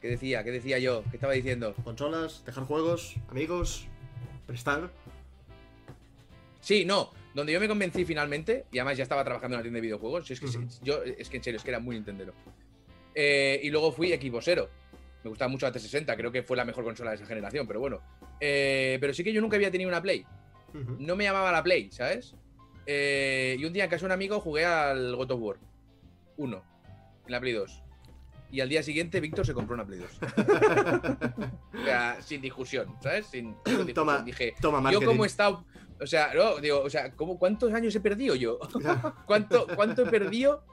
¿Qué decía? ¿Qué decía yo? ¿Qué estaba diciendo? Consolas, dejar juegos, amigos, prestar. Sí, no. Donde yo me convencí finalmente, y además ya estaba trabajando en una tienda de videojuegos, es que yo, es que en serio, es que era muy Nintendero. Eh, y luego fui Xboxero. Me gustaba mucho la 360, creo que fue la mejor consola de esa generación, pero bueno. Eh, pero sí que yo nunca había tenido una Play. No me llamaba la Play, ¿sabes? Eh, y un día en casa de un amigo jugué al God of War 1, en la Play 2. Y al día siguiente Víctor se compró una Play 2. o sea, sin discusión, ¿sabes? Sin, sin discusión. Toma, Dije, Toma, yo marketing. como he estado. O sea, no, digo, o sea, ¿cómo, ¿cuántos años he perdido yo? ¿Cuánto, ¿Cuánto he perdido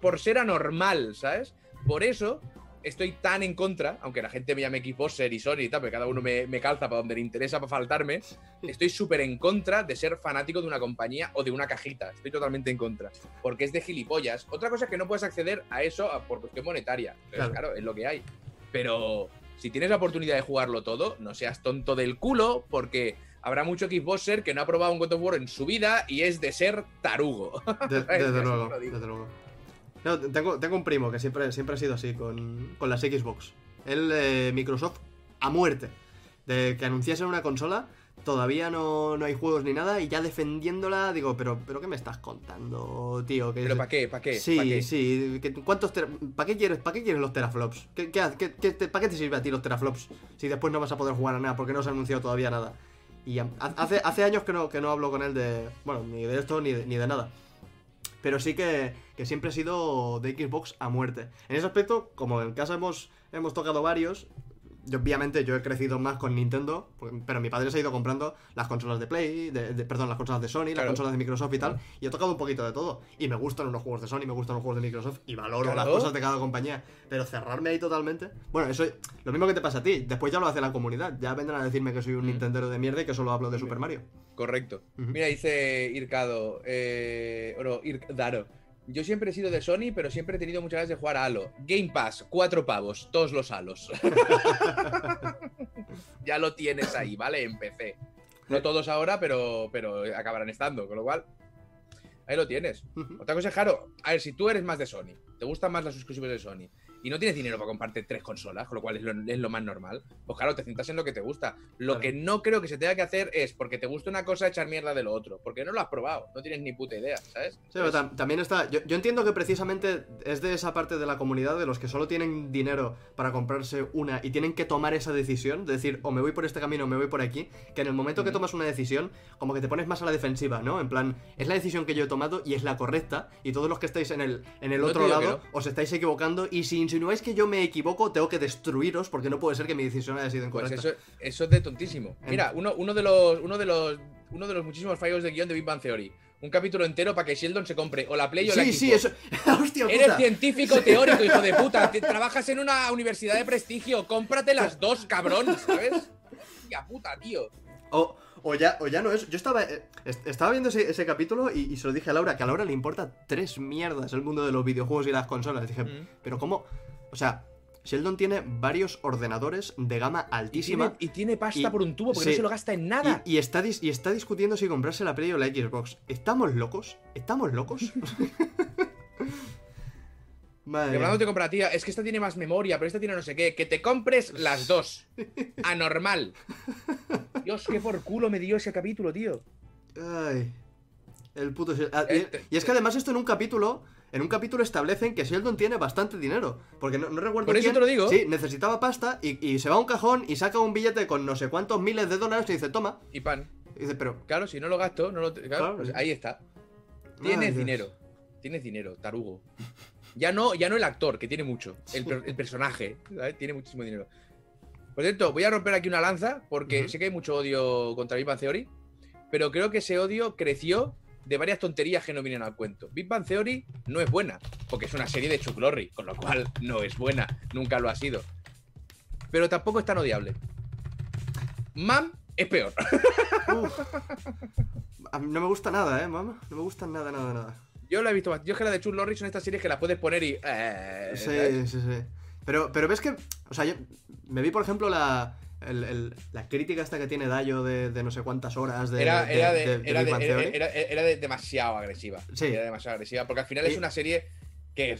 por ser anormal, ¿sabes? Por eso estoy tan en contra, aunque la gente me llame Xboxer y Sony y tal, porque cada uno me, me calza para donde le interesa para faltarme, estoy súper en contra de ser fanático de una compañía o de una cajita. Estoy totalmente en contra. Porque es de gilipollas. Otra cosa es que no puedes acceder a eso por cuestión monetaria. Entonces, Claro. claro, es lo que hay. Pero si tienes la oportunidad de jugarlo todo, no seas tonto del culo, porque habrá mucho Xboxer que no ha probado un God of War en su vida y es de ser tarugo. De- desde luego, desde luego. No, tengo, tengo un primo que siempre, siempre ha sido así con, con las Xbox. Él, eh, Microsoft, a muerte. De que anunciasen una consola, todavía no, no hay juegos ni nada, y ya defendiéndola, digo, pero, pero ¿qué me estás contando, tío? Que ¿Pero es- para qué? ¿Para qué? Sí, ¿Pa' qué? sí. que- ¿Cuántos ¿Para qué quieres, para qué quieres los teraflops? ¿Qué, qué, ha- qué- qué te- ¿Para qué te sirve a ti los teraflops? Si después no vas a poder jugar a nada porque no se ha anunciado todavía nada. Y ha- hace, hace años que no, que no hablo con él de. Bueno, ni de esto ni de, ni de nada. Pero sí que, que siempre he sido de Xbox a muerte. En ese aspecto, como en casa hemos, hemos tocado varios, yo, obviamente yo he crecido más con Nintendo, porque- pero mi padre se ha ido comprando las consolas de Play, de- de- perdón, las consolas de Sony, las consolas de Microsoft y tal, y he tocado un poquito de todo. Y me gustan los juegos de Sony, me gustan los juegos de Microsoft, y valoro Claro. las cosas de cada compañía. Pero cerrarme ahí totalmente. Bueno, eso lo mismo que te pasa a ti, después ya lo hace la comunidad, ya vendrán a decirme que soy un Mm. Nintendero de mierda y que solo hablo de Super Mario. Correcto. Mira, dice Ircado, eh, o no, Ircdaro. Yo siempre he sido de Sony, pero siempre he tenido muchas ganas de jugar a Halo. Game Pass, cuatro pavos, todos los halos. ya lo tienes ahí, ¿vale? En PC. No todos ahora, pero, pero acabarán estando, con lo cual, ahí lo tienes. Otra cosa claro, a ver, si tú eres más de Sony, te gustan más los exclusivos de Sony y no tienes dinero para comprarte tres consolas, con lo cual es lo, es lo más normal, pues claro, te centras en lo que te gusta. Lo Claro. que no creo que se tenga que hacer es, porque te gusta una cosa, echar mierda de lo otro, porque no lo has probado, no tienes ni puta idea, ¿sabes? Sí, pero tam- también está. Yo, yo entiendo que precisamente es de esa parte de la comunidad de los que solo tienen dinero para comprarse una y tienen que tomar esa decisión, de decir, o me voy por este camino o me voy por aquí, que en el momento que tomas una decisión, como que te pones más a la defensiva, ¿no? En plan, es la decisión que yo he tomado y es la correcta, y todos los que estáis en el, en el No otro lado os estáis equivocando, y si insinuáis que yo me equivoco, tengo que destruiros, porque no puede ser que mi decisión haya sido Pues incorrecta. eso, eso es de tontísimo. Mira, uno, uno de los, uno de los, uno de los muchísimos fallos de guion de Big Bang Theory. Un capítulo entero para que Sheldon se compre o la Play o la Sí, Xbox. sí, eso. ¡Hostia, Eres puta! científico teórico, hijo de puta. Te- trabajas en una universidad de prestigio. Cómprate las dos, cabrón, ¿sabes? Hostia puta, tío. O, o ya, o ya no es. Yo estaba, eh, est- estaba viendo ese, ese capítulo y, y se lo dije a Laura, que a Laura le importa tres mierdas el mundo de los videojuegos y las consolas. Dije, Mm. pero ¿cómo? O sea, Sheldon tiene varios ordenadores de gama Y tiene, altísima y tiene pasta Y- por un tubo porque sí. no se lo gasta en nada. y, y está, y está discutiendo si comprarse la Play o la Xbox. ¿Estamos locos? ¿Estamos locos? Madre hablando de comparativa, es que esta tiene más memoria, pero esta tiene no sé qué. Que te compres las dos. Anormal. Dios, qué por culo me dio ese capítulo, tío. Ay. El puto. Ah, y, Eh, y es que además esto en un capítulo en un capítulo establecen que Sheldon tiene bastante dinero. Porque no, no recuerdo. Por eso quién, te lo digo. Sí, necesitaba pasta y, y se va a un cajón y saca un billete con no sé cuántos miles de dólares y dice, toma. Y pan. Y dice, pero. Claro, si no lo gasto, no lo. Claro, Claro, pues ahí está. Tienes dinero. Tienes dinero, tarugo. Ya no, ya no el actor, que tiene mucho. El, per- el personaje, ¿sabes? Tiene muchísimo dinero. Por cierto, voy a romper aquí una lanza, porque sé que hay mucho odio contra Big Bang Theory, pero creo que ese odio creció de varias tonterías que no vienen al cuento. Big Bang Theory no es buena, porque es una serie de Chuck Lorre, con lo cual no es buena, nunca lo ha sido. Pero tampoco es tan odiable. Mam es peor. Uf. A mí no me gusta nada, eh, mamá. No me gusta nada, nada, nada. Yo la he visto más. Yo es que la de Chuck Lorre son estas series que las puedes poner y. eh, ¿sabes? Sí, sí, sí. Pero, pero ves que. O sea, yo me vi, por ejemplo, la. el- el- la crítica esta que tiene Dayo de, de no sé cuántas horas de, Era, de- era, de, era, era- demasiado agresiva. Sí. Era demasiado agresiva. Porque al final es una serie que.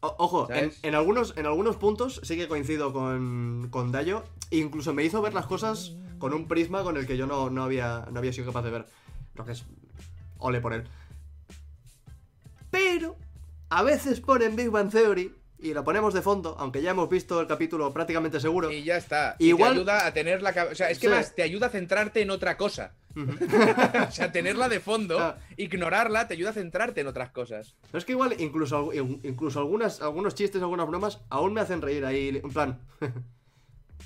O- ojo, en algunos, en algunos puntos sí que coincido con, con Dayo. Incluso me hizo ver las cosas con un prisma con el que yo no, no había, no había sido capaz de ver. Lo que es. Ole por él. A veces ponen Big Bang Theory. Y lo ponemos de fondo, aunque ya hemos visto el capítulo prácticamente seguro. Y ya está. Y te ayuda a tener la cab- O sea, es que Sí. más te ayuda a centrarte en otra cosa. O sea, tenerla de fondo, Ah. ignorarla, te ayuda a centrarte en otras cosas. Pero es que igual, incluso, incluso algunas, algunos chistes, algunas bromas, aún me hacen reír ahí, en plan.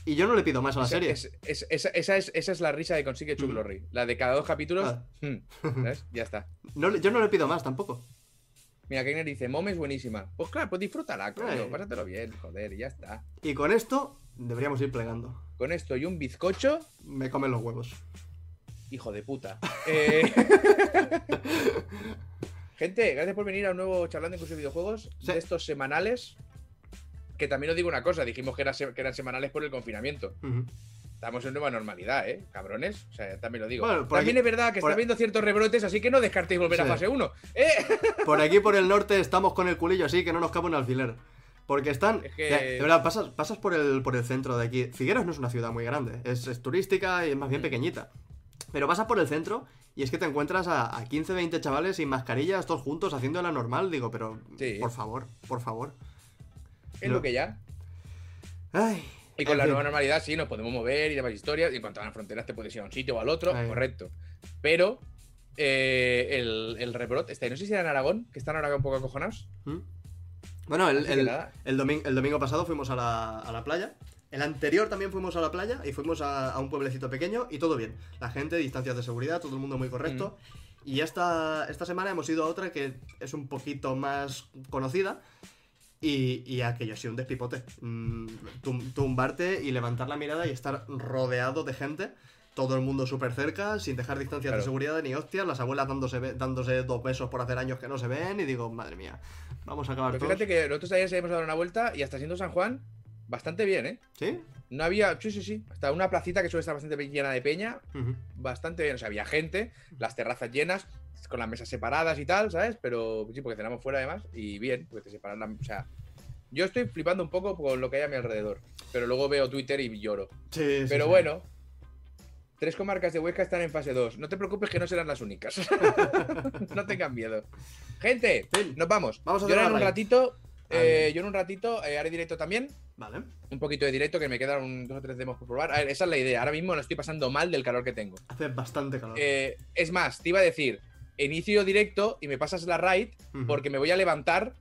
y yo no le pido más a la serie. es- es- esa, esa es, esa es la risa que consigue Chuck Mm. La de cada dos capítulos. Ah. hmm, ¿sabes? Ya está. No yo no le pido más tampoco. Mira, Keiner dice, Mom es buenísima. Pues claro, pues disfrútala, coño, pásatelo bien, joder, y ya está. Y con esto, deberíamos ir plegando. Con esto y un bizcocho, Me comen los huevos. hijo de puta. Eh, Gente, gracias por venir a un nuevo charlando incluso de videojuegos Sí. de estos semanales. Que también os digo una cosa, dijimos que, era se- que eran semanales por el confinamiento. Ujú. Estamos en nueva normalidad, ¿eh? Cabrones. O sea, también lo digo. Bueno, también aquí- es verdad que está habiendo ciertos rebrotes, así que no descartéis volver a Sí. fase 1. ¿Eh? Por aquí, por el norte, estamos con el culillo así que no nos cabe un alfiler. Porque están. Es que- de, de verdad, pasas, pasas por, el, por el centro de aquí. Figueras no es una ciudad muy grande, es, es turística y es más bien Mm. pequeñita. Pero pasas por el centro y es que te encuentras a, a 15, 20 chavales sin mascarillas, todos juntos, haciendo la normal. Digo, pero Sí. por favor, por favor. Es No. lo que ya. Ay. Y con la nueva normalidad sí nos podemos mover y demás historias. Y en cuanto a las fronteras te puedes ir a un sitio o al otro, Ahí. correcto. Pero eh, el, el rebrote está ahí. No sé si era en Aragón, que están ahora un poco acojonados. ¿Mm? Bueno, el, el, el domin- el domingo pasado fuimos a la, a la playa. El anterior también fuimos a la playa y fuimos a, a un pueblecito pequeño y todo bien. La gente, distancias de seguridad, todo el mundo muy correcto. Y esta, esta semana hemos ido a otra que es un poquito más conocida. Y, y aquello ha sido un despipote. Mm, tum- tumbarte y levantar la mirada y estar rodeado de gente. Todo el mundo súper cerca, sin dejar distancias Claro. de seguridad ni hostias. Las abuelas dándose, dándose dos besos por hacer años que no se ven. Y digo, madre mía, vamos a acabar Pero todos. fíjate que nosotros ayer se habíamos dado una vuelta y hasta siendo San Juan, bastante bien, ¿eh? ¿Sí? No había. Sí, sí, sí. Hasta una placita que suele estar bastante llena de peña, bastante bien. O sea, había gente, las terrazas llenas, con las mesas separadas y tal, ¿sabes? Pero sí, porque cenamos fuera además y bien, porque te separan la. O sea, yo estoy flipando un poco con lo que hay a mi alrededor, pero luego veo Twitter y lloro. Sí, Pero sí. bueno, tres comarcas de Huesca están en fase 2. No te preocupes que no serán las únicas. no tengan miedo. Gente, nos vamos. Vamos a en una un ratito, eh, yo en un ratito eh, haré directo también. Vale. Un poquito de directo que me quedan un, dos o tres demos por probar. A ver, esa es la idea. Ahora mismo no estoy pasando mal del calor que tengo. Hace bastante calor. Eh, es más, te iba a decir, inicio directo y me pasas la raid porque me voy a levantar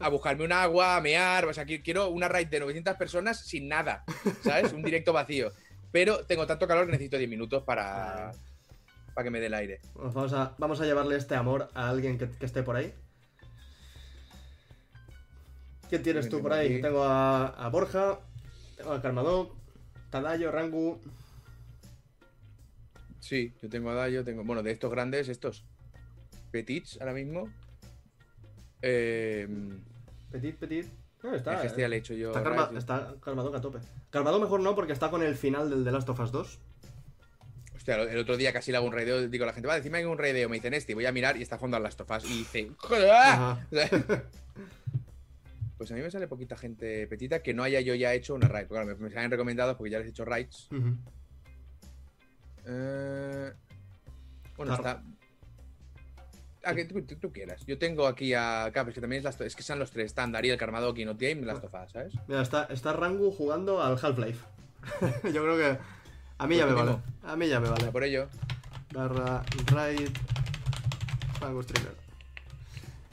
a buscarme un agua, a mear. O sea, qui- quiero una raid de 900 personas sin nada, ¿sabes? Un directo vacío. Pero tengo tanto calor que necesito 10 minutos para, para que me dé el aire. Pues vamos, a, vamos a llevarle este amor a alguien que, que esté por ahí. ¿Quién tienes tú por ahí? Tengo a, a Borja, tengo a Carmadó, Tadayo, Rangu. Sí, yo tengo a Dayo, tengo. Bueno, de estos grandes, estos. Petits ahora mismo. Eh, Petit, petit. No, es está. que ya eh. le he hecho yo. Está, sí. está Carmadó a tope. Carmadó mejor no porque está con el final del The Last of Us 2. Hostia, el otro día casi le hago un raideo. Digo a la gente, va, decime que hay un raideo. Me dicen este. Voy a mirar y está jugando a las tofas. Y dice, ¡Joder! Ajá. Pues a mí me sale poquita gente petita que no haya yo ya hecho una raid. Porque claro, me, me salen recomendados porque ya les he hecho raids. Ujú. Eh, bueno, está. a que tú, tú- tú quieras. Yo tengo aquí a. Claro, es que también es, las- es que son los tres: están Darío, Carmadoki, No Game y las Tofas, ¿sabes? Mira, está, está Rangu jugando al Half-Life. Yo creo que. A mí Pues ya me vale. mismo. A mí ya me vale. Por ello. Barra raid. Rangu streamer.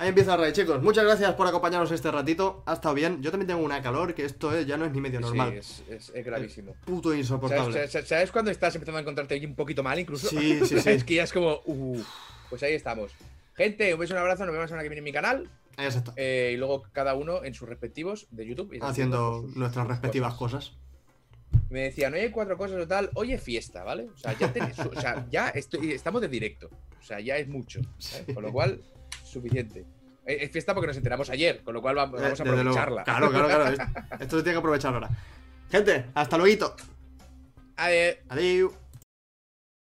Ahí empieza raid, chicos. Muchas gracias por acompañarnos este ratito. Ha estado bien. Yo también tengo una calor que esto eh, ya no es ni medio Sí, normal. es, es- es gravísimo. Puto ¿Sabes, insoportable. sabes- sabes cuando estás empezando a encontrarte un poquito mal, incluso? Sí, sí, sí. es que ya es como. uh, pues ahí estamos. Gente, un beso, un abrazo. Nos vemos la semana que viene en mi canal. Ahí está. eh, y luego cada uno en sus respectivos de YouTube. y Haciendo sus- nuestras respectivas cosas. Me decían, oye, cuatro cosas o tal, oye, fiesta, ¿vale? O sea, ya, ten- o sea, ya estoy- estamos de directo. O sea, ya es mucho. ¿sabes? Sí. Con lo cual, suficiente. Eh, Es fiesta porque nos enteramos ayer, con lo cual va- vamos a Eh, aprovecharla. Claro, claro, claro. Esto se tiene que aprovechar ahora. Gente, hasta luego. A ver, Adiós.